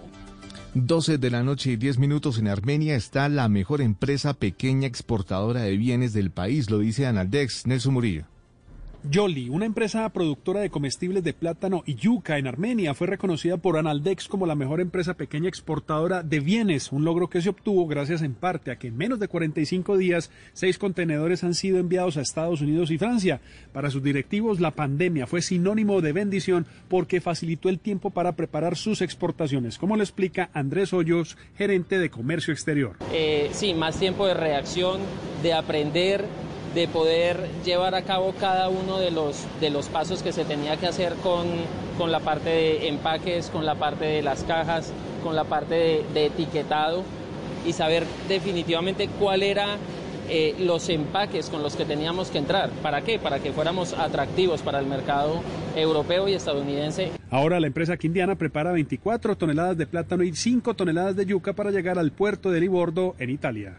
Speaker 12: 12 de la noche y 10 minutos en Armenia está la mejor empresa pequeña exportadora de bienes del país, lo dice Analdex, Nelson Murillo.
Speaker 47: Yoli, una empresa productora de comestibles de plátano y yuca en Armenia, fue reconocida por Analdex como la mejor empresa pequeña exportadora de bienes, un logro que se obtuvo gracias en parte a que en menos de 45 días seis contenedores han sido enviados a Estados Unidos y Francia. Para sus directivos, la pandemia fue sinónimo de bendición porque facilitó el tiempo para preparar sus exportaciones, como lo explica Andrés Hoyos, gerente de comercio exterior.
Speaker 48: Eh, sí, más tiempo de reacción, de aprender de poder llevar a cabo cada uno de los, de los pasos que se tenía que hacer con, con la parte de empaques, con la parte de las cajas, con la parte de, etiquetado y saber definitivamente cuál era eh, los empaques con los que teníamos que entrar. ¿Para qué? Para que fuéramos atractivos para el mercado europeo y estadounidense.
Speaker 47: Ahora la empresa quindiana prepara 24 toneladas de plátano y 5 toneladas de yuca para llegar al puerto de Livordo en Italia.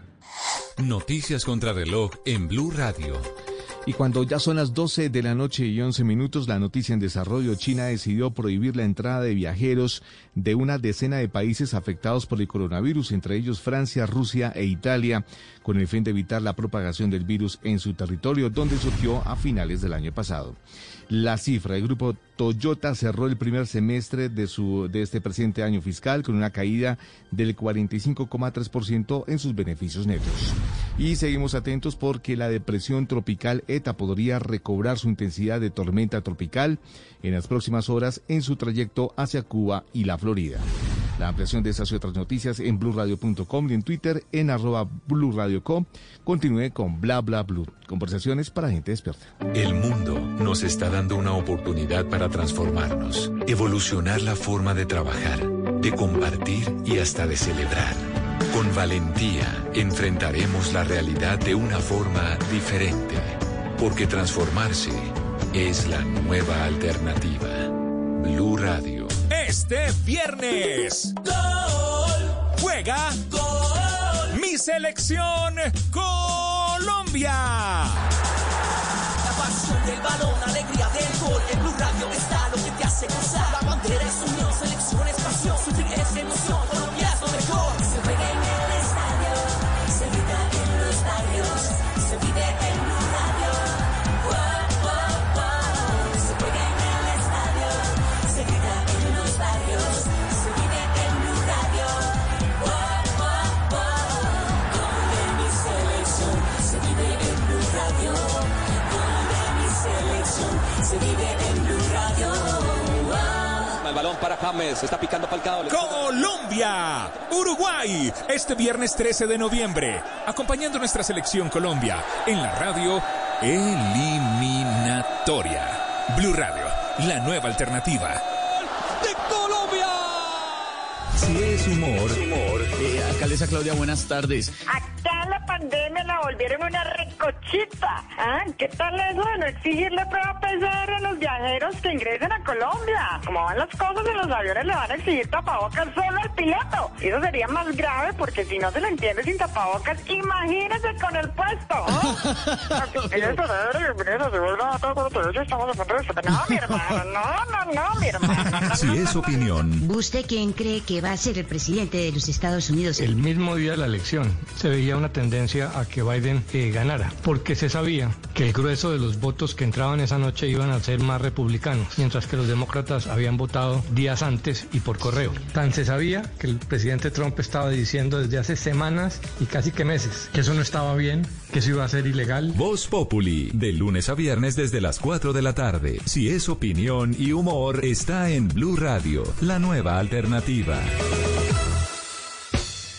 Speaker 1: Noticias contra reloj en Blue Radio.
Speaker 12: Y cuando ya son las 12 de la noche y 11 minutos, la noticia en desarrollo, China decidió prohibir la entrada de viajeros de una decena de países afectados por el coronavirus, entre ellos Francia, Rusia e Italia, con el fin de evitar la propagación del virus en su territorio, donde surgió a finales del año pasado. La cifra del grupo Toyota cerró el primer semestre de, su, de este presente año fiscal con una caída del 45,3% en sus beneficios netos. Y seguimos atentos porque la depresión tropical ETA podría recobrar su intensidad de tormenta tropical en las próximas horas en su trayecto hacia Cuba y la Florida. La ampliación de estas y otras noticias en blurradio.com y en Twitter en arroba blurradio.com. Continúe con bla bla blue. Conversaciones para gente despierta.
Speaker 35: El mundo nos está dando una oportunidad para transformarnos, evolucionar la forma de trabajar, de compartir y hasta de celebrar. Con valentía enfrentaremos la realidad de una forma diferente, porque transformarse es la nueva alternativa. Blue Radio.
Speaker 3: Este viernes. Gol. Juega. Gol. Mi selección Colombia.
Speaker 11: La pasión del balón, alegría del gol. En Blue Radio está lo que te hace gozar. La bandera es unión, selección
Speaker 49: James, está picando Falcao.
Speaker 3: Colombia, Uruguay, este viernes 13 de noviembre, acompañando nuestra selección Colombia en la radio eliminatoria. Blue Radio, la nueva alternativa.
Speaker 49: ¡De Colombia!
Speaker 29: Si es humor. Alcaldesa Claudia, buenas tardes.
Speaker 50: Acá la pandemia la volvieron una recochita. ¿Ah? ¿Qué tal eso de no exigirle prueba PCR a los viajeros que ingresen a Colombia? Como van las cosas en los aviones, le van a exigir tapabocas solo al piloto. Eso sería más grave porque si no se le entiende sin tapabocas, imagínese con el puesto. despegar. No, mi hermano, no, no, no, mi hermano.
Speaker 35: Si es opinión,
Speaker 16: ¿Usted quién cree que va a ser el presidente de los Estados Unidos?
Speaker 25: El mismo día de la elección se veía una tendencia a que Biden eh, ganara, porque se sabía que el grueso de los votos que entraban esa noche iban a ser más republicanos, mientras que los demócratas habían votado días antes y por correo. Tan se sabía que el presidente Trump estaba diciendo desde hace semanas y casi que meses que eso no estaba bien, que eso iba a ser ilegal.
Speaker 35: Voz Populi, de lunes a viernes desde las 4 de la tarde. Si es opinión y humor, está en Blue Radio, la nueva alternativa.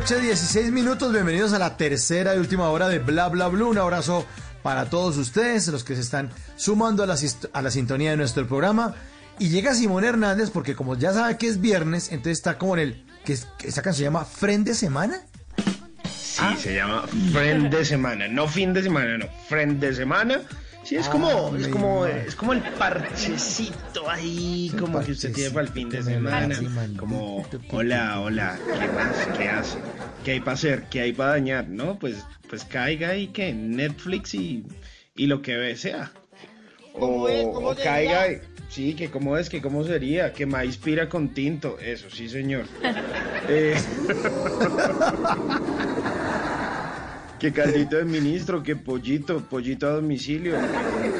Speaker 51: Noche,
Speaker 5: 16 minutos. Bienvenidos a la tercera y última hora de Bla Bla Blue. Un abrazo para todos ustedes, los que se están sumando a la, a la sintonía de nuestro programa. Y llega Simón Hernández, porque como ya sabe que es viernes, entonces está como en el. que, es- que esa canción se llama Friend de Semana.
Speaker 52: Sí, se llama Friend de Semana. No fin de semana, no. Friend de Semana. Sí, es como, es como, es como el parchecito ahí, como que usted tiene para el fin de semana. Como, hola, hola, ¿qué más? ¿Qué hace? ¿Qué hay para hacer? ¿Qué hay para dañar? ¿No? Pues, pues caiga y que Netflix y, y lo que ve sea. O, o caiga y, sí, que cómo es, que cómo sería, que maíz pira con tinto, eso sí señor. Eh, que caldito de ministro, que pollito, pollito a domicilio,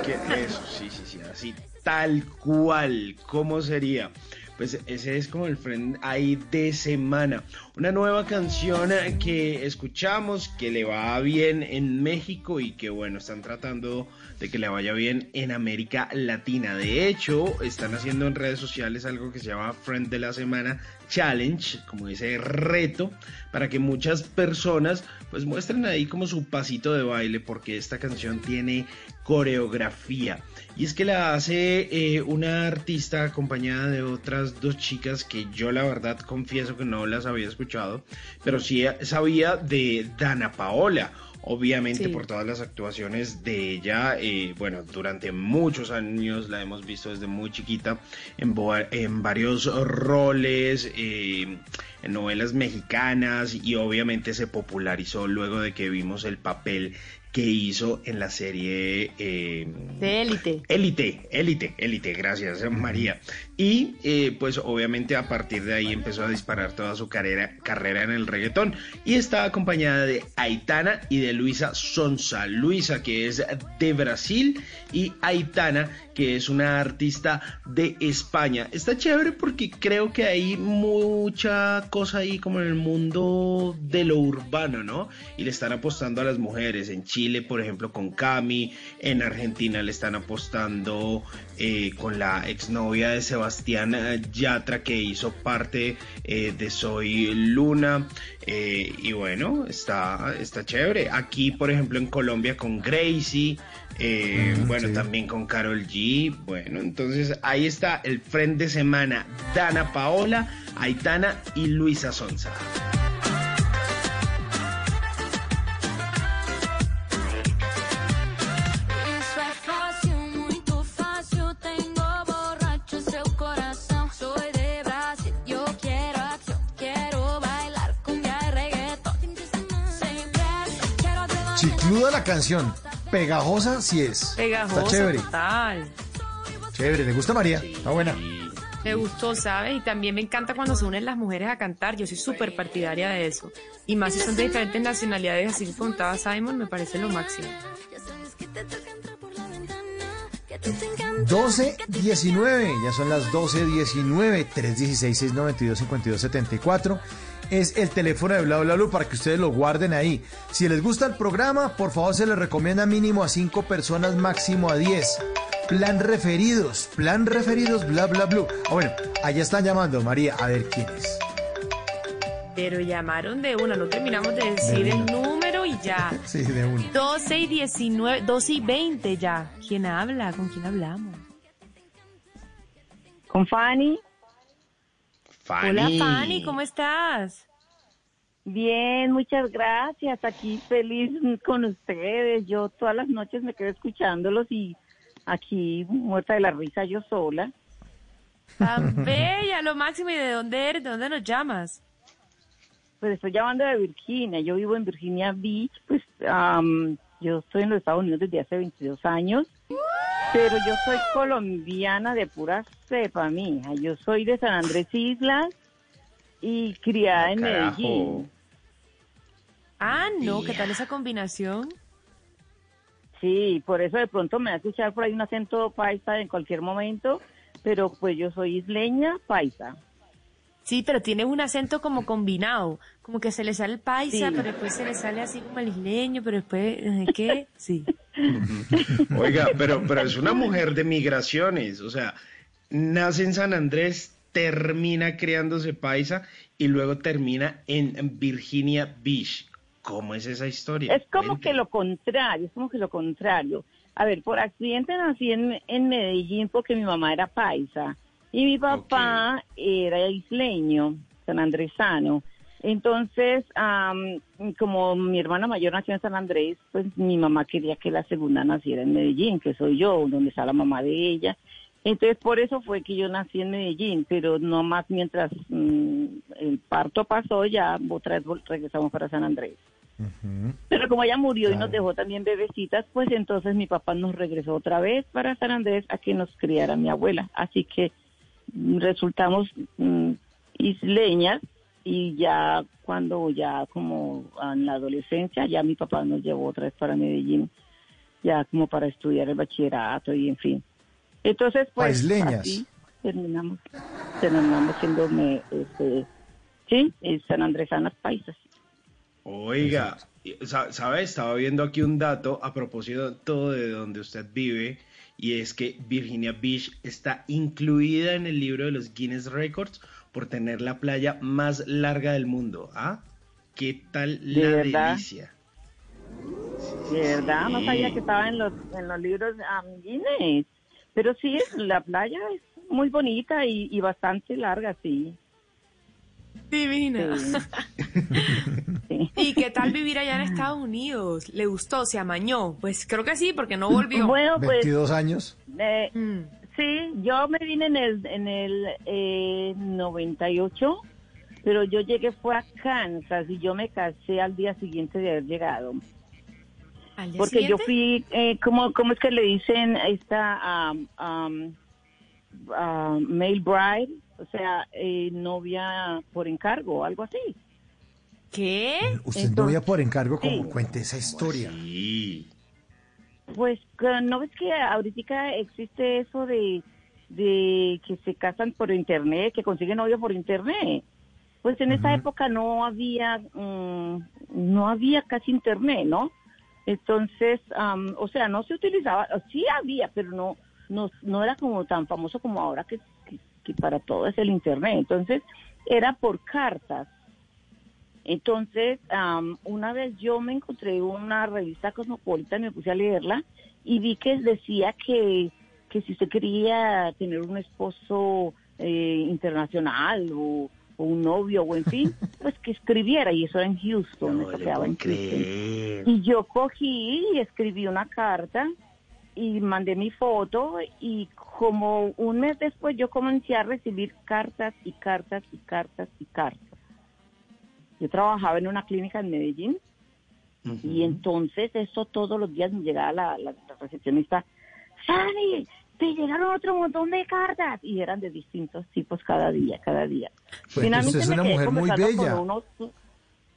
Speaker 52: que eso, sí, sí, sí, así, tal cual, ¿cómo sería? Pues ese es como el friend ahí de semana. Una nueva canción que escuchamos, que le va bien en México y que bueno, están tratando de que le vaya bien en América Latina. De hecho, están haciendo en redes sociales algo que se llama Friend de la Semana Challenge, como ese reto, para que muchas personas pues muestren ahí como su pasito de baile, porque esta canción tiene coreografía. Y es que la hace eh, una artista acompañada de otras dos chicas que yo la verdad confieso que no las había escuchado, pero sí sabía de Dana Paola obviamente
Speaker 4: Sí.
Speaker 52: por todas las actuaciones de ella, eh, bueno, durante muchos años la hemos visto desde muy chiquita en, en varios roles, eh, en novelas mexicanas y obviamente se popularizó luego de que vimos el papel que hizo en la serie eh,
Speaker 4: De élite.
Speaker 52: Élite, élite, élite, gracias María. Y eh, pues obviamente a partir de ahí empezó a disparar toda su carrera, carrera en el reggaetón y está acompañada de Aitana y de Luisa Sonsa. Luisa que es de Brasil y Aitana que es una artista de España. Está chévere porque creo que hay mucha cosa ahí como en el mundo de lo urbano, ¿no? Y le están apostando a las mujeres. En Chile, por ejemplo, con Cami. En Argentina le están apostando eh, con la exnovia de Sebastián eh, Yatra que hizo parte eh, de Soy Luna. Y bueno, está, está chévere. Aquí, por ejemplo, en Colombia con Gracie. Eh,
Speaker 5: Mm,
Speaker 52: bueno,
Speaker 5: sí.
Speaker 52: también con Carol G. Bueno, entonces ahí está el friend de semana. Dana Paola, Aitana y Luisa
Speaker 35: te
Speaker 5: Chicluda la canción. Pegajosa sí es.
Speaker 4: Pegajosa,
Speaker 5: Está chévere.
Speaker 4: total.
Speaker 5: Chévere. ¿Te gusta María? Está buena.
Speaker 4: Me gustó, ¿sabes? Y también me encanta cuando se unen las mujeres a cantar. Yo soy súper partidaria de eso. Y más si son de diferentes nacionalidades, así como contaba Simon, me parece lo máximo.
Speaker 5: 12.19, ya son las 12.19, 316-692-5274. Es el teléfono de Bla Bla Blue para que ustedes lo guarden ahí. Si les gusta el programa, por favor se les recomienda mínimo a 5 personas, máximo a 10. Plan referidos, plan referidos, bla bla blue. Ah, bueno, allá están llamando, María, a ver quién es.
Speaker 4: Pero llamaron de una, no terminamos de decir
Speaker 5: De
Speaker 4: el
Speaker 5: una.
Speaker 4: número y ya.
Speaker 5: Sí, de uno.
Speaker 4: 12 y 19, 12 y 20 ya. ¿Quién habla? ¿Con quién hablamos?
Speaker 53: Con Fanny.
Speaker 4: Hola Fanny, ¿cómo estás?
Speaker 53: Bien, muchas gracias. Aquí feliz con ustedes. Yo todas las noches me quedo escuchándolos y aquí muerta de la risa yo sola.
Speaker 4: Tan bella, lo máximo. ¿Y de dónde eres? ¿De dónde nos llamas?
Speaker 53: Pues estoy llamando de Virginia. Yo vivo en Virginia Beach. Pues am, yo estoy en los Estados Unidos desde hace 22 años. Pero yo soy colombiana de pura cepa, mija. Yo soy de San Andrés Islas y criada en
Speaker 52: carajo.
Speaker 53: Medellín.
Speaker 4: Ah, no, ¿qué tal esa combinación?
Speaker 53: Sí, por eso de pronto me va a escuchar por ahí un acento paisa en cualquier momento, pero pues yo soy isleña paisa.
Speaker 4: Sí, pero tiene un acento como combinado, como que se le sale el paisa,
Speaker 53: Sí.
Speaker 4: pero después se le sale así como el isleño, pero después, ¿eh, ¿qué? Sí.
Speaker 52: Oiga, pero, pero es una mujer de migraciones, o sea, nace en San Andrés, termina criándose paisa y luego termina en Virginia Beach. ¿Cómo es esa historia?
Speaker 53: Es como que lo contrario, es como que lo contrario. A ver, por accidente nací en, en Medellín porque mi mamá era paisa y mi papá era isleño, sanandresano. Entonces, am, como mi hermana mayor nació en San Andrés, pues mi mamá quería que la segunda naciera en Medellín, que soy yo, donde está la mamá de ella. Entonces, por eso fue que yo nací en Medellín, pero no más mientras mm, el parto pasó, ya otra vez regresamos para San Andrés. Pero como ella murió y nos dejó también bebecitas, pues entonces mi papá nos regresó otra vez para San Andrés a que nos criara mi abuela. Así que resultamos mm, isleñas y ya cuando ya como en la adolescencia, ya mi papá nos llevó otra vez para Medellín, ya como para estudiar el bachillerato y en fin. Entonces, pues así terminamos, terminamos siendo me- este, sí, San Andresanas paisas.
Speaker 52: Oiga, sa- ¿sabe? Estaba viendo aquí un dato a propósito de todo de donde usted vive y es que Virginia Beach está incluida en el libro de los Guinness Records por tener la playa más larga del mundo. ¿Ah? ¿Qué tal
Speaker 53: ¿De
Speaker 52: la
Speaker 53: verdad?
Speaker 52: delicia?
Speaker 53: De verdad, no
Speaker 52: Sí.
Speaker 53: sabía que estaba en los, en los libros um, Guinness. Pero sí, la playa es muy bonita y, y bastante larga, sí.
Speaker 54: Divina.
Speaker 53: Sí.
Speaker 54: ¿Y qué tal vivir allá en Estados Unidos? ¿Le gustó? ¿Se amañó? Pues creo que sí, porque no volvió.
Speaker 53: Bueno, pues
Speaker 5: 22 años.
Speaker 53: eh,
Speaker 54: Mm.
Speaker 53: sí, yo me vine en el, en el eh, 98, pero yo llegué fue a Kansas y yo me casé al día siguiente de haber llegado.
Speaker 54: ¿Al día
Speaker 53: Porque yo fui, eh, ¿cómo, ¿cómo es que le dicen esta um, um, ah, male bride? O sea, eh, novia por encargo, algo así.
Speaker 54: ¿Qué?
Speaker 5: Usted
Speaker 53: Entonces-
Speaker 5: no voy por encargo como
Speaker 53: Sí.
Speaker 5: cuente esa historia.
Speaker 53: Pues que no ves que ahorita existe eso de, de que se casan por internet, que consiguen novio por internet. Pues en esa época no había, mm, no había casi internet, ¿no? Entonces, am, o sea, no se utilizaba, sí había, pero no, no, no era como tan famoso como ahora que, que, para todo es el internet. Entonces, era por cartas. Entonces, am, una vez yo me encontré una revista cosmopolita y me puse a leerla y vi que decía que, que si usted quería tener un esposo eh, internacional o, o un novio o en fin, pues que escribiera y eso era en Houston, eso quedaba en Houston. Y yo cogí y escribí una carta y mandé mi foto y como un mes después yo comencé a recibir cartas y cartas y cartas y cartas. Yo trabajaba en una clínica en Medellín y entonces eso todos los días me llegaba la, la- la recepcionista, Sani, te llegaron otro montón de cartas y eran de distintos tipos cada día, cada día.
Speaker 5: Pues entonces usted es
Speaker 53: me
Speaker 5: una
Speaker 53: quedé
Speaker 5: mujer muy bella.
Speaker 53: unos-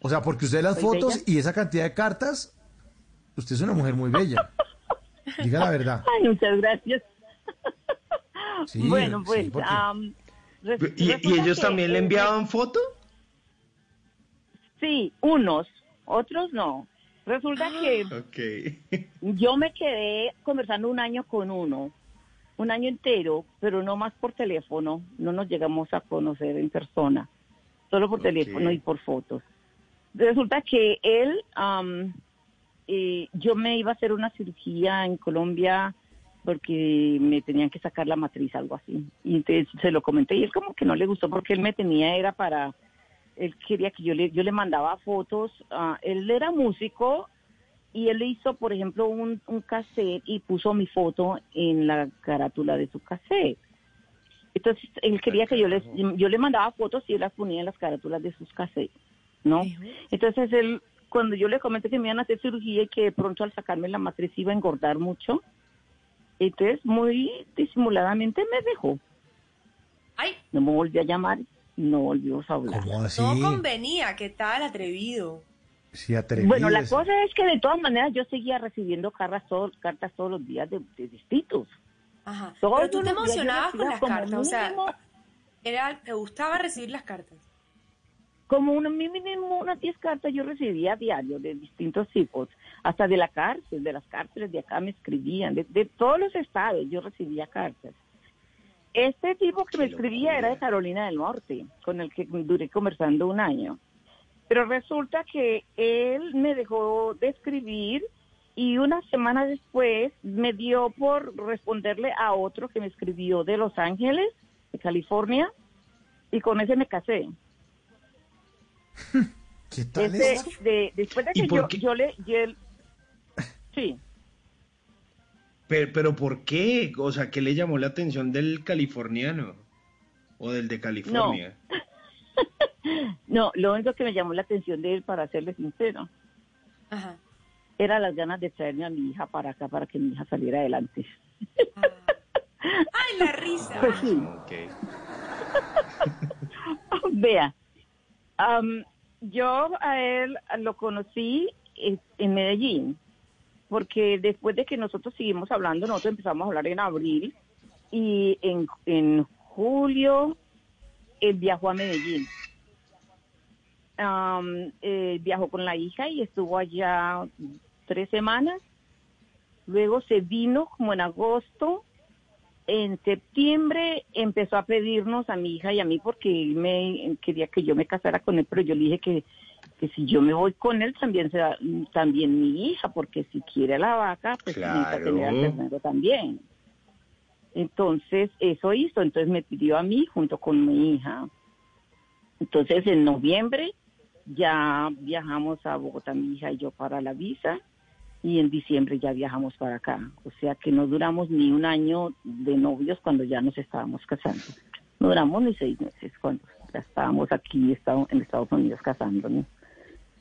Speaker 5: O sea, porque usted las
Speaker 53: ¿Soy
Speaker 5: fotos
Speaker 53: bella?
Speaker 5: y esa cantidad de cartas, usted es una mujer muy bella. Diga la verdad.
Speaker 53: Ay, muchas gracias.
Speaker 5: Sí,
Speaker 53: bueno,
Speaker 5: sí,
Speaker 53: pues...
Speaker 5: porque-
Speaker 53: res-
Speaker 52: ¿Y, y ellos
Speaker 53: que,
Speaker 52: también le enviaban foto?
Speaker 53: Sí, unos, otros no. Resulta que
Speaker 52: Ok.
Speaker 53: yo me quedé conversando un año con uno, un año entero, pero no más por teléfono, no nos llegamos a conocer en persona, solo por teléfono y por fotos. Resulta que él, am, eh, yo me iba a hacer una cirugía en Colombia porque me tenían que sacar la matriz, algo así. Y entonces se lo comenté y él como que no le gustó porque él me tenía, era para, él quería que yo le, yo le mandaba fotos, ah, él era músico y él hizo, por ejemplo, un, un cassette y puso mi foto en la carátula de su cassette. Entonces, él quería que yo les, yo le mandaba fotos y él las ponía en las carátulas de sus cassettes, ¿no? Entonces, él, cuando yo le comenté que me iban a hacer cirugía y que de pronto al sacarme la matriz iba a engordar mucho, entonces, muy disimuladamente me dejó.
Speaker 54: Ay.
Speaker 53: No me volvió a llamar, no volvimos a hablar.
Speaker 5: ¿Cómo así?
Speaker 54: No convenía, ¿qué tal atrevido?
Speaker 5: Sí, atrevido.
Speaker 53: Bueno, la cosa es que de todas maneras yo seguía recibiendo cartas, todo- cartas todos los días de, de distintos.
Speaker 54: Ajá.
Speaker 53: Todos
Speaker 54: Pero tú te emocionabas con las cartas, o sea,
Speaker 53: mínimo-
Speaker 54: era, te gustaba recibir las cartas.
Speaker 53: Como una, mínimo unas 10 cartas yo recibía a diario de distintos tipos, hasta de la cárcel, de las cárceles de acá me escribían, de, de todos los estados yo recibía cartas. Este tipo que me escribía era de Carolina del Norte, con el que duré conversando un año. Pero resulta que él me dejó de escribir y una semana después me dio por responderle a otro que me escribió de Los Ángeles, de California, y con ese me casé.
Speaker 5: ¿Qué tal esto?
Speaker 53: de- después de
Speaker 52: ¿Y
Speaker 53: que yo, yo le... yo el- sí.
Speaker 52: Pero, pero ¿por qué? O sea, ¿qué le llamó la atención del californiano? ¿O del de California?
Speaker 53: No, lo único que me llamó la atención de él, para serle sincero,
Speaker 54: Ajá.
Speaker 53: era las ganas de traerme a mi hija para acá, para que mi hija saliera adelante.
Speaker 54: Ay, la risa.
Speaker 53: Pues sí.
Speaker 52: Ok.
Speaker 53: Vea, am, yo a él lo conocí en, en Medellín, porque después de que nosotros seguimos hablando, nosotros empezamos a hablar en abril y en, julio él viajó a Medellín. Eh, viajó con la hija y estuvo allá tres semanas. Luego se vino como en agosto en septiembre empezó a pedirnos a mi hija y a mí porque él me quería que yo me casara con él, pero yo le dije que, que si yo me voy con él también será también mi hija, porque si quiere a la vaca, pues necesita
Speaker 52: Claro.
Speaker 53: tener al ternero también. Entonces, eso hizo, entonces me pidió a mí junto con mi hija. Entonces, en noviembre ya viajamos a Bogotá, mi hija y yo, para la visa y en diciembre ya viajamos para acá. O sea que no duramos ni un año de novios cuando ya nos estábamos casando. No duramos ni seis meses cuando ya estábamos aquí en Estados Unidos casándonos.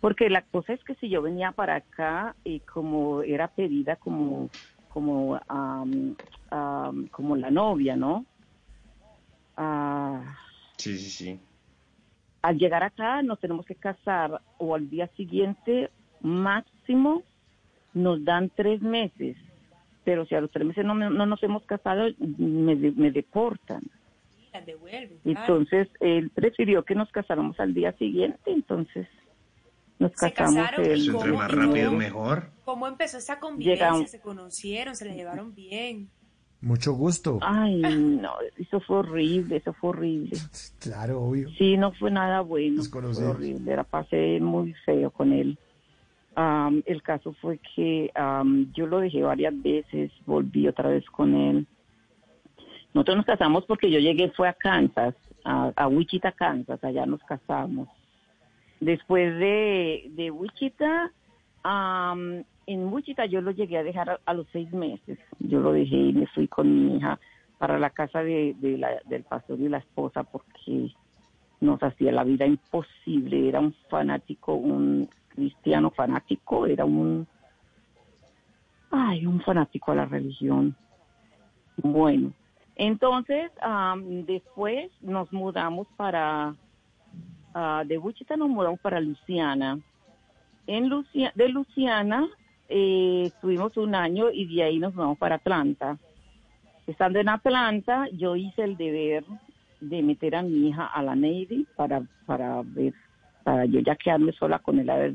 Speaker 53: Porque la cosa es que si yo venía para acá y como era pedida como como am, como la novia, ¿no? Ah,
Speaker 52: Sí, sí, sí.
Speaker 53: al llegar acá nos tenemos que casar o al día siguiente máximo nos dan tres meses, pero si a los tres meses no, me- no nos hemos casado me, me deportan. Entonces él prefirió que nos casáramos al día siguiente, entonces nos
Speaker 54: Se
Speaker 53: casamos.
Speaker 54: casaron,
Speaker 53: el-
Speaker 54: ¿y
Speaker 52: Eso entre
Speaker 54: cómo?
Speaker 52: más
Speaker 54: ¿Y
Speaker 52: rápido mejor.
Speaker 54: ¿Cómo empezó esa convivencia?
Speaker 53: Llegamos.
Speaker 54: ¿Se conocieron? ¿Se la llevaron bien?
Speaker 5: Mucho gusto.
Speaker 53: Ay, no, eso fue horrible, eso fue horrible.
Speaker 5: Claro, obvio.
Speaker 53: Sí, no fue nada bueno. Fue horrible, la pasé muy feo con él. Am, el caso fue que am, yo lo dejé varias veces, volví otra vez con él. Nosotros nos casamos porque yo llegué, fue a Kansas, a, Wichita, Kansas, allá nos casamos. Después de, de Wichita, am, en Wichita yo lo llegué a dejar a, a los seis meses. Yo lo dejé y me fui con mi hija para la casa de, de la- del pastor y la esposa porque nos hacía la vida imposible. Era un fanático, un cristiano fanático, era un, ay, un fanático a la religión. Bueno, entonces am, después nos mudamos para, ah, de Wichita nos mudamos para Luciana. En Lucia- de Luciana eh, estuvimos un año y de ahí nos mudamos para Atlanta. Estando en Atlanta, yo hice el deber de meter a mi hija a la Navy para, para ver, para yo ya quedarme sola con él a ver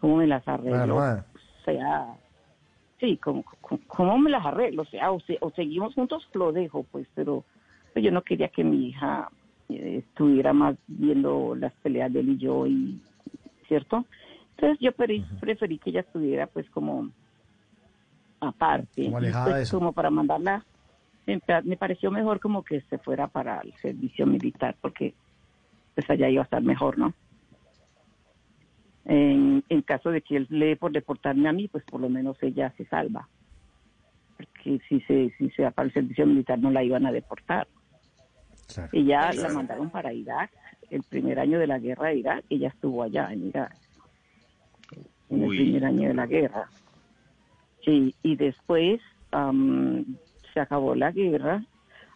Speaker 53: cómo me las arreglo. O sea, sí, ¿cómo, cómo, cómo me las arreglo? O sea, o, se- o seguimos juntos, lo dejo, pues, pero pues, yo no quería que mi hija eh, estuviera más viendo las peleas de él y yo, y ¿cierto? Entonces yo pre- preferí que ella estuviera pues como aparte,
Speaker 5: Como alejada
Speaker 53: pues,
Speaker 5: de eso.
Speaker 53: como para mandarla, me pareció mejor como que se fuera para el servicio militar, porque pues allá iba a estar mejor, ¿no? En, en caso de que él le dé por deportarme a mí, pues por lo menos ella se salva. Porque si se, si se va para el servicio militar no la iban a deportar. Ella la mandaron para Irak, el primer año de la guerra de Irak, ella estuvo allá en Irak, en el
Speaker 52: Uy.
Speaker 53: primer año de la guerra. Sí, y después am, se acabó la guerra.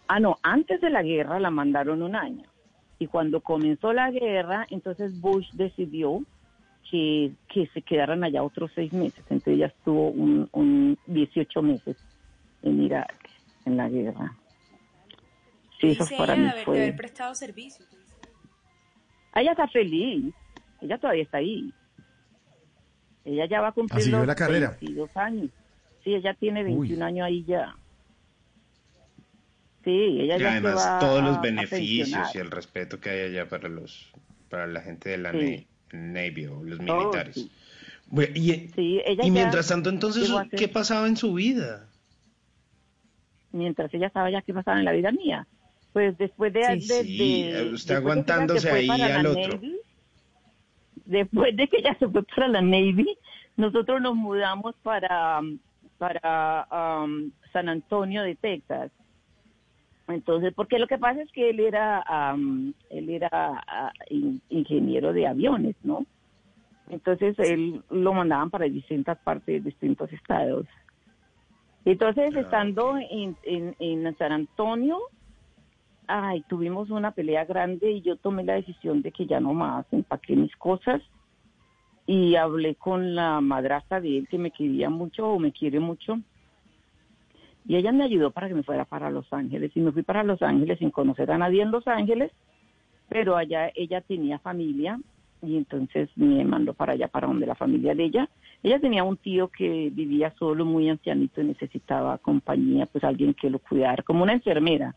Speaker 53: Ah, no, antes de la guerra la mandaron un año. Y cuando comenzó la guerra, entonces Bush decidió que, que se quedaran allá otros seis meses. Entonces ella estuvo un, un 18 meses en Irak, en la guerra. Sí, eso
Speaker 54: Dice
Speaker 53: para
Speaker 54: ella
Speaker 53: mí
Speaker 54: de haber, de
Speaker 53: fue...
Speaker 54: haber prestado servicio.
Speaker 53: Ella está feliz. Ella todavía está ahí. Ella ya va a cumplir
Speaker 5: siguió
Speaker 53: los
Speaker 5: la carrera.
Speaker 53: 22 años. Sí, ella tiene 21
Speaker 5: Uy.
Speaker 53: años ahí ya. Sí, ella
Speaker 52: Y
Speaker 53: ya se
Speaker 52: además
Speaker 53: va
Speaker 52: todos los beneficios y el respeto que hay allá para los para la gente de la
Speaker 53: Sí.
Speaker 52: Na- Navy o los
Speaker 53: Oh,
Speaker 52: militares.
Speaker 53: sí.
Speaker 52: Bueno, y,
Speaker 53: Sí, ella
Speaker 52: y mientras tanto, entonces,
Speaker 53: ser-
Speaker 52: ¿qué pasaba en su vida?
Speaker 53: mientras ella estaba ya, ¿qué pasaba en la vida mía? Pues después de...
Speaker 52: Sí,
Speaker 53: de-
Speaker 52: sí,
Speaker 53: de-
Speaker 52: usted aguantándose ahí al otro.
Speaker 53: Navy, después de que ella se fue para la Navy, nosotros nos mudamos para, para um, San Antonio de Texas. Entonces, porque lo que pasa es que él era, um, él era in- ingeniero de aviones, ¿no? Entonces, él lo mandaban para distintas partes, distintos estados. Entonces, estando en, en, en San Antonio, ay, tuvimos una pelea grande y yo tomé la decisión de que ya no más, empaqué mis cosas y hablé con la madrastra de él que me quería mucho o me quiere mucho. Y ella me ayudó para que me fuera para Los Ángeles. Y me fui para Los Ángeles sin conocer a nadie en Los Ángeles, pero allá ella tenía familia y entonces me mandó para allá, para donde la familia de ella. Ella tenía un tío que vivía solo, muy ancianito y necesitaba compañía, pues alguien que lo cuidara, como una enfermera.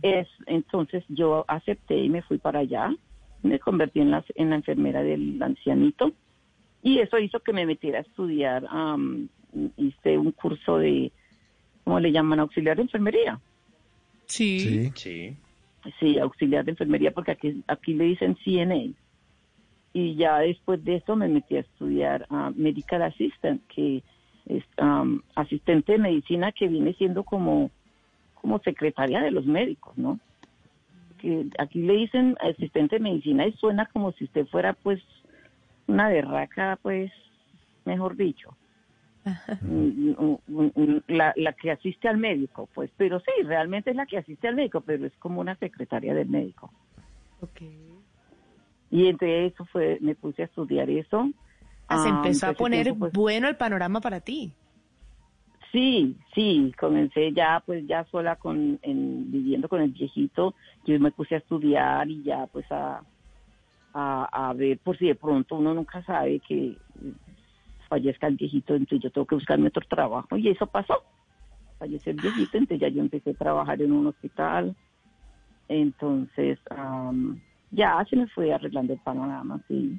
Speaker 53: Es, entonces yo acepté y me fui para allá, me convertí en la, en la enfermera del ancianito y eso hizo que me metiera a estudiar, hice un curso de, ¿cómo le llaman? Auxiliar de enfermería.
Speaker 54: Sí.
Speaker 52: Sí.
Speaker 53: Sí, auxiliar de enfermería, porque aquí, aquí le dicen CNA. Y ya después de eso me metí a estudiar Medical Assistant, que es asistente de medicina que viene siendo como, como secretaria de los médicos, ¿no? Que aquí le dicen asistente de medicina y suena como si usted fuera pues una berraca, pues, mejor dicho. La, la que asiste al médico, pues, pero sí, realmente es la que asiste al médico, pero es como una secretaria del médico. Y entre eso fue, me puse a estudiar eso.
Speaker 54: Ah, se
Speaker 53: Ah,
Speaker 54: empezó a poner
Speaker 53: tiempo, pues,
Speaker 54: bueno el panorama para ti.
Speaker 53: Sí, sí, comencé ya pues ya sola con en, viviendo con el viejito, yo me puse a estudiar y ya pues a, a, a ver por si de pronto uno nunca sabe que fallezca el viejito, entonces yo tengo que buscarme otro trabajo y eso pasó. Falleció el viejito, entonces ya yo empecé a trabajar en un hospital, entonces am, ya se me fue arreglando el panorama, sí.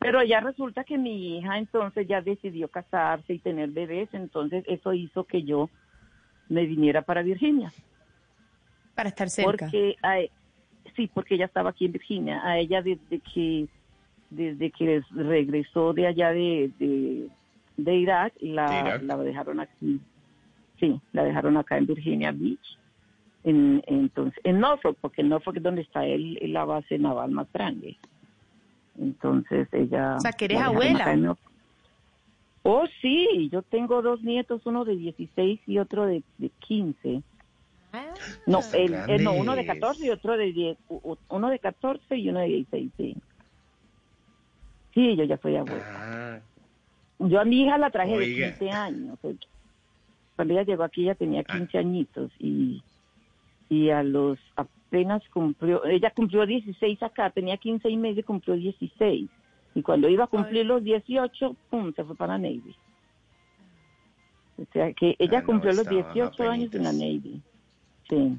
Speaker 53: Pero ya resulta que mi hija entonces ya decidió casarse y tener bebés, entonces eso hizo que yo me viniera para Virginia.
Speaker 54: Para estar cerca.
Speaker 53: Porque a e- sí, porque ella estaba aquí en Virginia. A ella desde que desde que regresó de allá de, de, de Irak, la,
Speaker 52: De Irak.
Speaker 53: la dejaron aquí. Sí, la dejaron acá en Virginia Beach. En, entonces, en Norfolk, porque en Norfolk es donde está el, la base naval más grande. Entonces ella...
Speaker 54: O sea, que eres abuela.
Speaker 53: Oh, sí, yo tengo dos nietos, uno de 16 y otro de, de 15. No, el, el- no, uno de
Speaker 52: grandes.
Speaker 53: 14 y otro de 10, u- u- uno de 14 y uno de 16, sí. Sí, yo ya soy abuela.
Speaker 52: Ah,
Speaker 53: Yo a mi hija la traje
Speaker 52: Oiga.
Speaker 53: de 15 años. Cuando ella llegó aquí ella tenía 15 añitos y, y a los apenas cumplió, ella cumplió 16 acá, tenía 15 y medio y cumplió 16. Y cuando iba a cumplir los 18, pum, se fue para la Navy. O sea que ella
Speaker 52: Ah, no,
Speaker 53: cumplió los
Speaker 52: estaba
Speaker 53: 18 años en la Navy. Sí.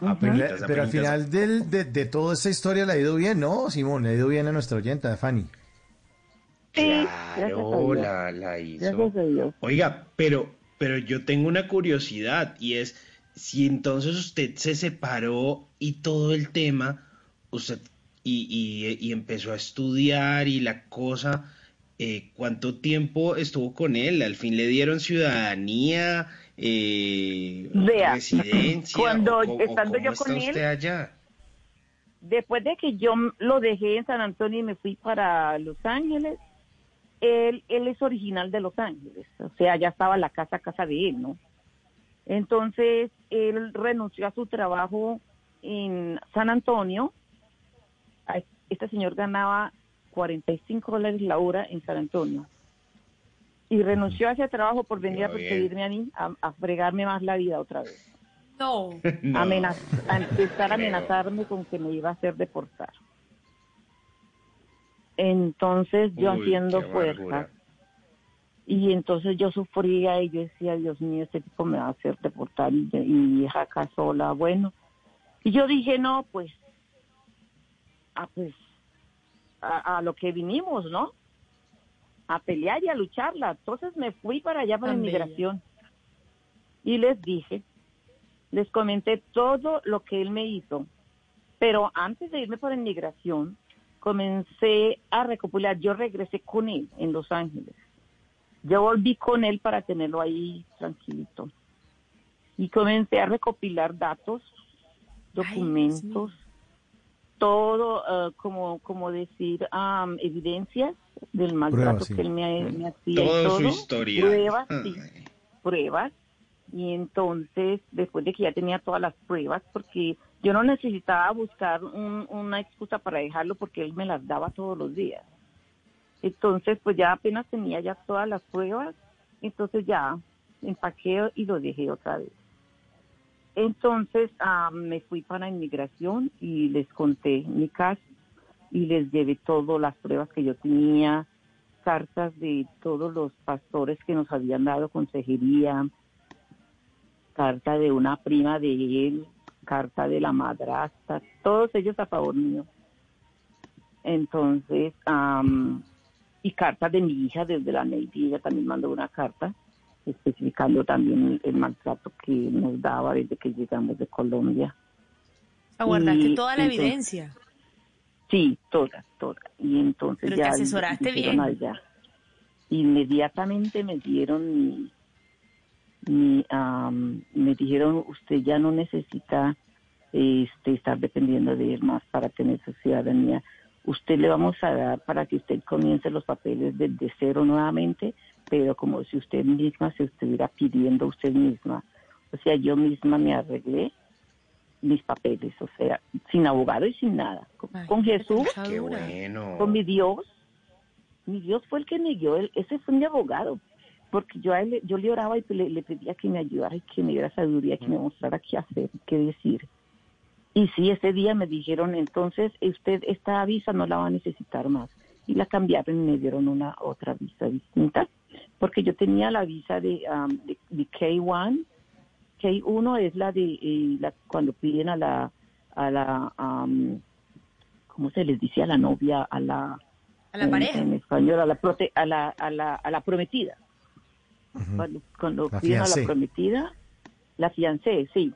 Speaker 5: Pero,
Speaker 52: apenitas,
Speaker 5: pero al final del- de, de toda esta historia le ha ido bien, ¿no, Simón? Le ha ido bien a nuestra oyenta, a Fanny.
Speaker 53: Sí,
Speaker 52: Claro, la, la hizo. Oiga, pero, pero yo tengo una curiosidad y es si entonces usted se separó y todo el tema, usted y, y- y empezó a estudiar y la cosa, eh, ¿cuánto tiempo estuvo con él? ¿Al fin le dieron ciudadanía, eh,
Speaker 53: Vea,
Speaker 52: residencia?
Speaker 53: cuando
Speaker 52: ¿O- o- o
Speaker 53: estando yo con él-
Speaker 52: allá?
Speaker 53: Después de que yo lo dejé en San Antonio y me fui para Los Ángeles, él, él es original de Los Ángeles, o sea, ya estaba la casa, casa de él, ¿no? Entonces, él renunció a su trabajo en San Antonio. Este señor ganaba 45 dólares la hora en San Antonio. Y renunció a ese trabajo por venir a perseguirme a mí, a, a fregarme más la vida otra vez.
Speaker 54: No.
Speaker 52: No,
Speaker 53: Amenaz- a empezar a amenazarme con que me iba a hacer deportar. Entonces yo
Speaker 52: Uy,
Speaker 53: haciendo fuerza y entonces yo sufría y yo decía, Dios mío, este tipo me va a hacer deportar y, y mi hija acá sola, bueno. Y yo dije, no, pues, ah, pues, a, a lo que vinimos, ¿no? A pelear y a lucharla. Entonces me fui para allá para
Speaker 54: Tan bella.
Speaker 53: inmigración y les dije, les comenté todo lo que él me hizo, Pero antes de irme por inmigración, comencé a recopilar, yo regresé con él en Los Ángeles. Yo volví con él para tenerlo ahí tranquilito. Y comencé a recopilar datos, documentos, todo, eh, como, como decir, am, evidencias del maltrato
Speaker 52: sí.
Speaker 53: que él me, me hacía. y
Speaker 52: Toda su
Speaker 53: todo.
Speaker 52: historia.
Speaker 53: Pruebas, sí, pruebas. Y entonces, después de que ya tenía todas las pruebas, porque yo no necesitaba buscar un- una excusa para dejarlo porque él me las daba todos los días. Entonces, pues ya apenas tenía ya todas las pruebas, entonces ya empaqué y lo dejé otra vez. Entonces ah, me fui para inmigración y les conté mi caso y les llevé todas las pruebas que yo tenía, cartas de todos los pastores que nos habían dado consejería, carta de una prima de él, carta de la madrastra, todos ellos a favor mío. Entonces, am, y cartas de mi hija desde la Navy, ella también mandó una carta especificando también el, el maltrato que nos daba desde que llegamos de Colombia.
Speaker 54: Aguardaste
Speaker 53: Y
Speaker 54: toda la
Speaker 53: entonces-
Speaker 54: evidencia.
Speaker 53: Sí, todas, todas. Y entonces
Speaker 54: Pero
Speaker 53: ya
Speaker 54: te asesoraste bien.
Speaker 53: allá. Inmediatamente me dieron mi, mi, am, me dijeron usted ya no necesita este, estar dependiendo de él más para tener su ciudadanía. Usted le vamos a dar para que usted comience los papeles desde cero nuevamente, pero como si usted misma se estuviera pidiendo usted misma. O sea, yo misma me arreglé mis papeles, o sea, sin abogado y sin nada. Con, con Jesús,
Speaker 52: Qué bueno.
Speaker 53: con mi Dios. Mi Dios fue el que me guió, él- ese fue mi abogado. Porque yo, a él, yo le oraba y le, le pedía que me ayudara y que me diera sabiduría, que me mostrara qué hacer, qué decir. Y sí, ese día me dijeron, entonces usted esta visa no la va a necesitar más. Y la cambiaron y me dieron una otra visa distinta. Porque yo tenía la visa de, um, de, de K1. K1 es la de eh, la, cuando piden a la, a la um, ¿cómo se les dice? A la novia, a la...
Speaker 54: A la
Speaker 53: en-
Speaker 54: pareja.
Speaker 53: En español, a la, prote- a la, a la, a la prometida. Cuando, cuando
Speaker 5: La
Speaker 53: piden a
Speaker 5: fiancé.
Speaker 53: la prometida, la fiancé, sí.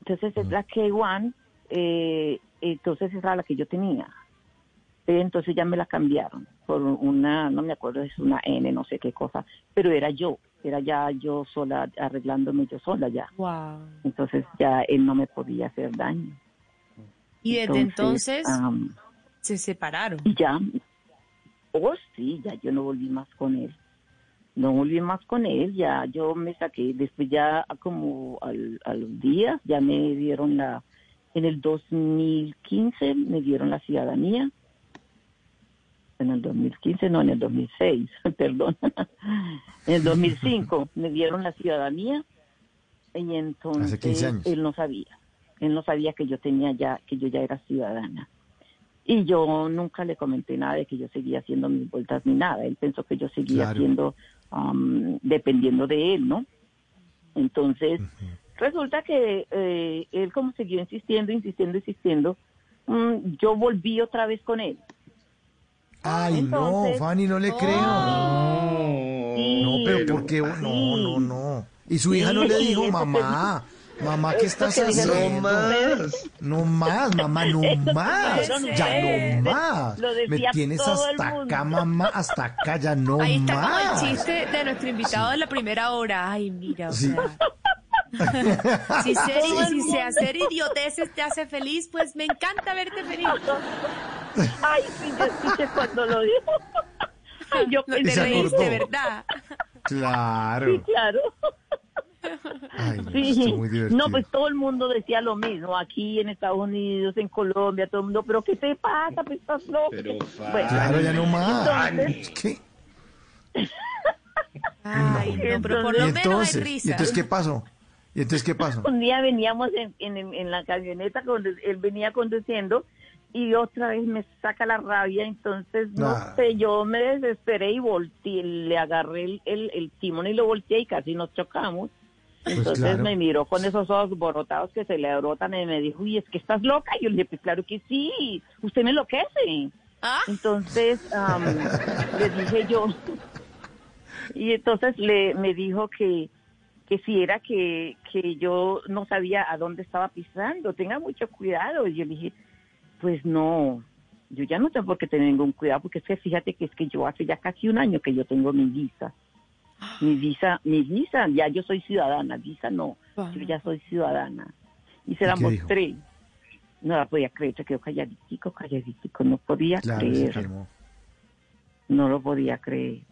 Speaker 53: Entonces es la K1, eh, entonces esa era la que yo tenía. Entonces ya me la cambiaron por una, no me acuerdo, es una N, no sé qué cosa, pero era yo, era ya yo sola, arreglándome yo sola ya.
Speaker 54: Wow.
Speaker 53: Entonces ya él no me podía hacer daño.
Speaker 54: Y desde entonces se separaron.
Speaker 53: y ya, oh sí, ya yo no volví más con él. No volví más con él, ya yo me saqué, después ya como al, a los días ya me dieron la, en el 2015 me dieron la ciudadanía. En el 2015, no, en el 2006, perdón. En el 2005 me dieron la ciudadanía y entonces
Speaker 5: 15 años.
Speaker 53: él no sabía. Él no sabía que yo tenía ya, que yo ya era ciudadana. Y yo nunca le comenté nada de que yo seguía haciendo mis vueltas ni nada. Él pensó que yo seguía
Speaker 5: Claro.
Speaker 53: haciendo, um, dependiendo de él, ¿no? Entonces, resulta que eh, él como siguió insistiendo, insistiendo, insistiendo, mm, yo volví otra vez con él.
Speaker 5: Ay, no, Fanny, no le creo.
Speaker 53: Sí,
Speaker 5: No, pero ¿por qué? No, no, no. Y su hija no le dijo, mamá, mamá, ¿qué estás haciendo?
Speaker 53: ustedes.
Speaker 5: No más, mamá, no más. Ya no más.
Speaker 53: Lo
Speaker 5: Me tienes
Speaker 53: todo el
Speaker 5: hasta
Speaker 53: mundo.
Speaker 5: acá, mamá, hasta acá, ya no
Speaker 54: Ahí está como
Speaker 5: más.
Speaker 54: el chiste de nuestro invitado de la primera hora. Ay, mira, o
Speaker 5: Sí.
Speaker 54: sea. si, ser, si se hacer idioteces te hace feliz, pues me encanta verte feliz.
Speaker 53: Ay, sí, yo escuché cuando lo dijo. Ay, yo
Speaker 54: No
Speaker 53: pensé-
Speaker 54: reíste, ¿verdad?
Speaker 5: Claro.
Speaker 53: Sí, claro.
Speaker 5: Ay, no,
Speaker 53: Sí.
Speaker 5: muy.
Speaker 53: No, pues todo el mundo decía lo mismo, aquí en Estados Unidos, en Colombia, todo el mundo, pero ¿qué te pasa? Pues estás loco.
Speaker 52: Pero,
Speaker 53: Bueno,
Speaker 5: Claro, ya no más.
Speaker 53: entonces-
Speaker 5: que-
Speaker 54: Ay, no, pero por lo menos hay
Speaker 5: entonces, ¿y
Speaker 54: risa.
Speaker 5: entonces qué pasó? ¿Y entonces qué pasó?
Speaker 53: Un día veníamos en, en, en la camioneta, cuando él venía conduciendo y otra vez me saca la rabia, entonces no
Speaker 5: Ah.
Speaker 53: sé, yo me desesperé y volteé, le agarré el, el, el timón y lo volteé y casi nos chocamos. Entonces
Speaker 5: Pues claro.
Speaker 53: me miró con esos ojos borotados que se le brotan y me dijo, uy, es que estás loca. Y yo le dije, pues claro que sí, usted me enloquece.
Speaker 54: Ah.
Speaker 53: Entonces am, le dije yo, y entonces le me dijo que que si era que, que yo no sabía a dónde estaba pisando, tenga mucho cuidado. Y yo le dije, Pues no, yo ya no tengo por qué tener ningún cuidado, porque es que fíjate que es que yo hace ya casi un año que yo tengo mi visa. Mi visa, mi visa, ya yo soy ciudadana, visa no, yo ya soy ciudadana. Y se
Speaker 5: ¿Y
Speaker 53: la
Speaker 5: dijo?
Speaker 53: mostré. No la podía creer, se quedó calladitico, calladitico, no podía
Speaker 5: Claro,
Speaker 53: creer, no lo podía creer.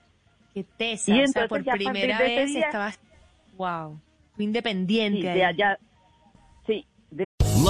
Speaker 54: Qué tesa,
Speaker 53: Y
Speaker 54: o sea,
Speaker 53: entonces
Speaker 54: por primera vez
Speaker 53: día-
Speaker 54: estabas, wow, independiente.
Speaker 53: Sí, de allá,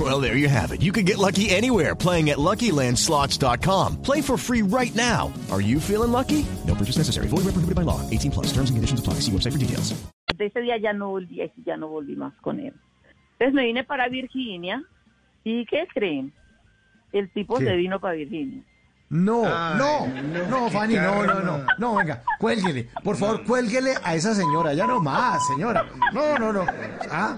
Speaker 55: Well, there you have it. You can get lucky anywhere playing at LuckyLandSlots.com. Play for free right now. Are you feeling lucky? No purchase necessary. Void where prohibited by law. 18 plus. Terms and conditions apply. See website for details.
Speaker 53: de ese día ya no volví, ya no volví más con él. Entonces me vine para Virginia y ¿qué creen? El tipo
Speaker 5: ¿Qué?
Speaker 53: se vino para Virginia.
Speaker 5: No,
Speaker 53: Ay,
Speaker 5: no,
Speaker 53: no,
Speaker 5: no, Fanny, no, no, no, no, venga, cuélguele, por favor, cuélguele a esa señora, ya no más, señora, no, no, no, ah,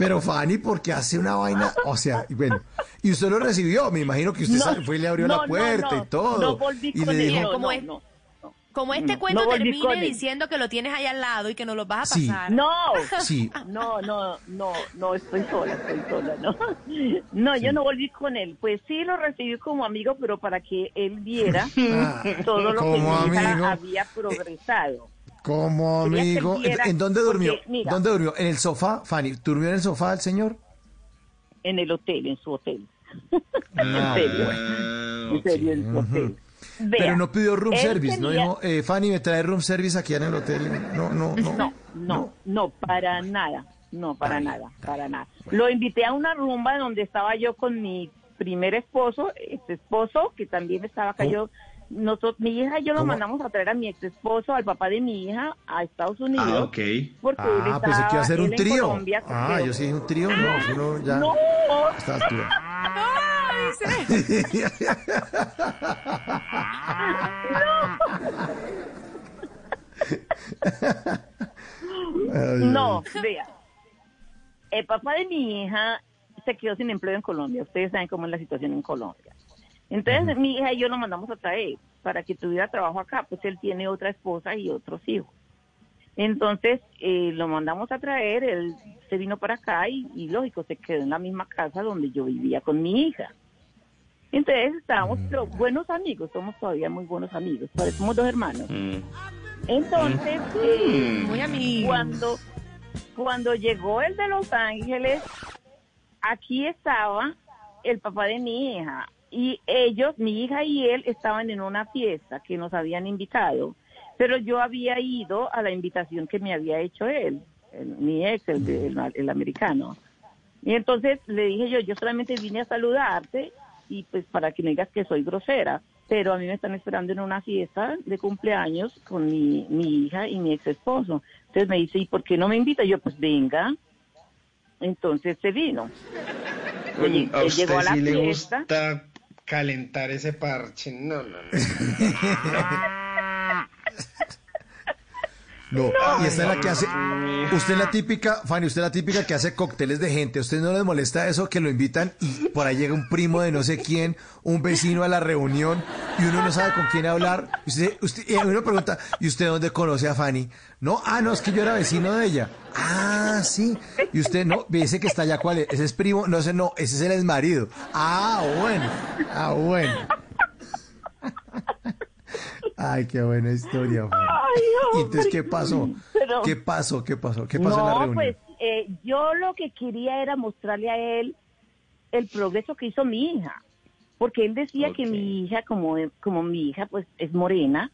Speaker 5: pero Fanny, porque hace una vaina, o sea, y bueno, y usted lo recibió, me imagino que usted
Speaker 54: No,
Speaker 5: sal- fue y le abrió
Speaker 54: no,
Speaker 5: la
Speaker 54: no,
Speaker 5: puerta
Speaker 54: no,
Speaker 5: y todo,
Speaker 54: no volví
Speaker 5: y
Speaker 54: con
Speaker 5: le
Speaker 54: él,
Speaker 5: dijo,
Speaker 54: como es- Como este
Speaker 53: No,
Speaker 54: cuento
Speaker 53: no
Speaker 54: termine diciendo que lo tienes ahí al lado y que nos lo vas a
Speaker 5: Sí.
Speaker 54: pasar.
Speaker 53: No,
Speaker 5: Sí.
Speaker 53: no, no, no, no, estoy sola, estoy sola, no. No, yo no volví con él. Pues sí lo recibí como amigo, pero para que él viera
Speaker 5: Ah,
Speaker 53: todo lo que mi hija había progresado.
Speaker 5: Como amigo, ¿en dónde durmió?
Speaker 53: porque, mira.
Speaker 5: ¿Dónde durmió? ¿En el sofá, Fanny? ¿Durmió en el sofá el señor?
Speaker 53: En el hotel, en su hotel.
Speaker 5: Ah,
Speaker 53: en serio, en serio, en su hotel. Vea,
Speaker 5: Pero no pidió room service, no dijo, eh, Fanny, me trae room service aquí en el hotel. No, no, no.
Speaker 53: No, no, no, para nada, no, para nada, para nada. Lo invité a una rumba donde estaba yo con mi primer esposo, ex esposo, que también estaba acá.
Speaker 5: ¿Cómo?
Speaker 53: Yo, nosotros, mi hija y yo lo
Speaker 5: ¿Cómo?
Speaker 53: mandamos a traer a mi ex esposo, al papá de mi hija, a Estados Unidos.
Speaker 52: Ah, ok.
Speaker 53: Porque él
Speaker 5: Ah, pensé que iba a
Speaker 53: estaba-
Speaker 5: ser un
Speaker 53: él en
Speaker 5: trío.
Speaker 53: Colombia,
Speaker 5: Ah, yo sí un trío, no, no, ya.
Speaker 53: No.
Speaker 5: A esta altura. Ay,
Speaker 53: No, vea. El papá de mi hija se quedó sin empleo en Colombia. Ustedes saben cómo es la situación en Colombia. Entonces mi hija y yo lo mandamos a traer para que tuviera trabajo acá. Pues él tiene otra esposa y otros hijos. Entonces eh, lo mandamos a traer, él se vino para acá y, y lógico, se quedó en la misma casa donde yo vivía con mi hija. Entonces estábamos pero buenos amigos, somos todavía muy buenos amigos, parecemos dos hermanos. Entonces, eh,
Speaker 54: Muy amigos.
Speaker 53: cuando, cuando llegó el de Los Ángeles, aquí estaba el papá de mi hija y ellos, mi hija y él, estaban en una fiesta que nos habían invitado, pero yo había ido a la invitación que me había hecho él, el- mi ex, el, el- el americano. Y entonces le dije yo, yo solamente vine a saludarte y pues para que no digas que soy grosera, pero a mí me están esperando en una fiesta de cumpleaños con mi, mi hija y mi ex esposo. Entonces me dice, ¿y por qué no me invita? Yo, pues venga. Entonces se vino. Él
Speaker 52: usted
Speaker 53: llegó a la
Speaker 52: sí le
Speaker 53: fiesta.
Speaker 52: gusta calentar ese parche. No, no, no.
Speaker 5: No, y esta es la que hace. Usted es la típica, Fanny, usted es la típica que hace cócteles de gente. ¿A usted no les molesta eso que lo invitan y por ahí llega un primo de no sé quién, un vecino a la reunión y uno no sabe con quién hablar? Y, usted, usted, y uno pregunta, ¿y usted dónde conoce a Fanny? No, ah, no, es que yo era vecino de ella. Ah, sí. Y usted no, dice que está allá, ¿cuál es? Ese es primo, no sé, no, ese es el exmarido. Ah, bueno, ah, bueno. Ay, qué buena historia.
Speaker 53: Ay,
Speaker 5: ¿Y entonces qué pasó?
Speaker 53: Pero-
Speaker 5: ¿Qué pasó? ¿Qué pasó? ¿Qué pasó en la
Speaker 53: no,
Speaker 5: reunión?
Speaker 53: pues eh, yo lo que quería era mostrarle a él el progreso que hizo mi hija, porque él decía que mi hija, como como mi hija, pues es morena,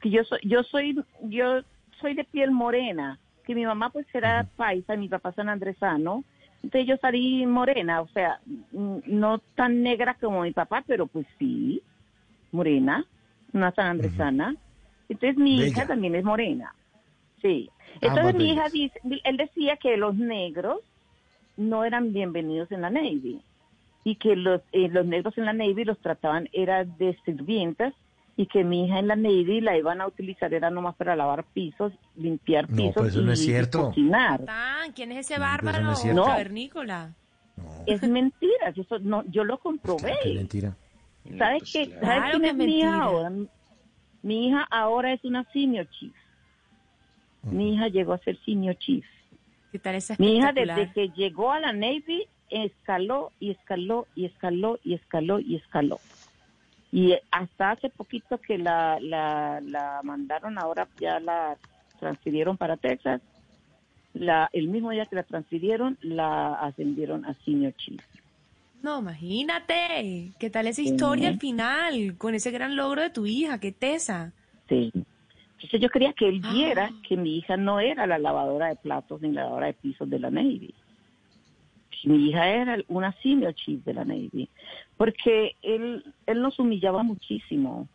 Speaker 53: que yo soy yo soy yo soy de piel morena, que mi mamá pues era paisa, mi papá san andresano, entonces yo salí morena, o sea, no tan negra como mi papá, pero pues sí, morena, una san andresana. Entonces mi
Speaker 56: Bella.
Speaker 53: hija también es morena. Sí.
Speaker 56: Ambas
Speaker 53: Entonces mi hija dice, él decía que los negros no eran bienvenidos en la Navy y que los, eh, los negros en la Navy los trataban era de sirvientas y que mi hija en la Navy la iban a utilizar era nomás para lavar pisos, limpiar
Speaker 5: No,
Speaker 53: pisos
Speaker 5: pues eso
Speaker 53: y,
Speaker 5: no es
Speaker 53: y
Speaker 5: cierto.
Speaker 53: cocinar.
Speaker 54: ¿Quién es ese
Speaker 5: eso
Speaker 54: bárbaro
Speaker 5: no es
Speaker 54: cavernícola?
Speaker 53: Es mentira, eso no, yo lo comprobé.
Speaker 5: Qué mentira.
Speaker 53: ¿Sabes
Speaker 52: pues
Speaker 53: qué?
Speaker 52: claro.
Speaker 53: ¿Sabes quién es mi hija ahora? Mi hija ahora es una senior chief. Mi hija llegó a ser senior chief.
Speaker 54: ¿Qué tal esa
Speaker 53: Mi hija desde que llegó a la Navy escaló y escaló y escaló y escaló y escaló. Y hasta hace poquito que la, la, la mandaron, ahora ya la transfirieron para Texas. La, el mismo día que la transfirieron, la ascendieron a senior chief.
Speaker 54: No, imagínate. ¿Qué tal esa historia al final? Con ese gran logro de tu hija. ¡Qué tesa!
Speaker 53: Sí. Entonces yo quería que él
Speaker 54: Ah.
Speaker 53: viera que mi hija no era la lavadora de platos ni la lavadora de pisos de la Navy. Mi hija era una senior chief de la Navy. Porque él, él nos humillaba muchísimo.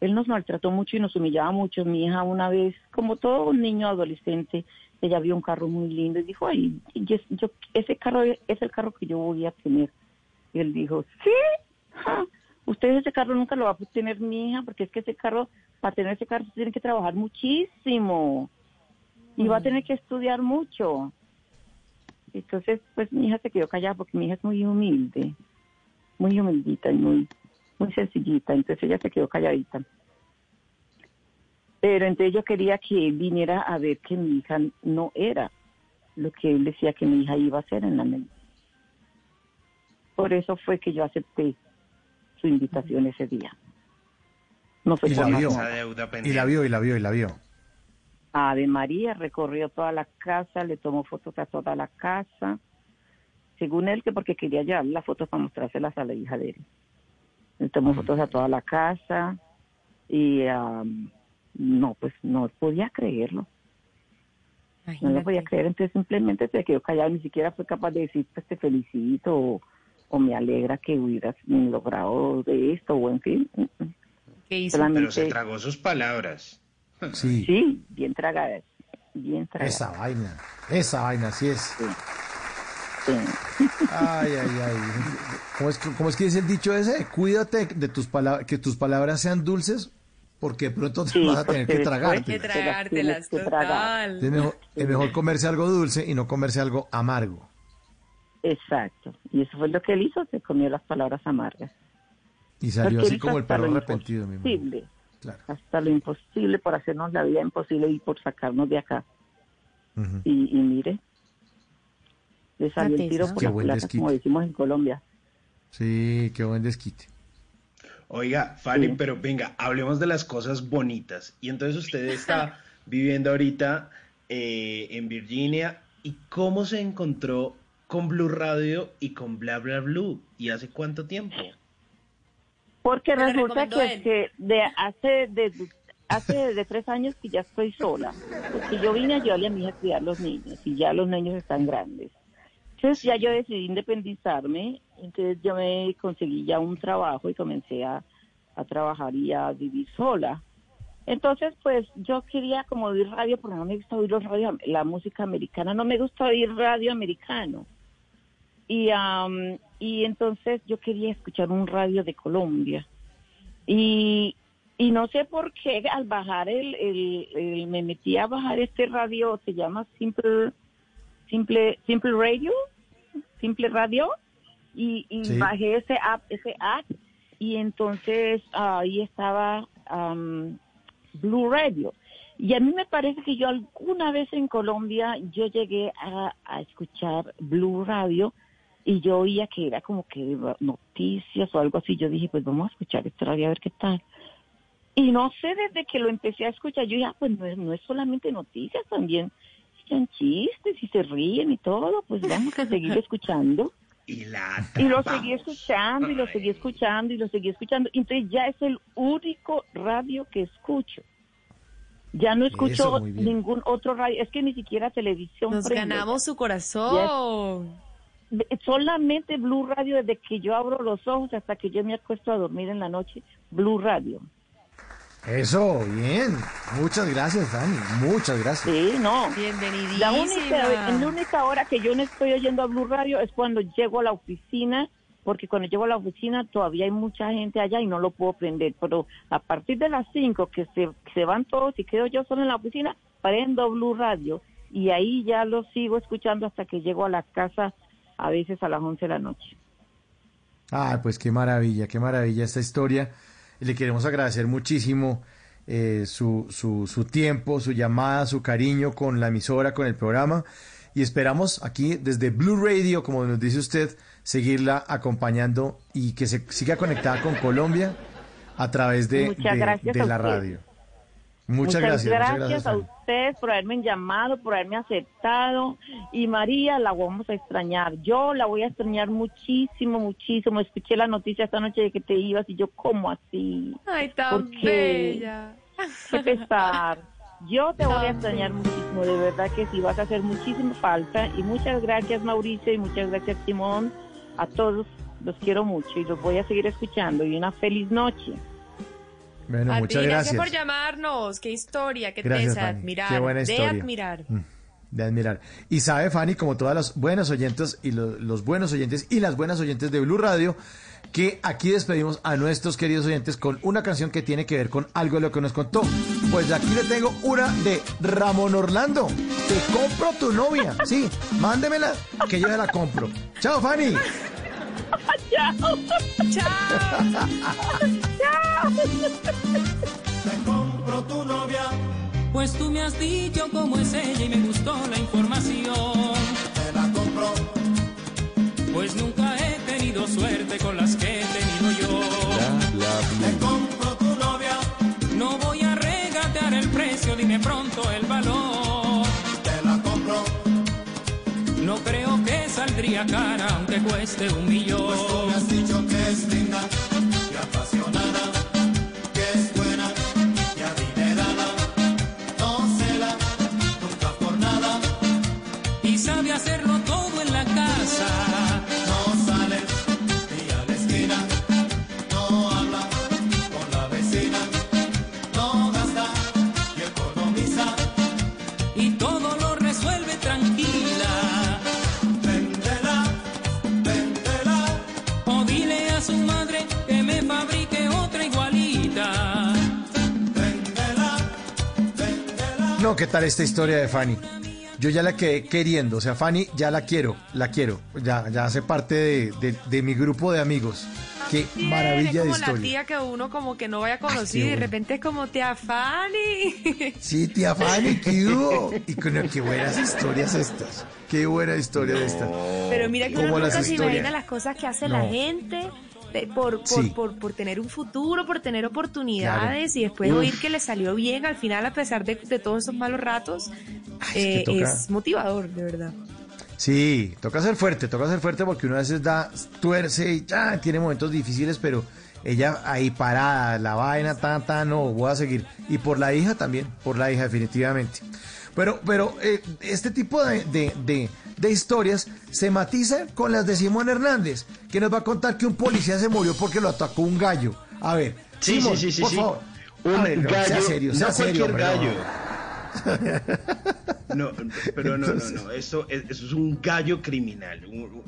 Speaker 53: Él nos maltrató mucho y nos humillaba mucho. Mi hija una vez, como todo niño adolescente, ella vio un carro muy lindo y dijo, ay, yo, ese carro es el carro que yo voy a tener. Y él dijo, sí, usted ese carro nunca lo va a tener mi hija, porque es que ese carro, para tener ese carro, tiene que trabajar muchísimo y va a tener que estudiar mucho. Entonces, pues mi hija se quedó callada porque mi hija es muy humilde, muy humildita y muy, muy sencillita. Entonces ella se quedó calladita. Pero entonces yo quería que él viniera a ver que mi hija no era lo que él decía que mi hija iba a hacer en la mente. Por eso fue que yo acepté su invitación ese día. No fue
Speaker 5: Y
Speaker 53: por
Speaker 5: la vio. Y la vio, y la vio, y la vio.
Speaker 53: Ave María recorrió toda la casa, le tomó fotos a toda la casa, según él que porque quería llevar las fotos para mostrárselas a la hija de él. Le tomó fotos a toda la casa y am, no, pues no podía creerlo. No lo podía creer, entonces simplemente se quedó callado, ni siquiera fue capaz de decir pues te felicito o, o me alegra que hubieras logrado de esto o en fin. mm, mm.
Speaker 54: ¿Qué hizo?
Speaker 52: Pero se tragó sus palabras.
Speaker 5: Sí.
Speaker 53: Sí, bien tragadas, bien tragadas.
Speaker 5: Esa vaina. Esa vaina, así es.
Speaker 53: Sí.
Speaker 5: Ay, ay, ay. ¿Cómo es, que- cómo es que dice el dicho ese? Cuídate de tus palabras, que tus palabras sean dulces, porque pronto te
Speaker 53: Sí,
Speaker 5: vas a tener que tragarte.
Speaker 54: Que tragártelas,
Speaker 53: tienes que tragar.
Speaker 54: total.
Speaker 5: Es mejor, es mejor comerse algo dulce y no comerse algo amargo.
Speaker 53: Exacto. Y eso fue lo que él hizo, se comió las palabras amargas.
Speaker 5: Y salió
Speaker 53: Porque
Speaker 5: así como el perro arrepentido, mi Claro.
Speaker 53: hasta lo imposible por hacernos la vida imposible y por sacarnos de acá. Y, y mire, le salió el tiro por
Speaker 5: Qué
Speaker 53: la
Speaker 5: buen
Speaker 53: culata,
Speaker 5: desquite.
Speaker 53: como decimos en Colombia.
Speaker 5: Sí, qué buen desquite.
Speaker 52: Oiga, Fanny,
Speaker 53: Sí.
Speaker 52: pero venga, hablemos de las cosas bonitas. Y entonces usted está viviendo ahorita eh, en Virginia. ¿Y cómo se encontró con Blue Radio y con Bla Bla Blue? ¿Y hace cuánto tiempo?
Speaker 53: Porque
Speaker 54: Me
Speaker 53: resulta que, que de hace de, hace de tres años que ya estoy sola. Porque yo vine a ayudarle a mi hija a criar los niños y ya los niños están grandes. Entonces ya yo decidí independizarme, entonces yo me conseguí ya un trabajo y comencé a, a trabajar y a vivir sola. Entonces, pues yo quería como oír radio, porque no me gusta oír los radio, la música americana, no me gusta oír radio americano. Y, am, y entonces yo quería escuchar un radio de Colombia. Y, y no sé por qué al bajar el, el, el- me metí a bajar este radio, se llama Simple, Simple, Simple Radio, Simple Radio, y, y
Speaker 5: Sí.
Speaker 53: bajé ese app, ese app, y entonces ahí estaba am, Blue Radio. Y a mí me parece que yo alguna vez en Colombia yo llegué a, a escuchar Blue Radio y yo oía que era como que noticias o algo así. Yo dije, pues vamos a escuchar este radio a ver qué tal. Y no sé, desde que lo empecé a escuchar, yo ya, pues no es, no es solamente noticias, también echan chistes y se ríen y todo, pues vamos a seguir escuchando.
Speaker 52: Y la
Speaker 53: Y lo seguí escuchando y lo seguí escuchando y lo seguí escuchando. Entonces ya es el único radio que escucho. Ya no escucho
Speaker 5: Eso,
Speaker 53: ningún otro radio. Es que ni siquiera televisión.
Speaker 54: Nos ganamos su corazón.
Speaker 53: Solamente Blue Radio desde que yo abro los ojos hasta que yo me acuesto a dormir en la noche. Blue Radio.
Speaker 5: Eso, bien. Muchas gracias, Dani. Muchas gracias.
Speaker 53: Sí, no.
Speaker 54: Bienvenidísima.
Speaker 53: La única, en la única hora que yo no estoy oyendo a Blue Radio es cuando llego a la oficina porque cuando llego a la oficina todavía hay mucha gente allá y no lo puedo prender, pero a partir de las 5 que se, se van todos y quedo yo solo en la oficina, prendo Blue Radio y ahí ya lo sigo escuchando hasta que llego a la casa a veces a las 11 de la noche.
Speaker 5: Ah, pues qué maravilla, qué maravilla esta historia. Y le queremos agradecer muchísimo eh, su, su, su tiempo, su llamada, su cariño con la emisora, con el programa. Y esperamos aquí desde Blue Radio, como nos dice usted, seguirla acompañando y que se siga conectada con Colombia a través de, de- de la radio. Muchas, gracias. muchas gracias,
Speaker 53: a ustedes por haberme llamado, por haberme aceptado. Y María, la vamos a extrañar. Yo la voy a extrañar muchísimo, muchísimo. Escuché la noticia esta noche de que te ibas y yo, ¿cómo así?
Speaker 4: Ay, tan
Speaker 53: ¿Por qué?
Speaker 4: bella.
Speaker 53: Qué pesar. Yo te voy a extrañar muchísimo, de verdad que sí, vas a hacer muchísima falta. Y muchas gracias, Mauricio, y muchas gracias, Simón. A todos los quiero mucho y los voy a seguir escuchando. Y una feliz noche.
Speaker 5: Bueno,
Speaker 4: A
Speaker 5: muchas
Speaker 4: ti,
Speaker 5: gracias.
Speaker 4: por llamarnos. Qué historia, qué
Speaker 5: Gracias,
Speaker 4: tesa,
Speaker 5: Fanny.
Speaker 4: admirar.
Speaker 5: Qué buena
Speaker 4: de
Speaker 5: historia.
Speaker 4: admirar.
Speaker 5: Mm, De admirar. Y sabe, Fanny, como todas las buenas oyentes y lo- los buenos oyentes y las buenas oyentes de Blue Radio, que aquí despedimos a nuestros queridos oyentes con una canción que tiene que ver con algo de lo que nos contó. Pues aquí le tengo una de Ramón Orlando. Te compro tu novia. Sí, mándemela que yo ya la compro. Chao, Fanny.
Speaker 53: Chao.
Speaker 57: Te compro tu novia. Pues tú me has dicho cómo es ella y me gustó la información. Te la compro. Pues nunca he tenido suerte con las que he tenido yo. Te compro tu novia. No voy a regatear el precio, dime pronto el valor. Te la compro. No creo que saldría cara aunque cueste un millón. Pues tú me has dicho que es linda
Speaker 5: ¿qué tal esta historia de Fanny? Yo ya la quedé queriendo, o sea, Fanny ya la quiero, la quiero, ya, ya hace parte de, de- de mi grupo de amigos. Qué
Speaker 4: Tiene
Speaker 5: maravilla de
Speaker 4: como la
Speaker 5: historia.
Speaker 4: tía que uno como que no vaya conocido
Speaker 5: qué
Speaker 4: y de repente es como tía Fanny.
Speaker 5: Sí, tía Fanny, ¿qué hubo? Y con qué buenas historias estas. Qué buena historia de esta.
Speaker 4: Pero mira que uno
Speaker 5: Como las
Speaker 4: nunca se imagina
Speaker 5: historias.
Speaker 4: las cosas que hace
Speaker 5: No.
Speaker 4: la gente de- por, por,
Speaker 5: Sí.
Speaker 4: por, por tener un futuro, por tener oportunidades
Speaker 5: Claro.
Speaker 4: y después
Speaker 5: Uf.
Speaker 4: oír que le salió bien al final a pesar de, de todos esos malos ratos. eh, es motivador, de verdad.
Speaker 5: Sí, toca ser fuerte, toca ser fuerte porque uno a veces da, tuerce y ya tiene momentos difíciles, pero ella ahí parada, la vaina, tan, tan, no, voy a seguir. Y por la hija también, por la hija definitivamente. Pero, pero eh, este tipo de, de, de- de historias se matiza con las de Simón Hernández, que nos va a contar que un policía se murió porque lo atacó un gallo. A ver,
Speaker 52: Sí,
Speaker 5: Simón,
Speaker 52: sí, sí,
Speaker 5: por favor.
Speaker 52: Un
Speaker 5: ver,
Speaker 52: gallo,
Speaker 5: sea serio, sea
Speaker 52: no
Speaker 5: serio,
Speaker 52: cualquier
Speaker 5: hombre,
Speaker 52: gallo. No, pero no, no, no, eso es un gallo criminal, un-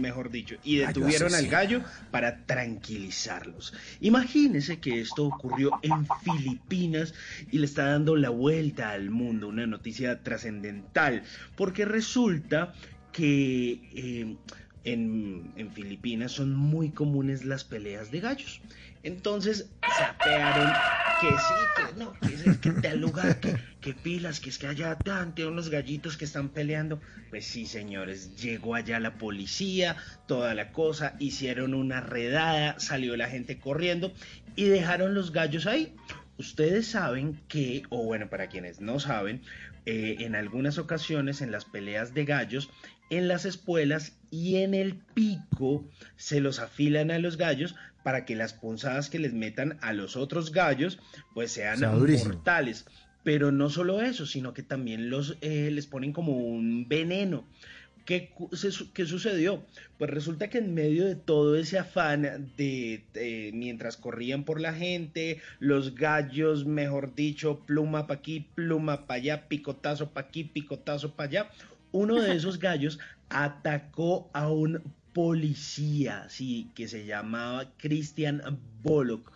Speaker 52: mejor dicho. Y
Speaker 5: Gallo
Speaker 52: detuvieron al gallo para tranquilizarlos. Imagínense que esto ocurrió en Filipinas y le está dando la vuelta al mundo, una noticia trascendental, porque resulta que eh, en, en Filipinas son muy comunes las peleas de gallos. Entonces sapearon que sí, que no, que, es, que tal lugar, que, que pilas, que es que allá Dante, unos gallitos que están peleando. Pues sí, señores, llegó allá la policía, toda la cosa, hicieron una redada, salió la gente corriendo y dejaron los gallos ahí. Ustedes saben que, o bueno, para quienes no saben, eh, en algunas ocasiones en las peleas de gallos, en las espuelas y en el pico se los afilan a los gallos para que las punzadas que les metan a los otros gallos pues sean mortales. Pero no solo eso, sino que también los eh, les ponen como un veneno. ¿Qué, qué sucedió? Pues resulta que en medio de todo ese afán de, de- mientras corrían por la gente, los gallos, mejor dicho, pluma pa' aquí, pluma pa' allá, picotazo pa' aquí, picotazo pa' allá, uno de esos gallos atacó a un policía, sí, que se llamaba Christian Bollock.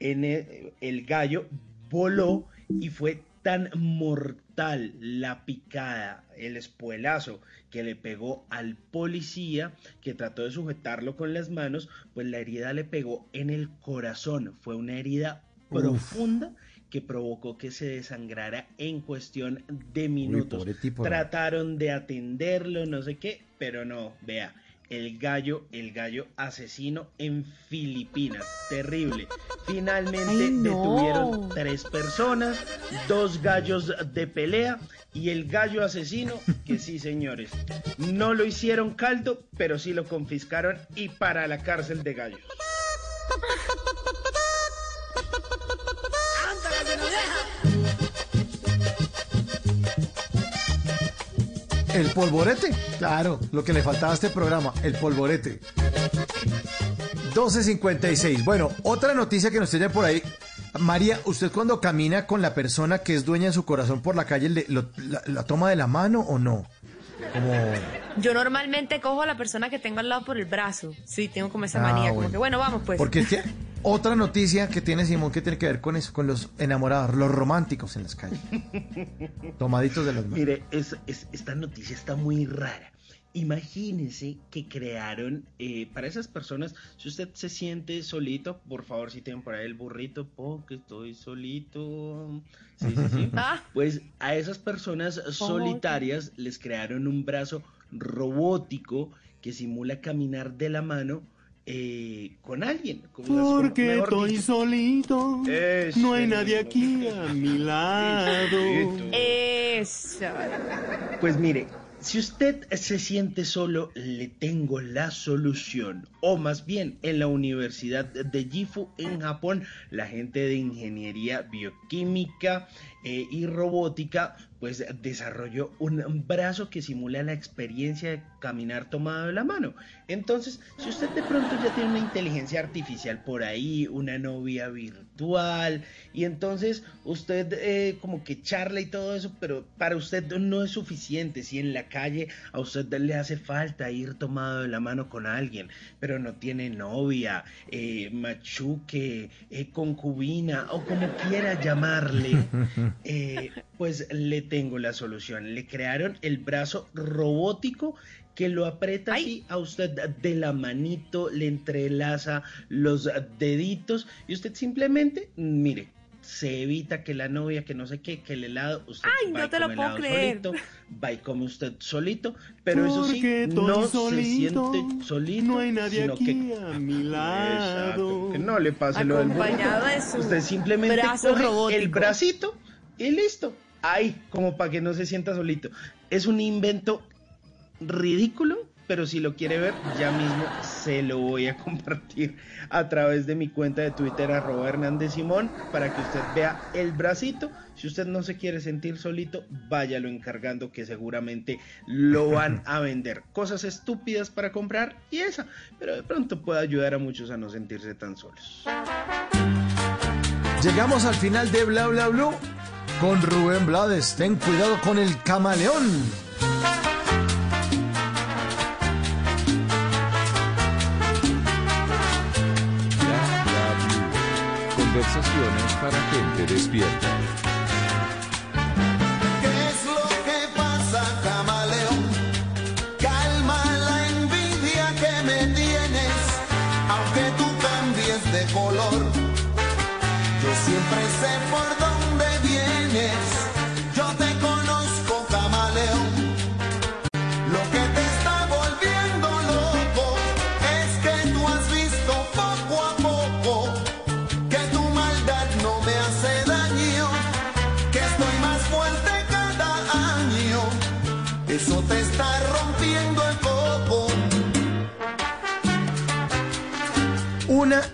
Speaker 52: En el, el gallo voló y fue tan mortal la picada, el espuelazo que le pegó al policía que trató de sujetarlo con las manos, pues la herida le pegó en el corazón. Fue una herida
Speaker 5: Uf.
Speaker 52: profunda que provocó que se desangrara en cuestión de minutos. Trataron de atenderlo, no sé qué, pero no, vea. El gallo, el gallo asesino en Filipinas. Terrible. Finalmente
Speaker 54: Ay, no.
Speaker 52: detuvieron tres personas, dos gallos de pelea y el gallo asesino, que sí, señores, no lo hicieron caldo, pero sí lo confiscaron y para la cárcel de gallos.
Speaker 5: El polvorete, claro, lo que le faltaba a este programa, el polvorete. 12.56. Bueno, otra noticia que nos tiene por ahí. María, ¿usted cuando camina con la persona que es dueña de su corazón por la calle, le- lo- la, la toma de la mano o no? Como...
Speaker 54: Yo normalmente cojo a la persona que tengo al lado por el brazo. Sí, tengo como esa
Speaker 5: Ah,
Speaker 54: manía, como
Speaker 5: bueno.
Speaker 54: que bueno, vamos pues.
Speaker 5: Porque es que otra noticia que tiene Simón que tiene que ver con eso, con los enamorados, los románticos en las calles. Tomaditos de las manos.
Speaker 52: Mire, es, es- esta noticia está muy rara. Imagínense que crearon eh, para esas personas, si usted se siente solito, por favor, si tienen por ahí el burrito, porque estoy solito. Sí, sí, sí.
Speaker 54: Ah.
Speaker 52: Pues a esas personas solitarias les crearon un brazo robótico que simula caminar de la mano eh, con alguien. con-
Speaker 56: Porque estoy
Speaker 52: dicho.
Speaker 56: solito, no hay nadie aquí a mi lado.
Speaker 54: Eso.
Speaker 52: Pues mire, si usted se siente solo, le tengo la solución. O más bien, en la Universidad de Gifu, en Japón, la gente de ingeniería bioquímica eh, y robótica, pues desarrolló un brazo que simula la experiencia de caminar tomado de la mano. Entonces, si usted de pronto ya tiene una inteligencia artificial por ahí, una novia virtual, y entonces usted eh, como que charla y todo eso, pero para usted no es suficiente. Si en la calle a usted le hace falta ir tomado de la mano con alguien, pero no tiene novia, eh, machuque, concubina o como quiera llamarle, eh, pues le tengo la solución. Le crearon el brazo robótico que lo aprieta así a usted de la manito, le entrelaza los deditos y usted simplemente, mire, se evita que la novia, que no sé qué, que el helado, usted
Speaker 54: Ay,
Speaker 52: va
Speaker 54: no
Speaker 52: y
Speaker 54: te lo
Speaker 52: come
Speaker 54: puedo
Speaker 52: helado
Speaker 54: creer.
Speaker 52: solito, va y come usted solito, pero eso sí, no se
Speaker 56: solito,
Speaker 52: siente solito,
Speaker 56: no hay nadie
Speaker 52: sino
Speaker 56: aquí
Speaker 52: que
Speaker 56: a mi lado.
Speaker 52: Exacto, que no le pase lo del
Speaker 54: Acompañado
Speaker 52: burrito.
Speaker 54: de
Speaker 52: Usted simplemente coge el
Speaker 54: robótico.
Speaker 52: bracito y listo. Ahí, como para que no se sienta solito. Es un invento ridículo, pero si lo quiere ver, ya mismo se lo voy a compartir a través de mi cuenta de Twitter, arroba Hernández Simón, para que usted vea el bracito. Si usted no se quiere sentir solito, váyalo encargando que seguramente lo van a vender. Cosas estúpidas para comprar y esa, pero de pronto puede ayudar a muchos a no sentirse tan solos.
Speaker 5: Llegamos al final de Bla Bla Blue con Rubén Blades. Ten cuidado con el camaleón.
Speaker 1: Conversaciones para gente despierta.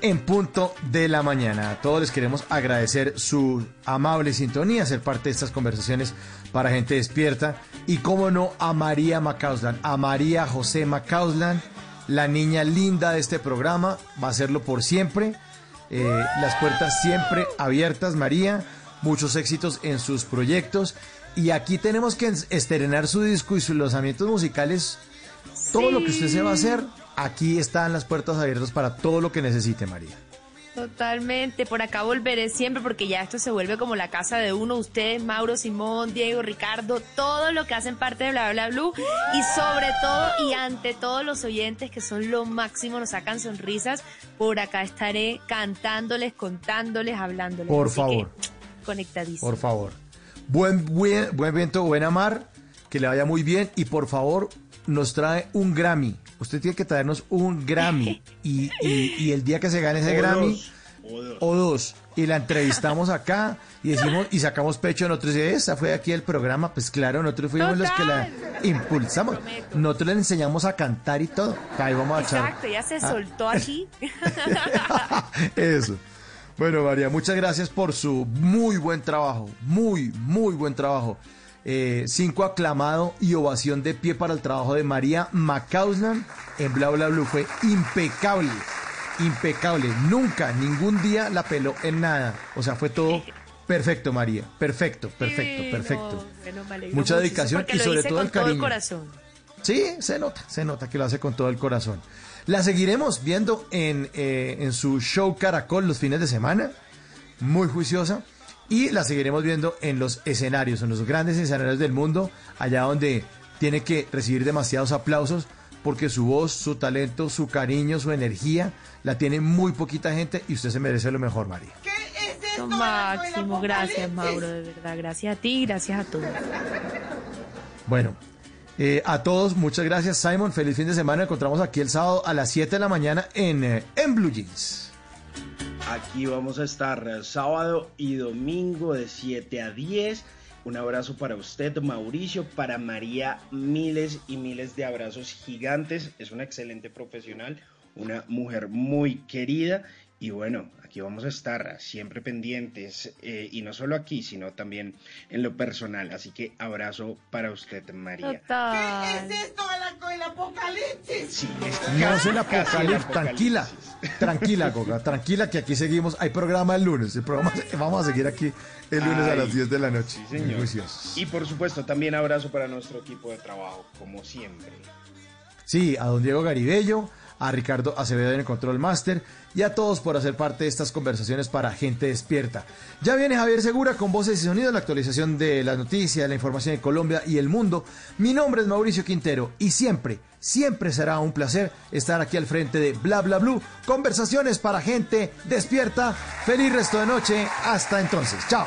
Speaker 5: En punto de la mañana. A todos les queremos agradecer su amable sintonía, ser parte de estas conversaciones para gente despierta. Y cómo no, a María Macauslan, a María José Macauslan, la niña linda de este programa. Va a serlo por siempre. Eh, las puertas siempre abiertas, María. Muchos éxitos en sus proyectos. Y aquí tenemos que estrenar su disco y sus lanzamientos musicales. Todo lo que usted se va a hacer aquí están las puertas abiertas para todo lo que necesite, María.
Speaker 54: Totalmente, por acá volveré siempre porque ya esto se vuelve como la casa de uno, ustedes, Mauro, Simón, Diego, Ricardo, todo lo que hacen parte de Bla Bla Blue y sobre todo y ante todos los oyentes que son lo máximo, nos sacan sonrisas, por acá estaré cantándoles, contándoles, hablándoles.
Speaker 5: Por
Speaker 54: Así
Speaker 5: favor.
Speaker 54: conectadísimo.
Speaker 5: Por favor. Buen, buen, buen viento, buena mar, que le vaya muy bien y por favor nos trae un Grammy. Usted tiene que traernos un Grammy y, y- y el día que se gane ese
Speaker 52: O
Speaker 5: Grammy
Speaker 52: dos, o dos.
Speaker 5: o dos y la entrevistamos acá y decimos y sacamos pecho nosotros y esa fue aquí el programa pues claro nosotros fuimos los que la impulsamos nosotros le enseñamos a cantar y todo ahí vamos a echar
Speaker 54: Exacto, ya se
Speaker 5: Ah.
Speaker 54: soltó aquí.
Speaker 5: Eso. Bueno, María, muchas gracias por su muy buen trabajo. Muy, muy buen trabajo. Eh, cinco aclamado y ovación de pie para el trabajo de María Macauslan en Bla Bla Blue. Fue impecable. Impecable. Nunca, ningún día la peló en nada. O sea, fue todo perfecto, María. Perfecto, perfecto,
Speaker 54: Sí,
Speaker 5: perfecto.
Speaker 54: no, bueno,
Speaker 5: Mucha dedicación y sobre todo el
Speaker 54: todo el
Speaker 5: cariño.
Speaker 54: corazón.
Speaker 5: Sí, se nota, se nota que lo hace con todo el corazón. La seguiremos viendo en, eh, en su show Caracol los fines de semana, muy juiciosa, y la seguiremos viendo en los escenarios, en los grandes escenarios del mundo, allá donde tiene que recibir demasiados aplausos, porque su voz, su talento, su cariño, su energía, la tiene muy poquita gente y usted se merece lo mejor, María.
Speaker 54: Lo máximo, gracias Mauro, de verdad, gracias a ti, gracias a todos.
Speaker 5: Bueno, eh, a todos, muchas gracias, Simon. Feliz fin de semana. Nos encontramos aquí el sábado a las 7 de la mañana en, eh, en Blue Jeans.
Speaker 52: Aquí vamos a estar eh, sábado y domingo de 7 a 10. Un abrazo para usted, Mauricio, para María, miles y miles de abrazos gigantes. Es una excelente profesional, una mujer muy querida. Y bueno, aquí vamos a estar siempre pendientes, eh, y no solo aquí, sino también en lo personal. Así que abrazo para usted, María.
Speaker 54: Total.
Speaker 11: esto el apocalipsis?
Speaker 52: Sí, es
Speaker 5: No es el apocalipsis, tranquila, tranquila, Goga, tranquila que aquí seguimos. Hay programa el lunes, el programa, vamos a seguir aquí el lunes a las 10 de la noche.
Speaker 52: Sí, señor. Y por supuesto, también abrazo para nuestro equipo de trabajo, como siempre.
Speaker 5: Sí, a don Diego Garibello, a Ricardo Acevedo en el Control Master y a todos por hacer parte de estas conversaciones para gente despierta. Ya viene Javier Segura con voces y sonidos, la actualización de las noticias, la información de Colombia y el mundo. Mi nombre es Mauricio Quintero y siempre, siempre será un placer estar aquí al frente de Bla Bla Blue, conversaciones para gente despierta. Feliz resto de noche, hasta entonces, chao.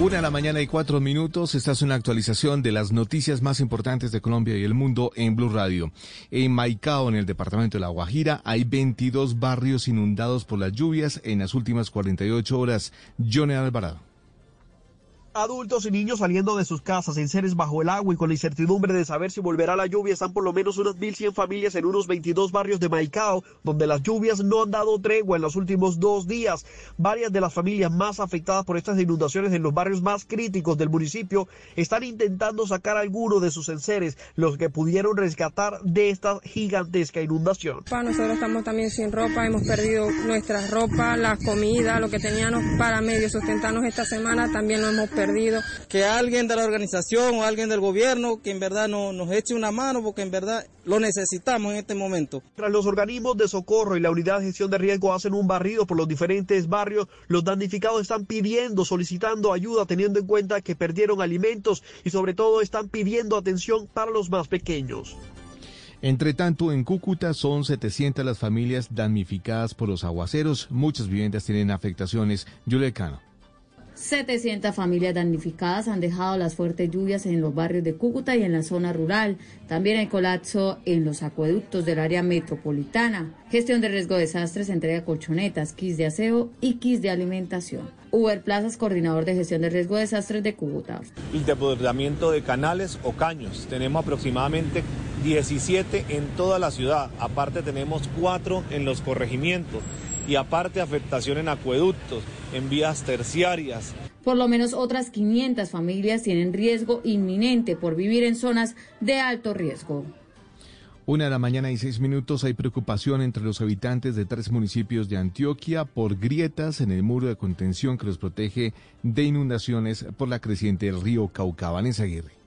Speaker 12: Una de la mañana y cuatro minutos. Esta es una actualización de las noticias más importantes de Colombia y el mundo en Blue Radio. En Maicao, en el departamento de La Guajira, hay 22 barrios inundados por las lluvias en las últimas 48 horas. Johnny Alvarado.
Speaker 47: Adultos y niños saliendo de sus casas en seres bajo el agua y con la incertidumbre de saber si volverá la lluvia. Están por lo menos unas 1.100 familias en unos 22 barrios de Maicao, donde las lluvias no han dado tregua en los últimos dos días. Varias de las familias más afectadas por estas inundaciones en los barrios más críticos del municipio están intentando sacar algunos de sus enseres, los que pudieron rescatar de esta gigantesca inundación.
Speaker 58: nosotros estamos también sin ropa, hemos perdido nuestra ropa, la comida, lo que teníamos para medio sustentarnos esta semana también lo hemos perdido. Perdido.
Speaker 59: Que alguien de la organización o alguien del gobierno que en verdad no, nos eche una mano porque en verdad lo necesitamos en este momento.
Speaker 60: Tras los organismos de socorro y la unidad de gestión de riesgo hacen un barrido por los diferentes barrios, los damnificados están pidiendo, solicitando ayuda, teniendo en cuenta que perdieron alimentos y sobre todo están pidiendo atención para los más pequeños.
Speaker 12: Entre tanto, en Cúcuta son 700 las familias damnificadas por los aguaceros. Muchas viviendas tienen afectaciones. Yulecano.
Speaker 61: 700 familias damnificadas han dejado las fuertes lluvias en los barrios de Cúcuta y en la zona rural. También hay colapso en los acueductos del área metropolitana. Gestión de riesgo de desastres entrega colchonetas, kits de aseo y kits de alimentación. Uber Plazas, coordinador de gestión de riesgo de desastres de Cúcuta.
Speaker 60: El desbordamiento de canales o caños. Tenemos aproximadamente 17 en toda la ciudad. Aparte tenemos 4 en los corregimientos. Y aparte afectación en acueductos, en vías terciarias.
Speaker 61: Por lo menos otras 500 familias tienen riesgo inminente por vivir en zonas de alto riesgo.
Speaker 12: Una de la mañana y seis minutos hay preocupación entre los habitantes de tres municipios de Antioquia por grietas en el muro de contención que los protege de inundaciones por la creciente del río Cauca. Vanessa Aguirre.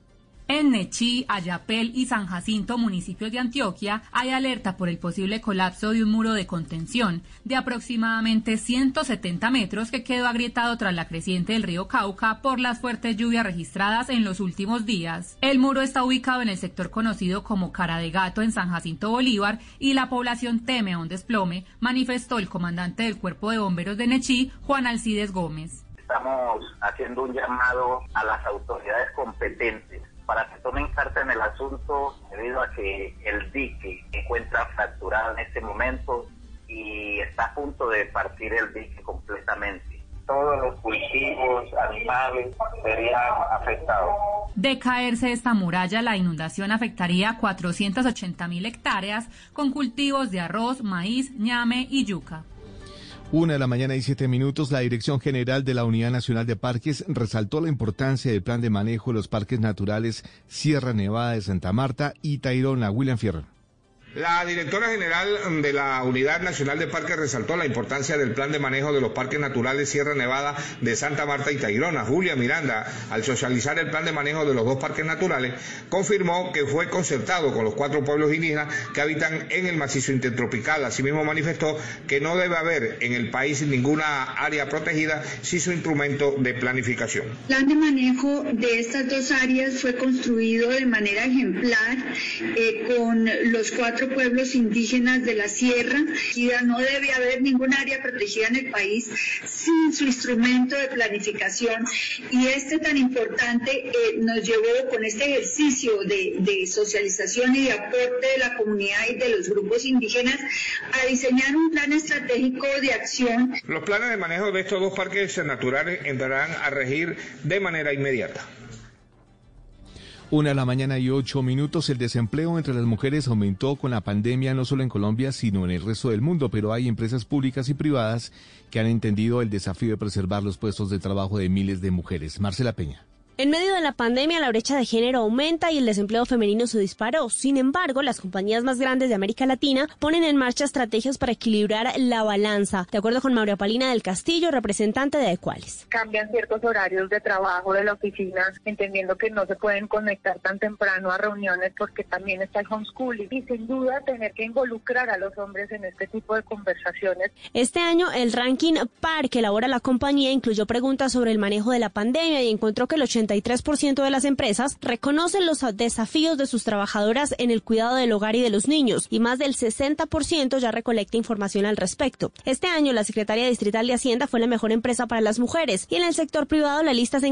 Speaker 62: En Nechí, Ayapel y San Jacinto, municipios de Antioquia, hay alerta por el posible colapso de un muro de contención de aproximadamente 170 metros que quedó agrietado tras la creciente del río Cauca por las fuertes lluvias registradas en los últimos días. El muro está ubicado en el sector conocido como Cara de Gato en San Jacinto Bolívar y la población teme a un desplome, manifestó el comandante del Cuerpo de Bomberos de Nechí, Juan Alcides Gómez.
Speaker 63: Estamos haciendo un llamado a las autoridades competentes para que tomen carta en el asunto debido a que el dique se encuentra fracturado en este momento y está a punto de partir el dique completamente. Todos los cultivos, animales serían afectados.
Speaker 62: De caerse esta muralla, la inundación afectaría 480 mil hectáreas con cultivos de arroz, maíz, ñame y yuca.
Speaker 12: Una de la mañana y siete minutos, la Dirección General de la Unidad Nacional de Parques resaltó la importancia del plan de manejo de los parques naturales Sierra Nevada de Santa Marta y Tayrona. William Fierro.
Speaker 64: La directora general de la Unidad Nacional de Parques resaltó la importancia del plan de manejo de los parques naturales Sierra Nevada de Santa Marta y Tayrona. Julia Miranda, al socializar el plan de manejo de los dos parques naturales, confirmó que fue concertado con los cuatro pueblos indígenas que habitan en el macizo intertropical. Asimismo manifestó que no debe haber en el país ninguna área protegida sin su instrumento de planificación.
Speaker 65: El plan de manejo de estas dos áreas fue construido de manera ejemplar eh, con los cuatro pueblos indígenas de la sierra. No debe haber ningún área protegida en el país sin su instrumento de planificación. Y este tan importante eh, nos llevó con este ejercicio de, de socialización y de aporte de la comunidad y de los grupos indígenas a diseñar un plan estratégico de acción.
Speaker 64: Los planes de manejo de estos dos parques naturales entrarán a regir de manera inmediata.
Speaker 12: Una de la mañana y ocho minutos. El desempleo entre las mujeres aumentó con la pandemia no solo en Colombia, sino en el resto del mundo, pero hay empresas públicas y privadas que han entendido el desafío de preservar los puestos de trabajo de miles de mujeres. Marcela Peña.
Speaker 66: En medio de la pandemia, la brecha de género aumenta y el desempleo femenino se disparó. Sin embargo, las compañías más grandes de América Latina ponen en marcha estrategias para equilibrar la balanza. De acuerdo con María Palina del Castillo, representante de Equalis.
Speaker 67: Cambian ciertos horarios de trabajo de la oficina, entendiendo que no se pueden conectar tan temprano a reuniones porque también está el homeschooling. Y sin duda, tener que involucrar a los hombres en este tipo de conversaciones.
Speaker 66: Este año, el ranking PAR que elabora la compañía incluyó preguntas sobre el manejo de la pandemia y encontró que el 80 83% de las empresas reconocen los desafíos de sus trabajadoras en el cuidado del hogar y de los niños y más del 60% ya recolecta información al respecto. Este año la Secretaría Distrital de Hacienda fue la mejor empresa para las mujeres y en el sector privado la lista se